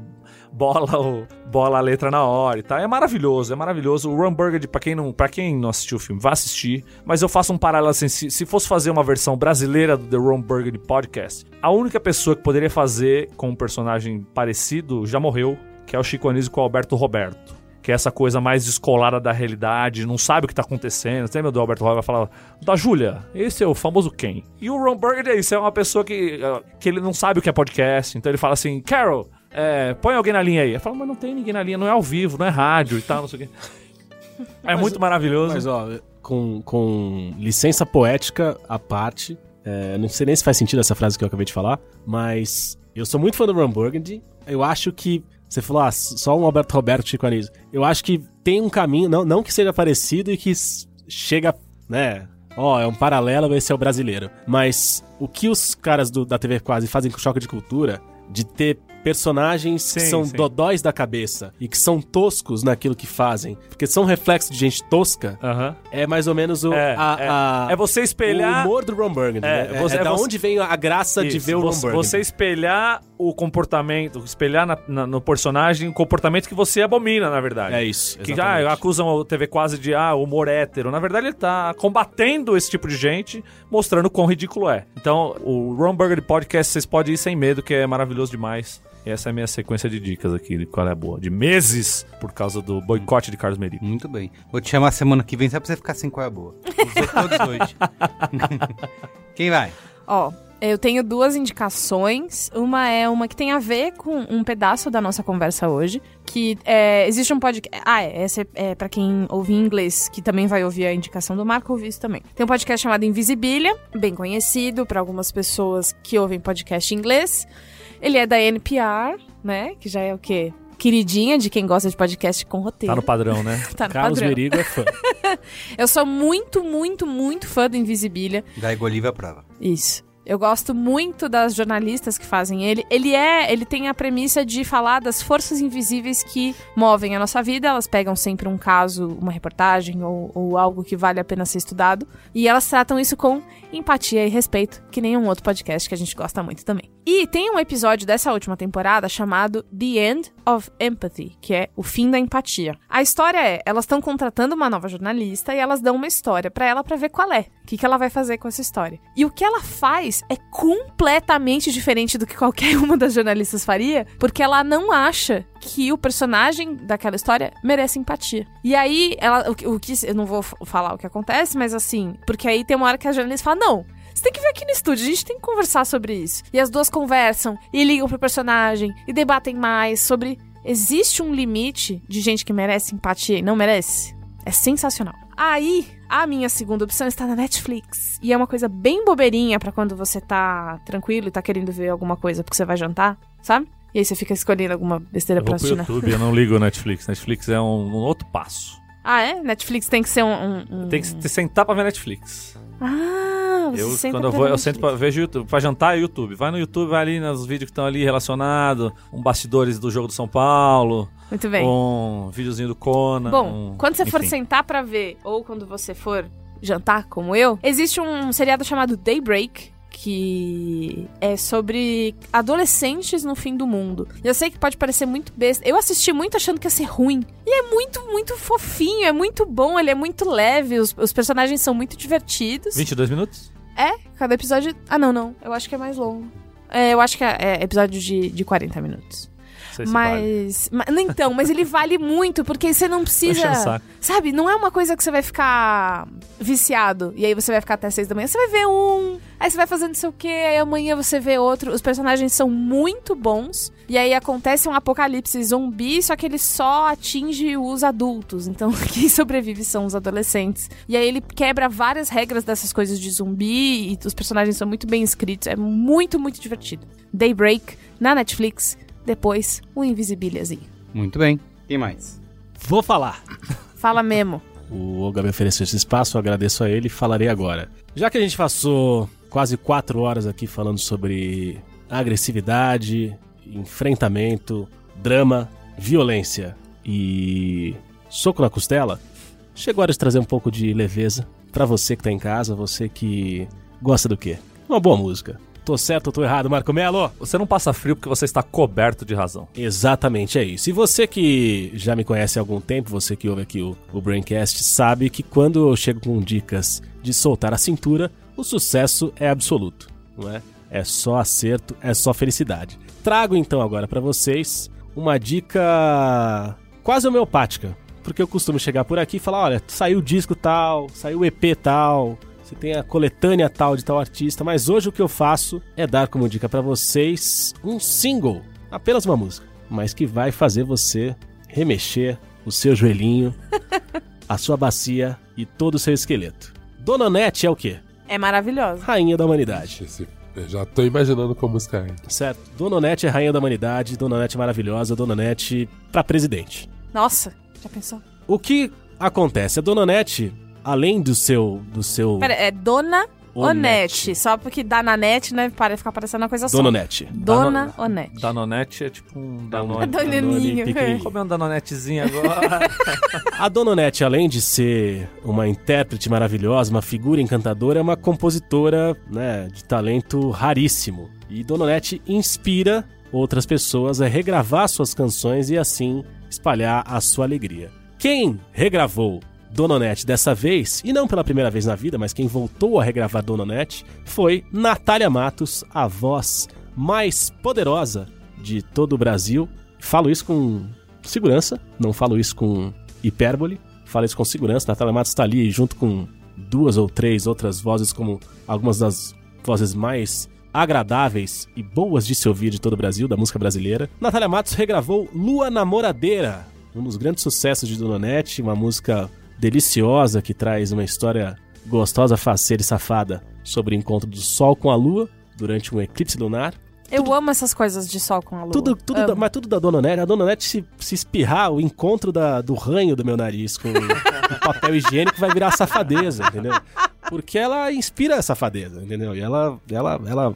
S3: bola, o, bola a letra na hora e tal. É maravilhoso, é maravilhoso. O Ron Burgundy, pra quem não, pra quem não assistiu o filme, vá assistir. Mas eu faço um paralelo assim: se, se fosse fazer uma versão brasileira do The Ron Burgundy Podcast, a única pessoa que poderia fazer com um personagem parecido já morreu, que é o Chico Anísio com o Alberto Roberto que é essa coisa mais descolada da realidade, não sabe o que tá acontecendo. Você lembra do Alberto Roy vai falar da Júlia, esse é o famoso quem? E o Ron Burgundy é isso, é uma pessoa que, eh, que ele não sabe o que é podcast, então ele fala assim, Carol, é, põe alguém na linha aí. Eu falo, mas não tem ninguém na linha, não é ao vivo, não é rádio e tal, não sei o quê. É muito maravilhoso.
S2: Mas, ó, com, com licença poética à parte, é, não sei nem se faz sentido essa frase que eu acabei de falar, mas eu sou muito fã do Ron Burgundy. Eu acho que. Você falou, ah, só um Alberto Roberto Chico Anísio. Eu acho que tem um caminho, não, não que seja parecido e que chega, né? Ó, é um paralelo, esse é o brasileiro. Mas o que os caras do- da TV Quase fazem com Choque de Cultura, de ter personagens que
S3: Sim,
S2: são
S3: sim.
S2: dodóis da cabeça e que são toscos naquilo que fazem, porque são reflexos de gente tosca,
S3: Aham.
S2: é mais ou menos o,
S3: É,
S2: a,
S3: é,
S2: a-
S3: é você espelhar.
S2: o humor do Ron Burgundy.
S3: É,
S2: né?
S3: você-
S2: é,
S3: é
S2: da
S3: você-
S2: onde vem a graça de
S3: Isso,
S2: ver o Ron Burgundy.
S3: você espelhar o comportamento, espelhar na- na- no personagem o comportamento que você abomina, na verdade.
S2: É isso,
S3: Que já acusam o TV quase de ah, humor hétero. Na verdade, ele tá combatendo esse tipo de gente, mostrando quão ridículo é. Então, o Ron Burgundy Podcast, vocês podem ir sem medo, que é maravilhoso demais. Essa é a minha sequência de dicas aqui, de qual é a boa. De meses, por causa do boicote de Carlos Merigo.
S1: Muito bem. Vou te chamar semana que vem só pra você ficar sem qual é a boa. Usou todos hoje. Quem vai?
S4: Ó, eu tenho duas indicações. Uma é uma que tem a ver com um pedaço da nossa conversa hoje. Que é, existe um podcast. Ah, é. Essa é, é para quem ouve em inglês, que também vai ouvir a indicação do Marco, ouvir isso também. Tem um podcast chamado Invisibilia, bem conhecido para algumas pessoas que ouvem podcast em inglês. Ele é da NPR, né? Que já é o quê? Queridinha de quem gosta de podcast com roteiro.
S3: Tá no padrão, né?
S4: Tá no
S2: Carlos
S4: padrão.
S2: Merigo é fã.
S4: Eu sou muito, muito, muito fã do Invisibilia.
S1: Da Igolívia prova.
S4: Isso. Eu gosto muito das jornalistas que fazem ele. Ele é, ele tem a premissa de falar das forças invisíveis que movem a nossa vida. Elas pegam sempre um caso, uma reportagem ou, ou algo que vale a pena ser estudado. E elas tratam isso com empatia e respeito, que nem um outro podcast que a gente gosta muito também. E tem um episódio dessa última temporada chamado The End of Empathy, que é o fim da empatia. A história é, elas estão contratando uma nova jornalista e elas dão uma história pra ela pra ver qual é, o que, que ela vai fazer com essa história. E o que ela faz é completamente diferente do que qualquer uma das jornalistas faria, porque ela não acha que o personagem daquela história merece empatia. E aí, ela, o, o que eu não vou falar o que acontece, mas assim, porque aí tem uma hora que a jornalista fala: "Não, você tem que vir aqui no estúdio, a gente tem que conversar sobre isso. E as duas conversam e ligam pro personagem e debatem mais sobre existe um limite de gente que merece empatia e não merece? É sensacional. Aí, a minha segunda opção está na Netflix. E é uma coisa bem bobeirinha pra quando você tá tranquilo e tá querendo ver alguma coisa porque você vai jantar, sabe? E aí você fica escolhendo alguma besteira
S3: Eu
S4: pra assistir. né?
S3: YouTube, eu não ligo o Netflix. Netflix é um, um outro passo.
S4: Ah, é? Netflix tem que ser um. um- um-
S3: Tem que se sentar pra ver Netflix.
S4: Ah, você
S3: Eu,
S4: senta
S3: quando eu vou, eu sento pra vejo YouTube. Pra jantar é YouTube. Vai no YouTube, vai ali nos vídeos que estão ali relacionados. Um bastidores do jogo do São Paulo.
S4: Muito bem.
S3: Um videozinho do Conan.
S4: Bom,
S3: um-
S4: quando você for
S3: enfim.
S4: sentar pra ver, ou quando você for jantar, como eu, existe um seriado chamado Daybreak, que é sobre adolescentes no fim do mundo. Eu sei que pode parecer muito besta. Eu assisti muito achando que ia ser ruim. E é muito, muito fofinho, é muito bom, ele é muito leve, os, os personagens são muito divertidos.
S3: 22 minutos?
S4: É, cada episódio. Ah, não, não. Eu acho que é mais longo. É, eu acho que é, é episódio de, de 40 minutos.
S3: Sei se vale.
S4: Mas, mas. Então, mas ele vale muito, porque você não precisa. Sabe, não é uma coisa que você vai ficar viciado. E aí você vai ficar até seis da manhã. Você vai ver um. Aí você vai fazendo não sei o quê. Aí amanhã você vê outro. Os personagens são muito bons. E aí acontece um apocalipse zumbi, só que ele só atinge os adultos. Então quem sobrevive são os adolescentes. E aí ele quebra várias regras dessas coisas de zumbi. E os personagens são muito bem escritos. É muito, muito divertido. Daybreak, na Netflix. Depois, o Invisibiliazinho.
S1: Muito bem. Quem mais?
S2: Vou falar.
S4: Fala mesmo.
S2: O Olga me ofereceu esse espaço, eu agradeço a ele e falarei agora. Já que a gente passou quase quatro horas aqui falando sobre agressividade, enfrentamento, drama, violência e soco na costela, chegou a hora de trazer um pouco de leveza pra você que tá em casa, você que gosta do quê? Uma boa música. Tô certo ou tô errado, Marco Melo?
S3: Você não passa frio porque você está coberto de razão.
S2: Exatamente, é isso. E você que já me conhece há algum tempo, você que ouve aqui o, o Braincast, sabe que quando eu chego com dicas de soltar a cintura, o sucesso é absoluto, não é? É só acerto, é só felicidade. Trago então agora pra vocês uma dica quase homeopática, porque eu costumo chegar por aqui e falar, olha, saiu o disco tal, saiu o EP tal, você tem a coletânea tal de tal artista, mas hoje o que eu faço é dar como dica pra vocês um single, apenas uma música, mas que vai fazer você remexer o seu joelhinho, a sua bacia e todo o seu esqueleto. Dona Nete é o quê?
S4: É maravilhosa.
S2: Rainha da humanidade.
S5: Esse- eu já tô imaginando como música é.
S2: Certo? Dona Nete é rainha da humanidade, Dona Nete é maravilhosa, Dona Nete pra presidente.
S4: Nossa, já pensou?
S2: O que acontece? A Dona Nete, além do seu do seu
S4: Pera, é Dona
S2: Onete.
S4: Onete. Só porque dá na net, né? Para ficar parecendo uma coisa só.
S2: Dona Nete.
S4: Dona Onete.
S3: Danonete é tipo um Danone.
S4: Danoninho.
S2: pequenininho.
S3: Comer um Danonetezinho agora.
S2: A Dona Nete, além de ser uma intérprete maravilhosa, uma figura encantadora, é uma compositora né, de talento raríssimo. E Dona Nete inspira outras pessoas a regravar suas canções e assim espalhar a sua alegria. Quem regravou Dona Onete dessa vez, e não pela primeira vez na vida, mas quem voltou a regravar Dona Onete, foi Natália Matos, a voz mais poderosa de todo o Brasil. Falo isso com segurança, não falo isso com hipérbole, falo isso com segurança. Natália Matos está ali junto com duas ou três outras vozes, como algumas das vozes mais agradáveis e boas de se ouvir de todo o Brasil, da música brasileira. Natália Matos regravou Lua Namoradeira, um dos grandes sucessos de Dona Nete, uma música deliciosa que traz uma história gostosa, faceira e safada sobre o encontro do Sol com a Lua durante um eclipse lunar.
S4: Eu amo essas coisas de sol com a lua.
S2: Tudo, tudo da- mas tudo da Dona Nete. A Dona Nete, se, se espirrar, o encontro da- do ranho do meu nariz com o papel higiênico vai virar safadeza, entendeu? Porque ela inspira a safadeza, entendeu? E ela, ela, ela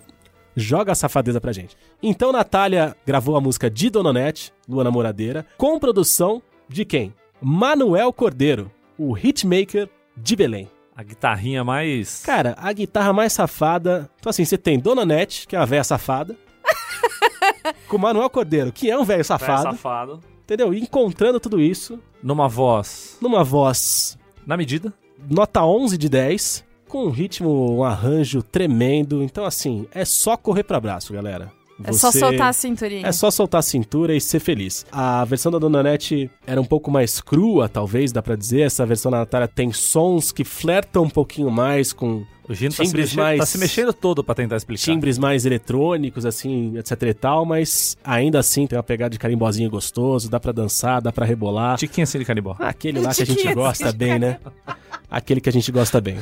S2: joga a safadeza pra gente. Então, Natália gravou a música de Dona Nete, Lua Namoradeira, com produção de quem? Manuel Cordeiro, o hitmaker de Belém.
S3: A guitarrinha mais.
S2: Cara, a guitarra mais safada. Então, assim, você tem Dona Nete, que é uma velha safada. com Manuel Cordeiro, que é um velho safado.
S3: safado.
S2: Entendeu? E encontrando tudo isso
S3: Numa voz.
S2: numa voz
S3: Na medida.
S2: nota 11 de 10, com um ritmo, um arranjo tremendo. Então, assim, é só correr pra braço, galera.
S4: É só
S2: Você-
S4: soltar a cinturinha.
S2: É só soltar a cintura e ser feliz. A versão da Dona Nete era um pouco mais crua, talvez, dá pra dizer. Essa versão da Natália tem sons que flertam um pouquinho mais com
S3: O Gino tá se,
S2: Timbres
S3: mexendo,
S2: mais-
S3: tá se mexendo todo pra tentar explicar.
S2: timbres mais eletrônicos, assim, etc e tal, mas ainda assim tem uma pegada de carimbozinho gostoso, dá pra dançar, dá pra rebolar.
S3: Tiquinho assim de canibó.
S2: Ah, Aquele lá que a gente gosta
S4: assim,
S2: bem, né? aquele que a gente gosta bem.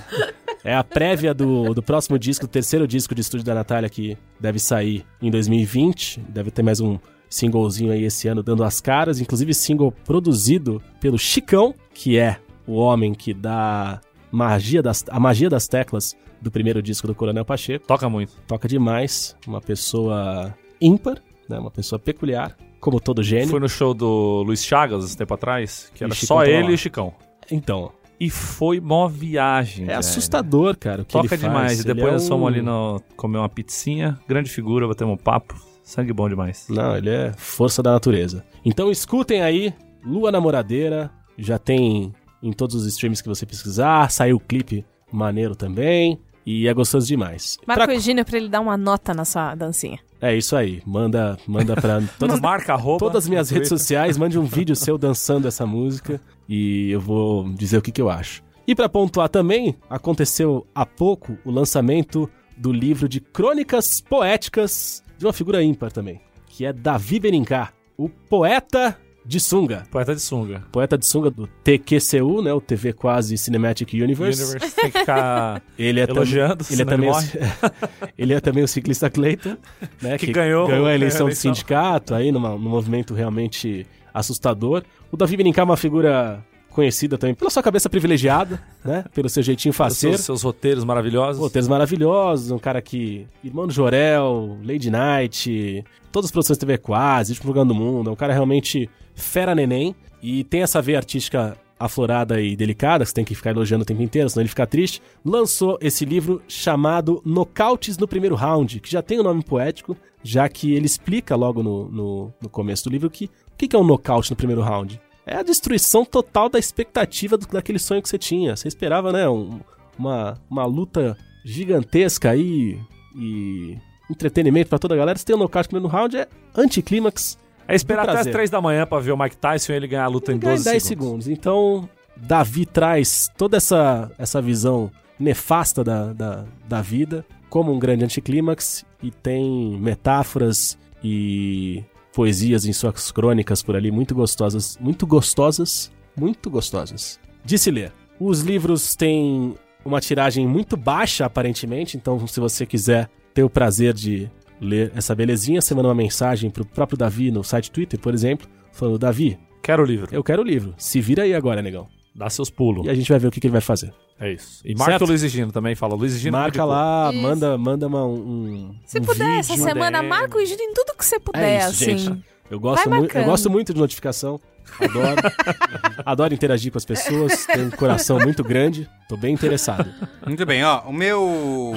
S2: É a prévia do, do próximo disco, do terceiro disco de estúdio da Natália, que deve sair em 2020. Deve ter mais um singlezinho aí esse ano dando as caras. Inclusive, single produzido pelo Chicão, que é o homem que dá magia das, a magia das teclas do primeiro disco do Coronel Pacheco.
S3: Toca muito.
S2: Toca demais, uma pessoa ímpar, né? uma pessoa peculiar, como todo gênio.
S3: Fui no show do Luiz Chagas, tempo atrás, que era só
S2: tá
S3: ele
S2: lá.
S3: e o Chicão.
S2: Então,
S3: E foi mó viagem.
S2: é
S3: velho.
S2: assustador, cara,
S3: Toca demais. Depois
S2: é
S3: nós fomos
S2: um-
S3: ali no, comer uma pizzinha. Grande figura, batemos um papo. Sangue bom demais.
S2: Não, ele é força da natureza. Então escutem aí, Lua Namoradeira, já tem em todos os streams que você pesquisar, saiu o clipe maneiro também, e é gostoso demais.
S4: Marca
S2: Pra-
S4: o Egílio pra ele dar uma nota na sua dancinha.
S2: É isso aí, manda, manda pra todas,
S3: Marca arroba.
S2: todas as minhas redes
S3: Twitter.
S2: sociais, mande um vídeo seu dançando essa música e eu vou dizer o que, que eu acho. E pra pontuar também, aconteceu há pouco o lançamento do livro de crônicas poéticas de uma figura ímpar também, que é Davi Benincá, o poeta de sunga.
S3: Poeta de sunga.
S2: Poeta de sunga do TQCU, né, o TV Quase Cinematic Universe.
S3: Universe tem que ficar
S2: Ele é tam-
S3: elogiando.
S2: ele é também o,
S3: morre.
S2: ele é também o ciclista Cleiton, né,
S3: Que ganhou
S2: a eleição
S3: a
S2: do
S3: eleição.
S2: sindicato aí numa, num movimento realmente assustador. O Davi Benincá é uma figura conhecida também pela sua cabeça privilegiada, né, pelo seu jeitinho faceiro.
S3: seus, seus roteiros maravilhosos.
S2: Roteiros maravilhosos, um cara que. Irmão do Jorel, Lady Night, todas as produções TV Quase, Último do Mundo. É um cara realmente fera neném. E tem essa veia artística aflorada e delicada, que você tem que ficar elogiando o tempo inteiro, senão ele fica triste. Lançou esse livro chamado Nocautes no Primeiro Round, que já tem um nome poético, já que ele explica logo no, no, no começo do livro que o que, que é um nocaute no primeiro round. É a destruição total da expectativa do- daquele sonho que você tinha. Você esperava, né? um- uma, uma luta gigantesca aí e entretenimento pra toda a galera. Você tem um nocaute no primeiro round, é anticlímax.
S3: É esperar até as
S2: prazer.
S3: 3 da manhã pra ver o Mike Tyson e ele ganhar a luta em
S2: Ele ganha
S3: 12
S2: 10
S3: segundos.
S2: segundos. Então, Davi traz toda essa, essa visão nefasta da, da, da vida como um grande anticlímax e tem metáforas e poesias em suas crônicas por ali muito gostosas, muito gostosas, muito gostosas. De se ler. Os livros têm uma tiragem muito baixa, aparentemente, então se você quiser ter o prazer de ler essa belezinha, você manda uma mensagem pro próprio Davi no site Twitter, por exemplo, falando, Davi,
S3: Quero o livro.
S2: eu quero o livro. Se vira aí agora, negão.
S3: Dá seus pulos.
S2: E a gente vai ver o que, que ele vai fazer.
S3: É isso. E marca
S2: Certo?
S3: o Luiz Gino também, fala. Luiz Gino
S2: Marca lá,
S4: Isso.
S2: manda, manda uma, um.
S4: Se
S2: um
S4: puder, essa
S2: vídeo.
S4: semana,
S3: DM.
S4: marca o Egílio em tudo que você puder,
S2: É isso,
S4: assim.
S2: gente. Eu gosto, muito, eu gosto muito de notificação. Adoro. Adoro interagir com as pessoas. Tenho um coração muito grande. Tô bem interessado.
S1: Muito bem, ó. O meu.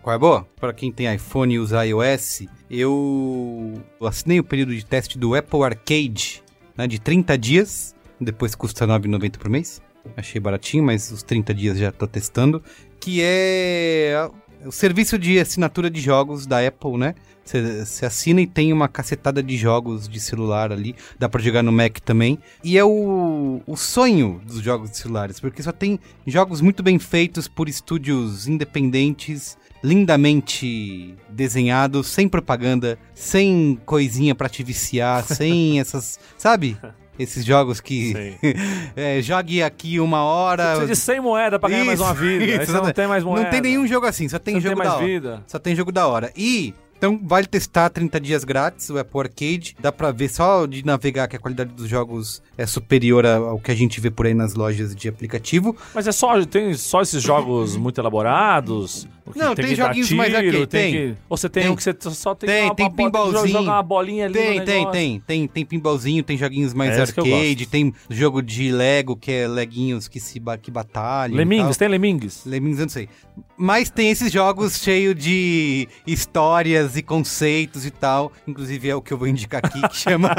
S1: Qual é boa? Para quem tem iPhone e usa iOS, eu assinei o período de teste do Apple Arcade, né, de 30 dias. Depois custa R$ 9,90 por mês. Achei baratinho, mas os 30 dias já tô testando. Que é o serviço de assinatura de jogos da Apple, né? Você assina e tem uma cacetada de jogos de celular ali. Dá pra jogar no Mac também. E é o, o sonho dos jogos de celulares, porque só tem jogos muito bem feitos por estúdios independentes, lindamente desenhados, sem propaganda, sem coisinha pra te viciar, sem essas. Sabe? Esses jogos que. É, jogue aqui uma hora.
S3: Precisa de 100 moedas pra ganhar mais uma
S1: Isso,
S3: vida.
S1: Isso,
S3: você não tem mais moeda.
S1: Não tem nenhum jogo assim, só tem
S3: Você
S1: jogo
S3: tem
S1: da hora.
S3: vida.
S1: Só tem jogo da hora. E então vale testar 30 dias grátis o Apple Arcade. Dá pra ver só de navegar que a qualidade dos jogos é superior ao que a gente vê por aí nas lojas de aplicativo.
S3: Mas é só, tem só esses jogos muito elaborados? O que
S1: Não, tem
S3: dar
S1: joguinhos mais
S3: tiro,
S1: arcade,
S3: tem.
S1: tem.
S3: que- ou você tem,
S1: Tem.
S3: um que você só tem
S1: Tem,
S3: uma,
S1: tem
S3: uma
S1: pinballzinho.
S3: Joga uma bolinha ali
S1: Tem, tem, tem, tem. Tem pinballzinho, tem joguinhos mais
S3: É
S1: arcade, tem jogo de Lego, que é leguinhos que se que batalham.
S3: Lemingues, tem Lemingues?
S1: Lemmings, eu não sei. Mas tem esses jogos cheios de histórias e conceitos e tal. Inclusive é o que eu vou indicar aqui, que chama,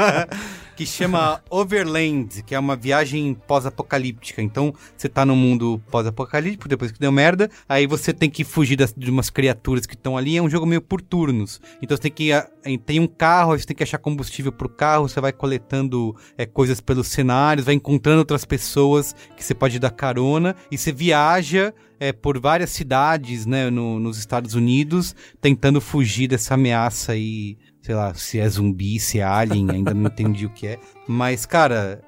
S1: que chama Overland, que é uma viagem pós-apocalíptica. Então, você tá num mundo pós-apocalíptico, depois que deu merda, aí você tem que fugir das- de umas criaturas que estão ali. É um jogo meio por turnos. Então, você tem que... ah, Tem um carro, aí você tem que achar combustível pro carro, você vai coletando é, coisas pelos cenários, vai encontrando outras pessoas que você pode dar carona, e você viaja é, por várias cidades, né, no- nos Estados Unidos, tentando fugir dessa ameaça aí, sei lá, se é zumbi, se é alien, ainda não entendi o que é. Mas, cara,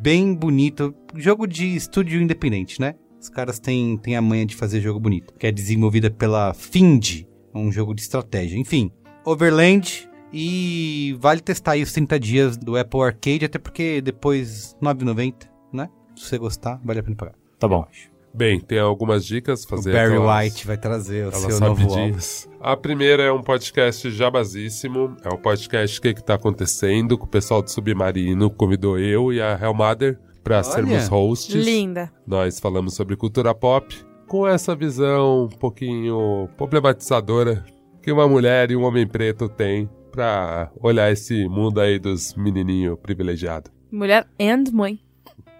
S1: bem bonito. Jogo de estúdio independente, né? Os caras têm, têm a manha de fazer jogo bonito. Que é desenvolvida pela Find, um jogo de estratégia. Enfim, Overland e vale testar aí os 30 dias do Apple Arcade, até porque depois 9,90, né? Se você gostar, vale a pena pagar.
S3: Tá bom.
S5: Bem, tem algumas dicas.
S1: O
S5: Fazer
S1: Barry
S5: aquelas-
S1: White vai trazer o seu novo álbum.
S5: A primeira é um podcast jabazíssimo. É o podcast que, que tá acontecendo com o pessoal do Submarino. Convidou eu e a Hellmother para sermos hosts.
S4: Linda.
S5: Nós falamos sobre cultura pop com essa visão um pouquinho problematizadora que uma mulher e um homem preto têm pra olhar esse mundo aí dos menininho privilegiado,
S4: Mulher and mãe.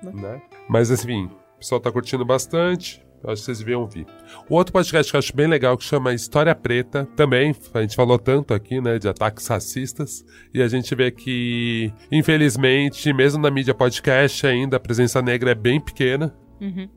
S5: né? Mas enfim, o pessoal tá curtindo bastante. eu Acho que vocês deviam ouvir. O outro podcast que eu acho bem legal, que chama História Preta, também, a gente falou tanto aqui, né, de ataques racistas, e a gente vê que, infelizmente, mesmo na mídia podcast, ainda a presença negra é bem pequena,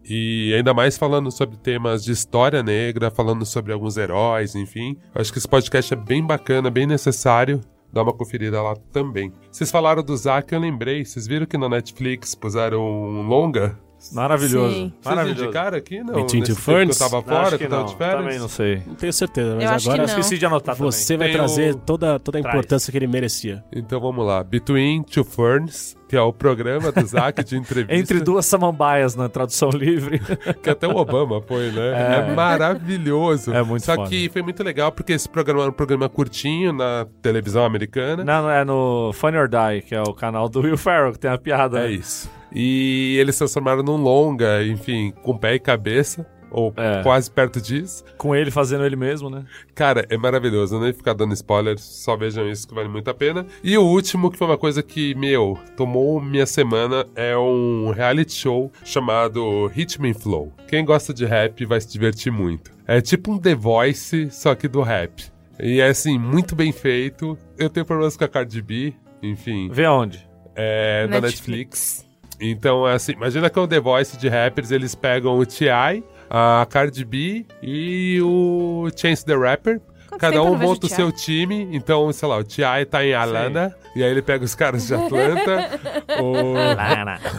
S5: e ainda mais falando sobre temas de história negra, falando sobre alguns heróis, enfim. Eu acho que esse podcast é bem bacana, bem necessário. Dá uma conferida lá também. Vocês falaram do Zack, eu lembrei. Vocês viram que na Netflix puseram um longa?
S3: Maravilhoso.
S4: Sim.
S5: Vocês
S3: Maravilhoso.
S5: indicaram aqui? Não,
S2: Between
S5: tempo que eu
S2: Ferns?
S5: tava fora,
S3: que
S5: que eu tava
S3: não.
S5: de férias.
S3: Também não sei.
S2: Não tenho certeza, mas
S4: Eu acho que
S2: agora
S4: não.
S3: Esqueci de anotar
S2: você vai
S5: Tem
S2: trazer
S5: o-
S2: toda, toda a
S3: Traz.
S2: importância que ele merecia.
S5: Então vamos lá. Between Two Ferns, que é o programa do Zack de entrevista.
S3: também. Entre duas samambaias na tradução livre.
S5: Que até o Obama foi, né? É, maravilhoso.
S3: É muito
S5: Só
S3: foda.
S5: que foi muito legal porque esse programa era um programa curtinho na televisão americana.
S3: não, não, é no Funny or Die, que é o canal do Will Ferrell, que tem a piada.
S5: É
S3: né?
S5: isso. E eles transformaram num longa, enfim, com pé e cabeça. Ou
S3: É.
S5: quase perto disso.
S3: Com ele fazendo ele mesmo, né?
S5: Cara, é maravilhoso. Eu não ia ficar dando spoiler, só vejam isso que vale muito a pena. E o último, que foi uma coisa que, meu, tomou minha semana, é um reality show chamado Hitman Flow. Quem gosta de rap vai se divertir muito. É tipo um The Voice, só que do rap. E é assim, muito bem feito. Eu tenho problemas com a Cardi B, enfim,
S3: Vê aonde?
S5: é na Netflix. Então, é assim, imagina que é o The Voice de rappers, eles pegam o T.I., a Cardi B e o Chance the Rapper.
S4: Quanto
S5: Cada um monta o seu time. Então, sei lá, o T.I. tá em Atlanta. E aí ele pega os caras de Atlanta. o,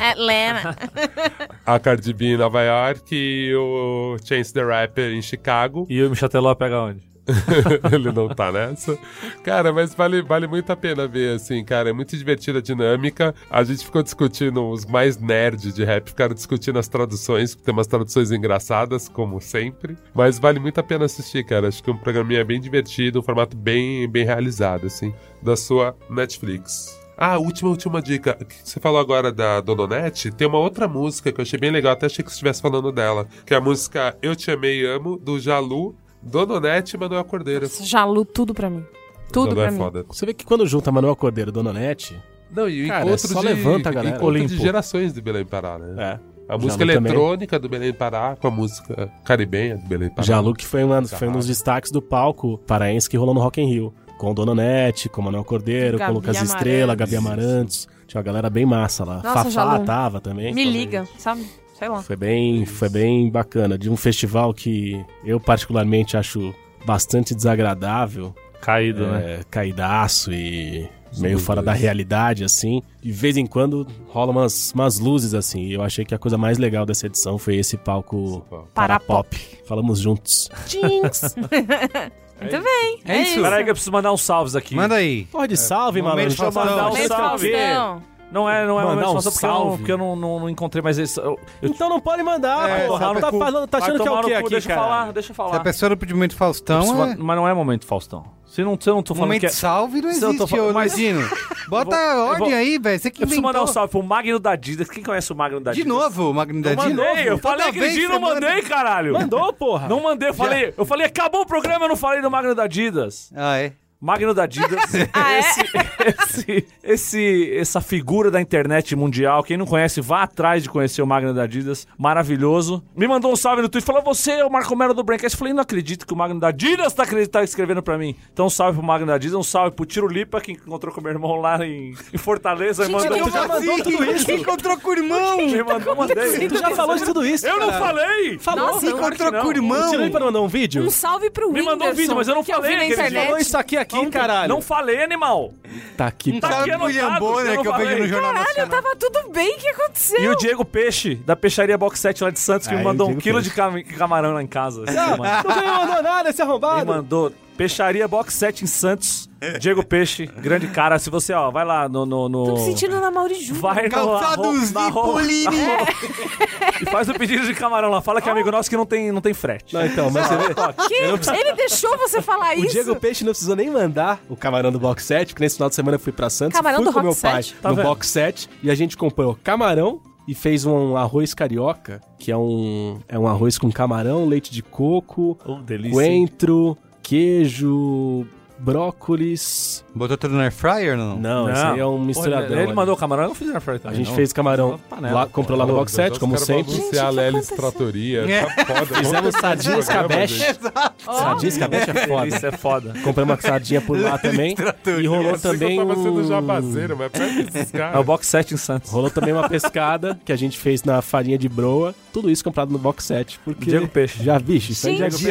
S4: Atlanta.
S5: a Cardi B em Nova York e o Chance the Rapper em Chicago.
S3: E o Michel Teló pega onde?
S5: ele não tá nessa. Cara, mas vale, vale muito a pena ver, assim, cara. É muito divertida a dinâmica. A gente ficou discutindo, os mais nerds de rap ficaram discutindo as traduções, tem umas traduções engraçadas, como sempre. Mas vale muito a pena assistir, cara. Acho que é um programinha bem divertido, um formato bem, bem realizado, assim, da sua Netflix. Ah, última, última dica. Você falou agora da Dononete. Tem uma outra música que eu achei bem legal, até achei que você estivesse falando dela. Que é a música Eu Te Amei e Amo, do Jalu, Dononete e Manuel Cordeiro.
S4: Jalu tudo pra mim. Tudo
S5: Jalu
S4: pra
S5: é
S4: mim.
S5: foda.
S2: Você vê que quando junta Manuel Cordeiro e Dona Nete,
S5: Não, e o
S2: Cara,
S5: encontro
S2: só
S5: de,
S2: levanta a galera.
S5: encontro de gerações de Belém Pará, né?
S2: é.
S5: A música
S2: Jalu também.
S5: eletrônica do Belém Pará com a música caribenha do Belém Pará.
S2: Jalu que foi, uma, foi um dos destaques do palco paraense que rolou no Rock in Rio. Com Dona Nete, com Manuel Cordeiro,
S4: Gabi
S2: com Lucas
S4: Amarantos.
S2: Estrela, Gabi Amarantos. Tinha uma galera bem massa lá.
S4: Nossa,
S2: Fafá
S4: Jalu.
S2: tava também.
S4: Me liga, sabe? Sei lá.
S2: Foi bem, foi bem bacana. De um festival que eu particularmente acho bastante desagradável.
S3: Caído, né?
S2: É, caidaço e meio fora da realidade, assim. De vez em quando rola umas, umas luzes, assim. E eu achei que a coisa mais legal dessa edição foi esse palco
S4: Para
S2: Parapop. Falamos juntos.
S4: Jinx. Muito bem.
S1: É isso.
S3: Peraí que eu preciso mandar uns salves aqui.
S1: Manda aí.
S2: Pode salve,
S1: momento
S2: malandro.
S3: Deixa eu mandar um salve. Não é, não é
S2: Mandar
S3: momento
S2: um
S3: Faustão porque, eu, não,
S2: salve.
S3: porque eu não, não, não encontrei mais esse. Eu, eu,
S2: Então não pode mandar,
S1: É,
S2: porra. Não tá,
S1: cu-
S2: falando, tá achando que é o quê
S3: cu,
S2: aqui,
S3: Deixa eu
S2: cara?
S3: falar, deixa eu
S1: Se a
S3: falar.
S1: pessoa não pediu momento Faustão, é...
S3: Mas não é momento Faustão. Se não, se eu não tô falando
S1: momento
S3: que é.
S1: salve não
S3: Se eu tô
S1: existe,
S3: falando- mas-.
S1: Bota
S3: Eu vou- eu
S1: ordem
S3: vou-
S1: aí, velho. Você que
S3: Eu preciso
S1: inventou.
S3: mandar um salve pro Magno da Adidas. Quem conhece o Magno da
S1: De
S3: Adidas?
S1: novo, o Magno da
S3: Não
S1: De
S3: mandei, eu falei
S1: Toda
S3: aquele dia e não
S1: manda-
S3: mandei, caralho.
S2: Mandou, porra.
S3: Não mandei, eu falei, eu falei, acabou o programa, eu não falei do Magno da Adidas.
S1: Ah, é?
S3: Magno da Adidas.
S4: Ah, é?
S3: esse, esse, esse- essa figura da internet mundial. Quem não conhece, vá atrás de conhecer o Magno da Adidas. Maravilhoso. Me mandou um salve no Twitter. Falou, você é o Marco Melo do Braincast. Eu falei, não acredito que o Magno da Adidas tá, tá escrevendo pra mim. Então, um salve pro Magno da Adidas. Um salve pro Tiro Lipa, que encontrou com meu irmão lá em, em Fortaleza. e mandou,
S2: tu já mandou tudo isso?
S1: Encontrou com o irmão?
S3: me mandou, mandei.
S2: Tu já falou de tudo isso,
S3: Eu não
S2: cara.
S3: falei!
S2: Falou.
S4: Nossa,
S1: encontrou
S3: não.
S1: com o irmão?
S2: Tira aí pra mandar um vídeo.
S4: Um salve pro
S3: Me
S4: Whindersson.
S3: mandou um vídeo, mas eu não
S4: que eu vi
S3: falei
S4: na internet.
S2: Falou isso aqui, aqui aqui, caralho.
S3: Não falei, animal.
S2: Tá aqui,
S3: Tá aqui
S1: Sabe o William
S3: anotado,
S1: Bonner
S3: eu
S1: que eu
S3: falei.
S1: no Jornal
S4: Caralho,
S1: Nacional?
S4: tava tudo bem, o que aconteceu?
S3: E o Diego Peixe, da Peixaria Box 7 lá de Santos, que
S2: Aí,
S3: me mandou um quilo
S2: Peixe.
S3: de cam- camarão lá em casa. semana.
S2: Não me mandou nada esse
S3: Ele
S2: arrombado.
S3: mandou Peixaria Box 7 em Santos. Diego Peixe, grande cara. Se você, ó, vai lá no. no, no-
S4: Tô me sentindo na Mauri Júnior.
S3: Vai no
S1: Calçados
S3: arro-
S1: Nipolini.
S3: na arro- E faz o pedido de camarão lá. Fala que é amigo nosso que não tem, não tem frete.
S2: Não, então, mas você vê...
S4: Que? Ele deixou você falar
S2: O
S4: isso?
S2: Diego Peixe não precisou nem mandar o camarão do box set, porque nesse final de semana eu fui pra Santos,
S4: Camarão
S2: fui
S4: do
S2: com
S4: Rock
S2: meu pai?
S3: Tá
S2: no
S3: vendo?
S2: box set e a gente comprou camarão e fez um arroz carioca, que é um, é um arroz com camarão, leite de coco,
S3: Oh, delícia.
S2: coentro, queijo, brócolis.
S1: Botou tudo no air fryer ou não?
S2: Não, esse aí é um
S3: Porra,
S2: misturadão.
S3: Ele, ele mandou camarão, eu não fiz na frente
S2: A
S3: também,
S2: gente
S3: não.
S2: fez camarão,
S3: Panela,
S2: lá, comprou lá no box set, como sempre.
S5: a
S4: Gente, o que
S5: Lelis? Tratoria.
S1: É.
S5: Tá foda.
S2: Fizemos
S5: Vamos
S2: sardinha
S5: fazer esse programa,
S2: escabeche.
S5: gente.
S2: Sardinha escabeche é foda.
S3: Isso é foda.
S2: Compramos uma sardinha por lá também. E rolou
S5: Eu
S2: também
S5: eu tava sendo
S2: um...
S5: jabazeiro, mas
S3: É o. Box 7 em Santos.
S2: Rolou também uma pescada que a gente fez na farinha de broa. Tudo isso comprado no box set. Porque
S3: Diego Peixe.
S2: Já, bicho, isso aí já é
S4: Gente.
S2: de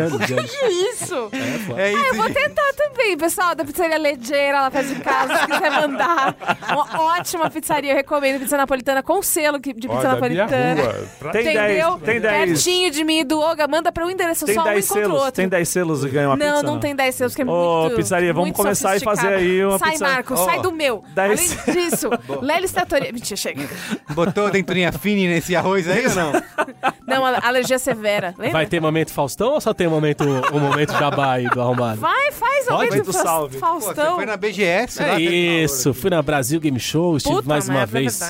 S2: anos, de anos.
S4: Que isso?
S2: É.
S1: É isso,
S4: Vou
S1: gente.
S4: Tentar também, pessoal da pizzaria Legeira, lá perto de casa, se quiser mandar. Uma ótima pizzaria, eu recomendo pizza napolitana com selo que- de pizza
S5: da minha
S4: napolitana.
S5: rua. Pra-
S3: Tem
S4: Entendeu?
S3: 10, tem 10.
S4: Pertinho de mim e do Oga, manda pra um endereço
S3: Tem
S4: só, um
S3: 10
S4: encontra o
S3: selos,
S4: outro.
S3: tem 10 selos e ganha uma
S4: não,
S3: pizza.
S4: não tem 10 selos, que é
S3: Ô,
S4: muito
S3: pizzaria, vamos
S4: muito
S3: começar e fazer
S4: sofisticado.
S3: aí uma
S4: Sai,
S3: pizza-
S4: Marco,
S1: Ó,
S4: sai do meu.
S3: 10
S4: Além disso, Lelis Tratoria... Mentira, chega.
S1: Botou denturinha fine nesse arroz aí ou não?
S4: Não, a- alergia severa. Lembra?
S2: Vai ter momento Faustão ou só tem momento, o momento jabá aí do arrombado?
S4: Vai, faz
S2: Pode?
S4: momento
S3: Do salve.
S1: Pô,
S4: Faustão.
S1: foi na BGS
S2: É
S1: uma
S2: isso, fui na Brasil Game Show, estive
S4: Puta
S2: mais uma
S4: é
S2: vez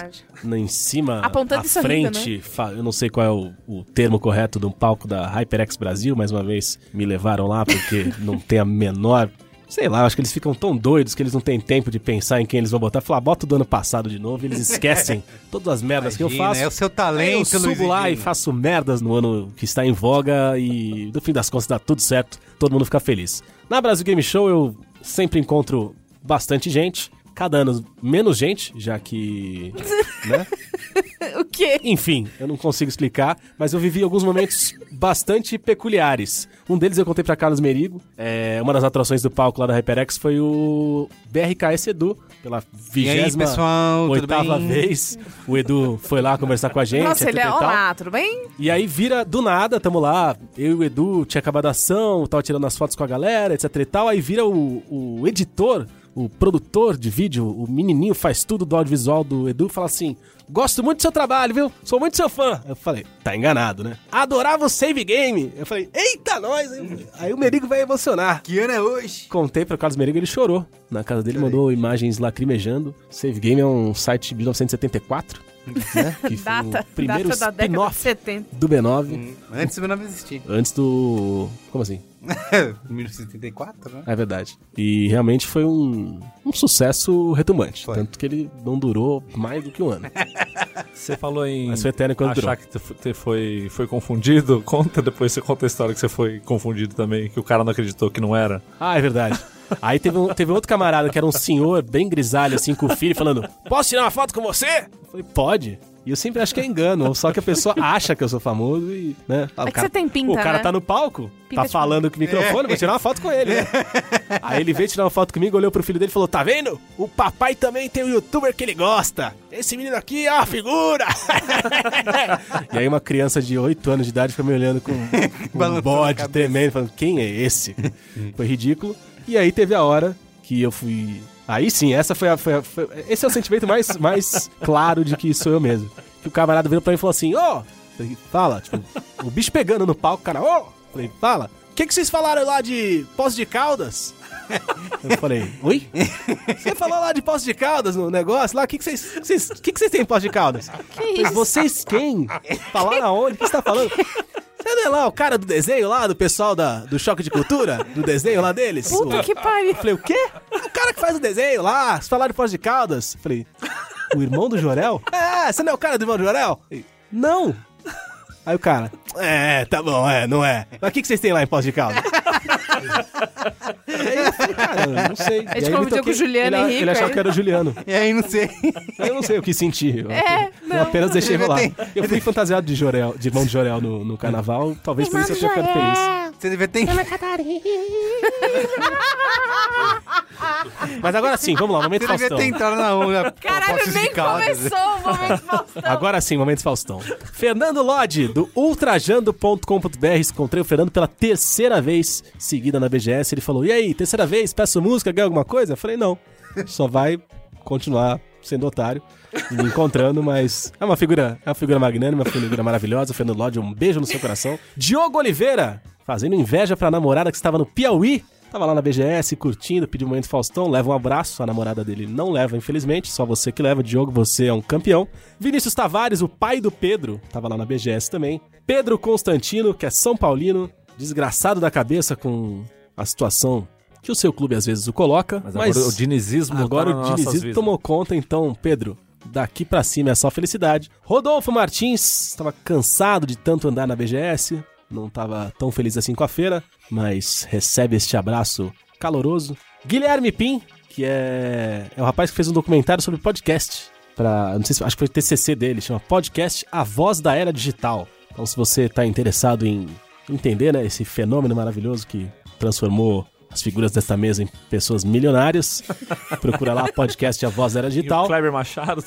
S2: na- em cima,
S4: Apontando
S2: à
S4: sorrindo,
S2: frente, fa- eu não sei qual é o, o termo correto de um palco da HyperX Brasil, mais uma vez me levaram lá porque não tem a menor... Sei lá, acho que eles ficam tão doidos que eles não têm tempo de pensar em quem eles vão botar. Falar, bota do ano passado de novo, eles esquecem todas as merdas que eu
S1: Imagina,
S2: faço.
S1: É o seu
S2: Aí eu
S1: talento,
S2: subo
S1: Luiz
S2: lá e faço merdas no ano que está em voga e no fim das contas dá tudo certo, todo mundo fica feliz. Na Brasil Game Show eu sempre encontro bastante gente, cada ano menos gente, já que. né?
S4: O quê?
S2: Enfim, eu não consigo explicar, mas eu vivi alguns momentos bastante peculiares. Um deles eu contei pra Carlos Merigo. É, uma das atrações do palco lá da HyperX foi o BRKS Edu, pela vigésima oitava vez. O Edu foi lá conversar com a gente.
S4: Nossa, ele é...
S2: e.
S4: Olá, tudo bem?
S2: E aí vira do nada, tamo lá, eu e o Edu, tinha acabado a ação, tava tirando as fotos com a galera, etc e tal. Aí vira o, o editor, o produtor de vídeo, o menininho faz tudo do audiovisual do Edu, fala assim: Gosto muito do seu trabalho, viu? Sou muito seu fã. Eu falei, tá enganado, né? Adorava o save game. Eu falei, eita, nós? Aí o Merigo vai emocionar.
S1: Que ano é hoje?
S2: Contei pro Carlos Merigo, ele chorou. Na casa dele mandou imagens lacrimejando. Save Game é um site de 1974, né? Que foi
S4: Data,
S2: o primeiro
S4: data da década de
S2: spin-off
S4: 70.
S2: do B9.
S1: Antes do meu nome existir.
S2: Antes do. Como assim?
S1: 1974, né?
S2: É verdade. E realmente foi um, um sucesso retumbante.
S1: Foi.
S2: Tanto que ele não durou mais do que um ano.
S3: Você falou em
S2: Mas foi eterno quando durou.
S3: achar que foi, foi confundido. Conta depois, você conta a história que você foi confundido também, que o cara não acreditou que não era.
S2: Ah, é verdade. Aí teve, um, teve outro camarada que era um senhor bem grisalho, assim, com o filho, falando: Posso tirar uma foto com você? Eu falei: Pode. E eu sempre acho que é engano, só que a pessoa acha que eu sou famoso e, né? O
S4: É que você tem pinta,
S2: O cara
S4: né?
S2: tá no palco,
S4: Pinta
S2: tá falando com o microfone, vou tirar uma foto com ele, né? Aí ele veio tirar uma foto comigo, olhou pro filho dele e falou: Tá vendo? O papai também tem um youtuber que ele gosta. Esse menino aqui é uma figura. e aí uma criança de 8 anos de idade foi me olhando com um bode tremendo, falando: Quem é esse? foi ridículo. E aí teve a hora que eu fui. Aí sim, essa foi a. foi a- foi- Esse é o sentimento mais, mais claro de que sou eu mesmo. Que o camarada virou pra mim e falou assim: Ô! Falei, Fala, tipo, o bicho pegando no palco, o cara, ô! Falei, fala, o que, que vocês falaram lá de Poço de Caldas? Eu falei, oi? Você falou lá de Poço de Caldas no negócio lá? O que, que vocês. vocês- O que, que vocês têm em Poço de Caldas?
S4: Que isso?
S2: Vocês quem? Falaram aonde? O que você tá falando? Você não é lá o cara do desenho lá, do pessoal da, do Choque de Cultura? Do desenho lá deles?
S4: Puta
S2: O-
S4: que pariu.
S2: falei, o quê? O cara que faz o desenho lá, vocês falaram de Poço de Caldas? Falei, o irmão do Jorel? É, você não é o cara do irmão do Jorel? Falei, não. Aí o cara, é, tá bom, é, não é. Mas o que, que vocês têm lá em Poço de Caldas? Aí eu falei, cara, eu não sei.
S4: A gente
S2: toquei-
S4: com o Juliano
S2: ele,
S4: Henrique,
S2: Ele achava
S4: aí.
S2: que era o Juliano.
S1: E aí, não sei.
S2: Eu não sei o que senti. Eu,
S4: É,
S2: eu
S4: não.
S2: apenas deixei rolar. Eu fui fantasiado de Jorel, de irmão de Jorel no, no carnaval. Talvez por isso eu tenha ficado feliz.
S1: Você devia ter...
S2: Mas agora sim, vamos lá, momento
S1: Você devia
S2: Faustão.
S1: ter entrado na onda.
S4: Caralho, nem começou o momento Faustão.
S2: Agora sim, momento Faustão. Fernando Lodge, do ultrajando.com.br. Encontrei o Fernando pela terceira vez seguida na BGS. Ele falou: E aí, terceira vez, peço música, ganha alguma coisa? Eu falei: Não, só vai continuar sendo otário e me encontrando, mas é uma figura, é uma figura magnânima, uma figura maravilhosa. Fernando Lodge, um beijo no seu coração. Diogo Oliveira, fazendo inveja pra namorada que estava no Piauí. Tava lá na BGS, curtindo, pediu um momento Faustão, leva um abraço. A namorada dele não leva, infelizmente, só você que leva. Diogo, você é um campeão. Vinícius Tavares, o pai do Pedro, tava lá na BGS também. Pedro Constantino, que é São Paulino, desgraçado da cabeça com a situação que o seu clube às vezes o coloca.
S3: Mas,
S2: Mas,
S3: agora o dinizismo
S2: agora
S3: tá
S2: o dinizismo tomou conta, então, Pedro, daqui pra cima é só felicidade. Rodolfo Martins, estava cansado de tanto andar na BGS, não estava tão feliz assim com a feira, mas recebe este abraço caloroso. Guilherme Pim, que é, é o rapaz que fez um documentário sobre podcast. Pra, não sei se acho que foi o TCC dele, chama Podcast A Voz da Era Digital. Então, se você está interessado em entender né, esse fenômeno maravilhoso que transformou as figuras desta mesa em pessoas milionárias, procura lá podcast A Voz da Era
S3: E o
S2: Digital.
S3: Kleber Machado.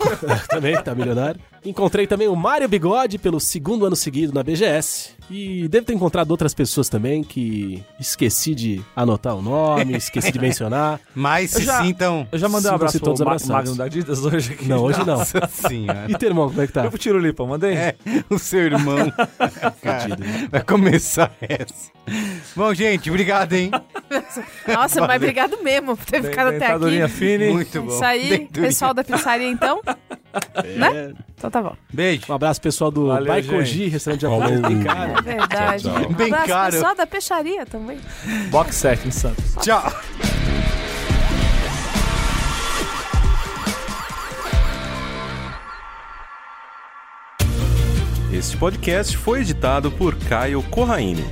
S2: também tá milionário. Encontrei também o Mário Bigode pelo segundo ano seguido na BGS. E devo ter encontrado outras pessoas também que esqueci de anotar o nome, esqueci de mencionar.
S1: Mas se
S3: já-
S1: sim, então...
S3: Eu já mandei um abraço pro
S2: todos
S3: Ma
S2: abraçados.
S3: Magno da Adidas hoje aqui.
S2: Não, hoje não.
S1: Nossa senhora.
S2: E teu irmão, como é que tá?
S3: Eu pro Tiro Lipa, mandei?
S1: É, o seu irmão. Cara, vai começar essa. Bom, gente, obrigado, hein?
S4: Nossa, mas obrigado mesmo por ter ficado até aqui.
S3: fine.
S1: Muito bom.
S4: Isso aí,
S1: Denturinha.
S4: pessoal da pizzaria, então. Né? Então tá bom.
S1: Beijo.
S2: Um abraço pessoal do
S3: Valeu,
S2: restaurante japonês bem caro.
S4: É verdade.
S5: Tchau, tchau.
S4: Um
S1: Bem
S4: abraço,
S1: caro.
S4: pessoal da peixaria também.
S3: Box set em Santos.
S1: Tchau.
S8: Este podcast foi editado por Caio Corraine.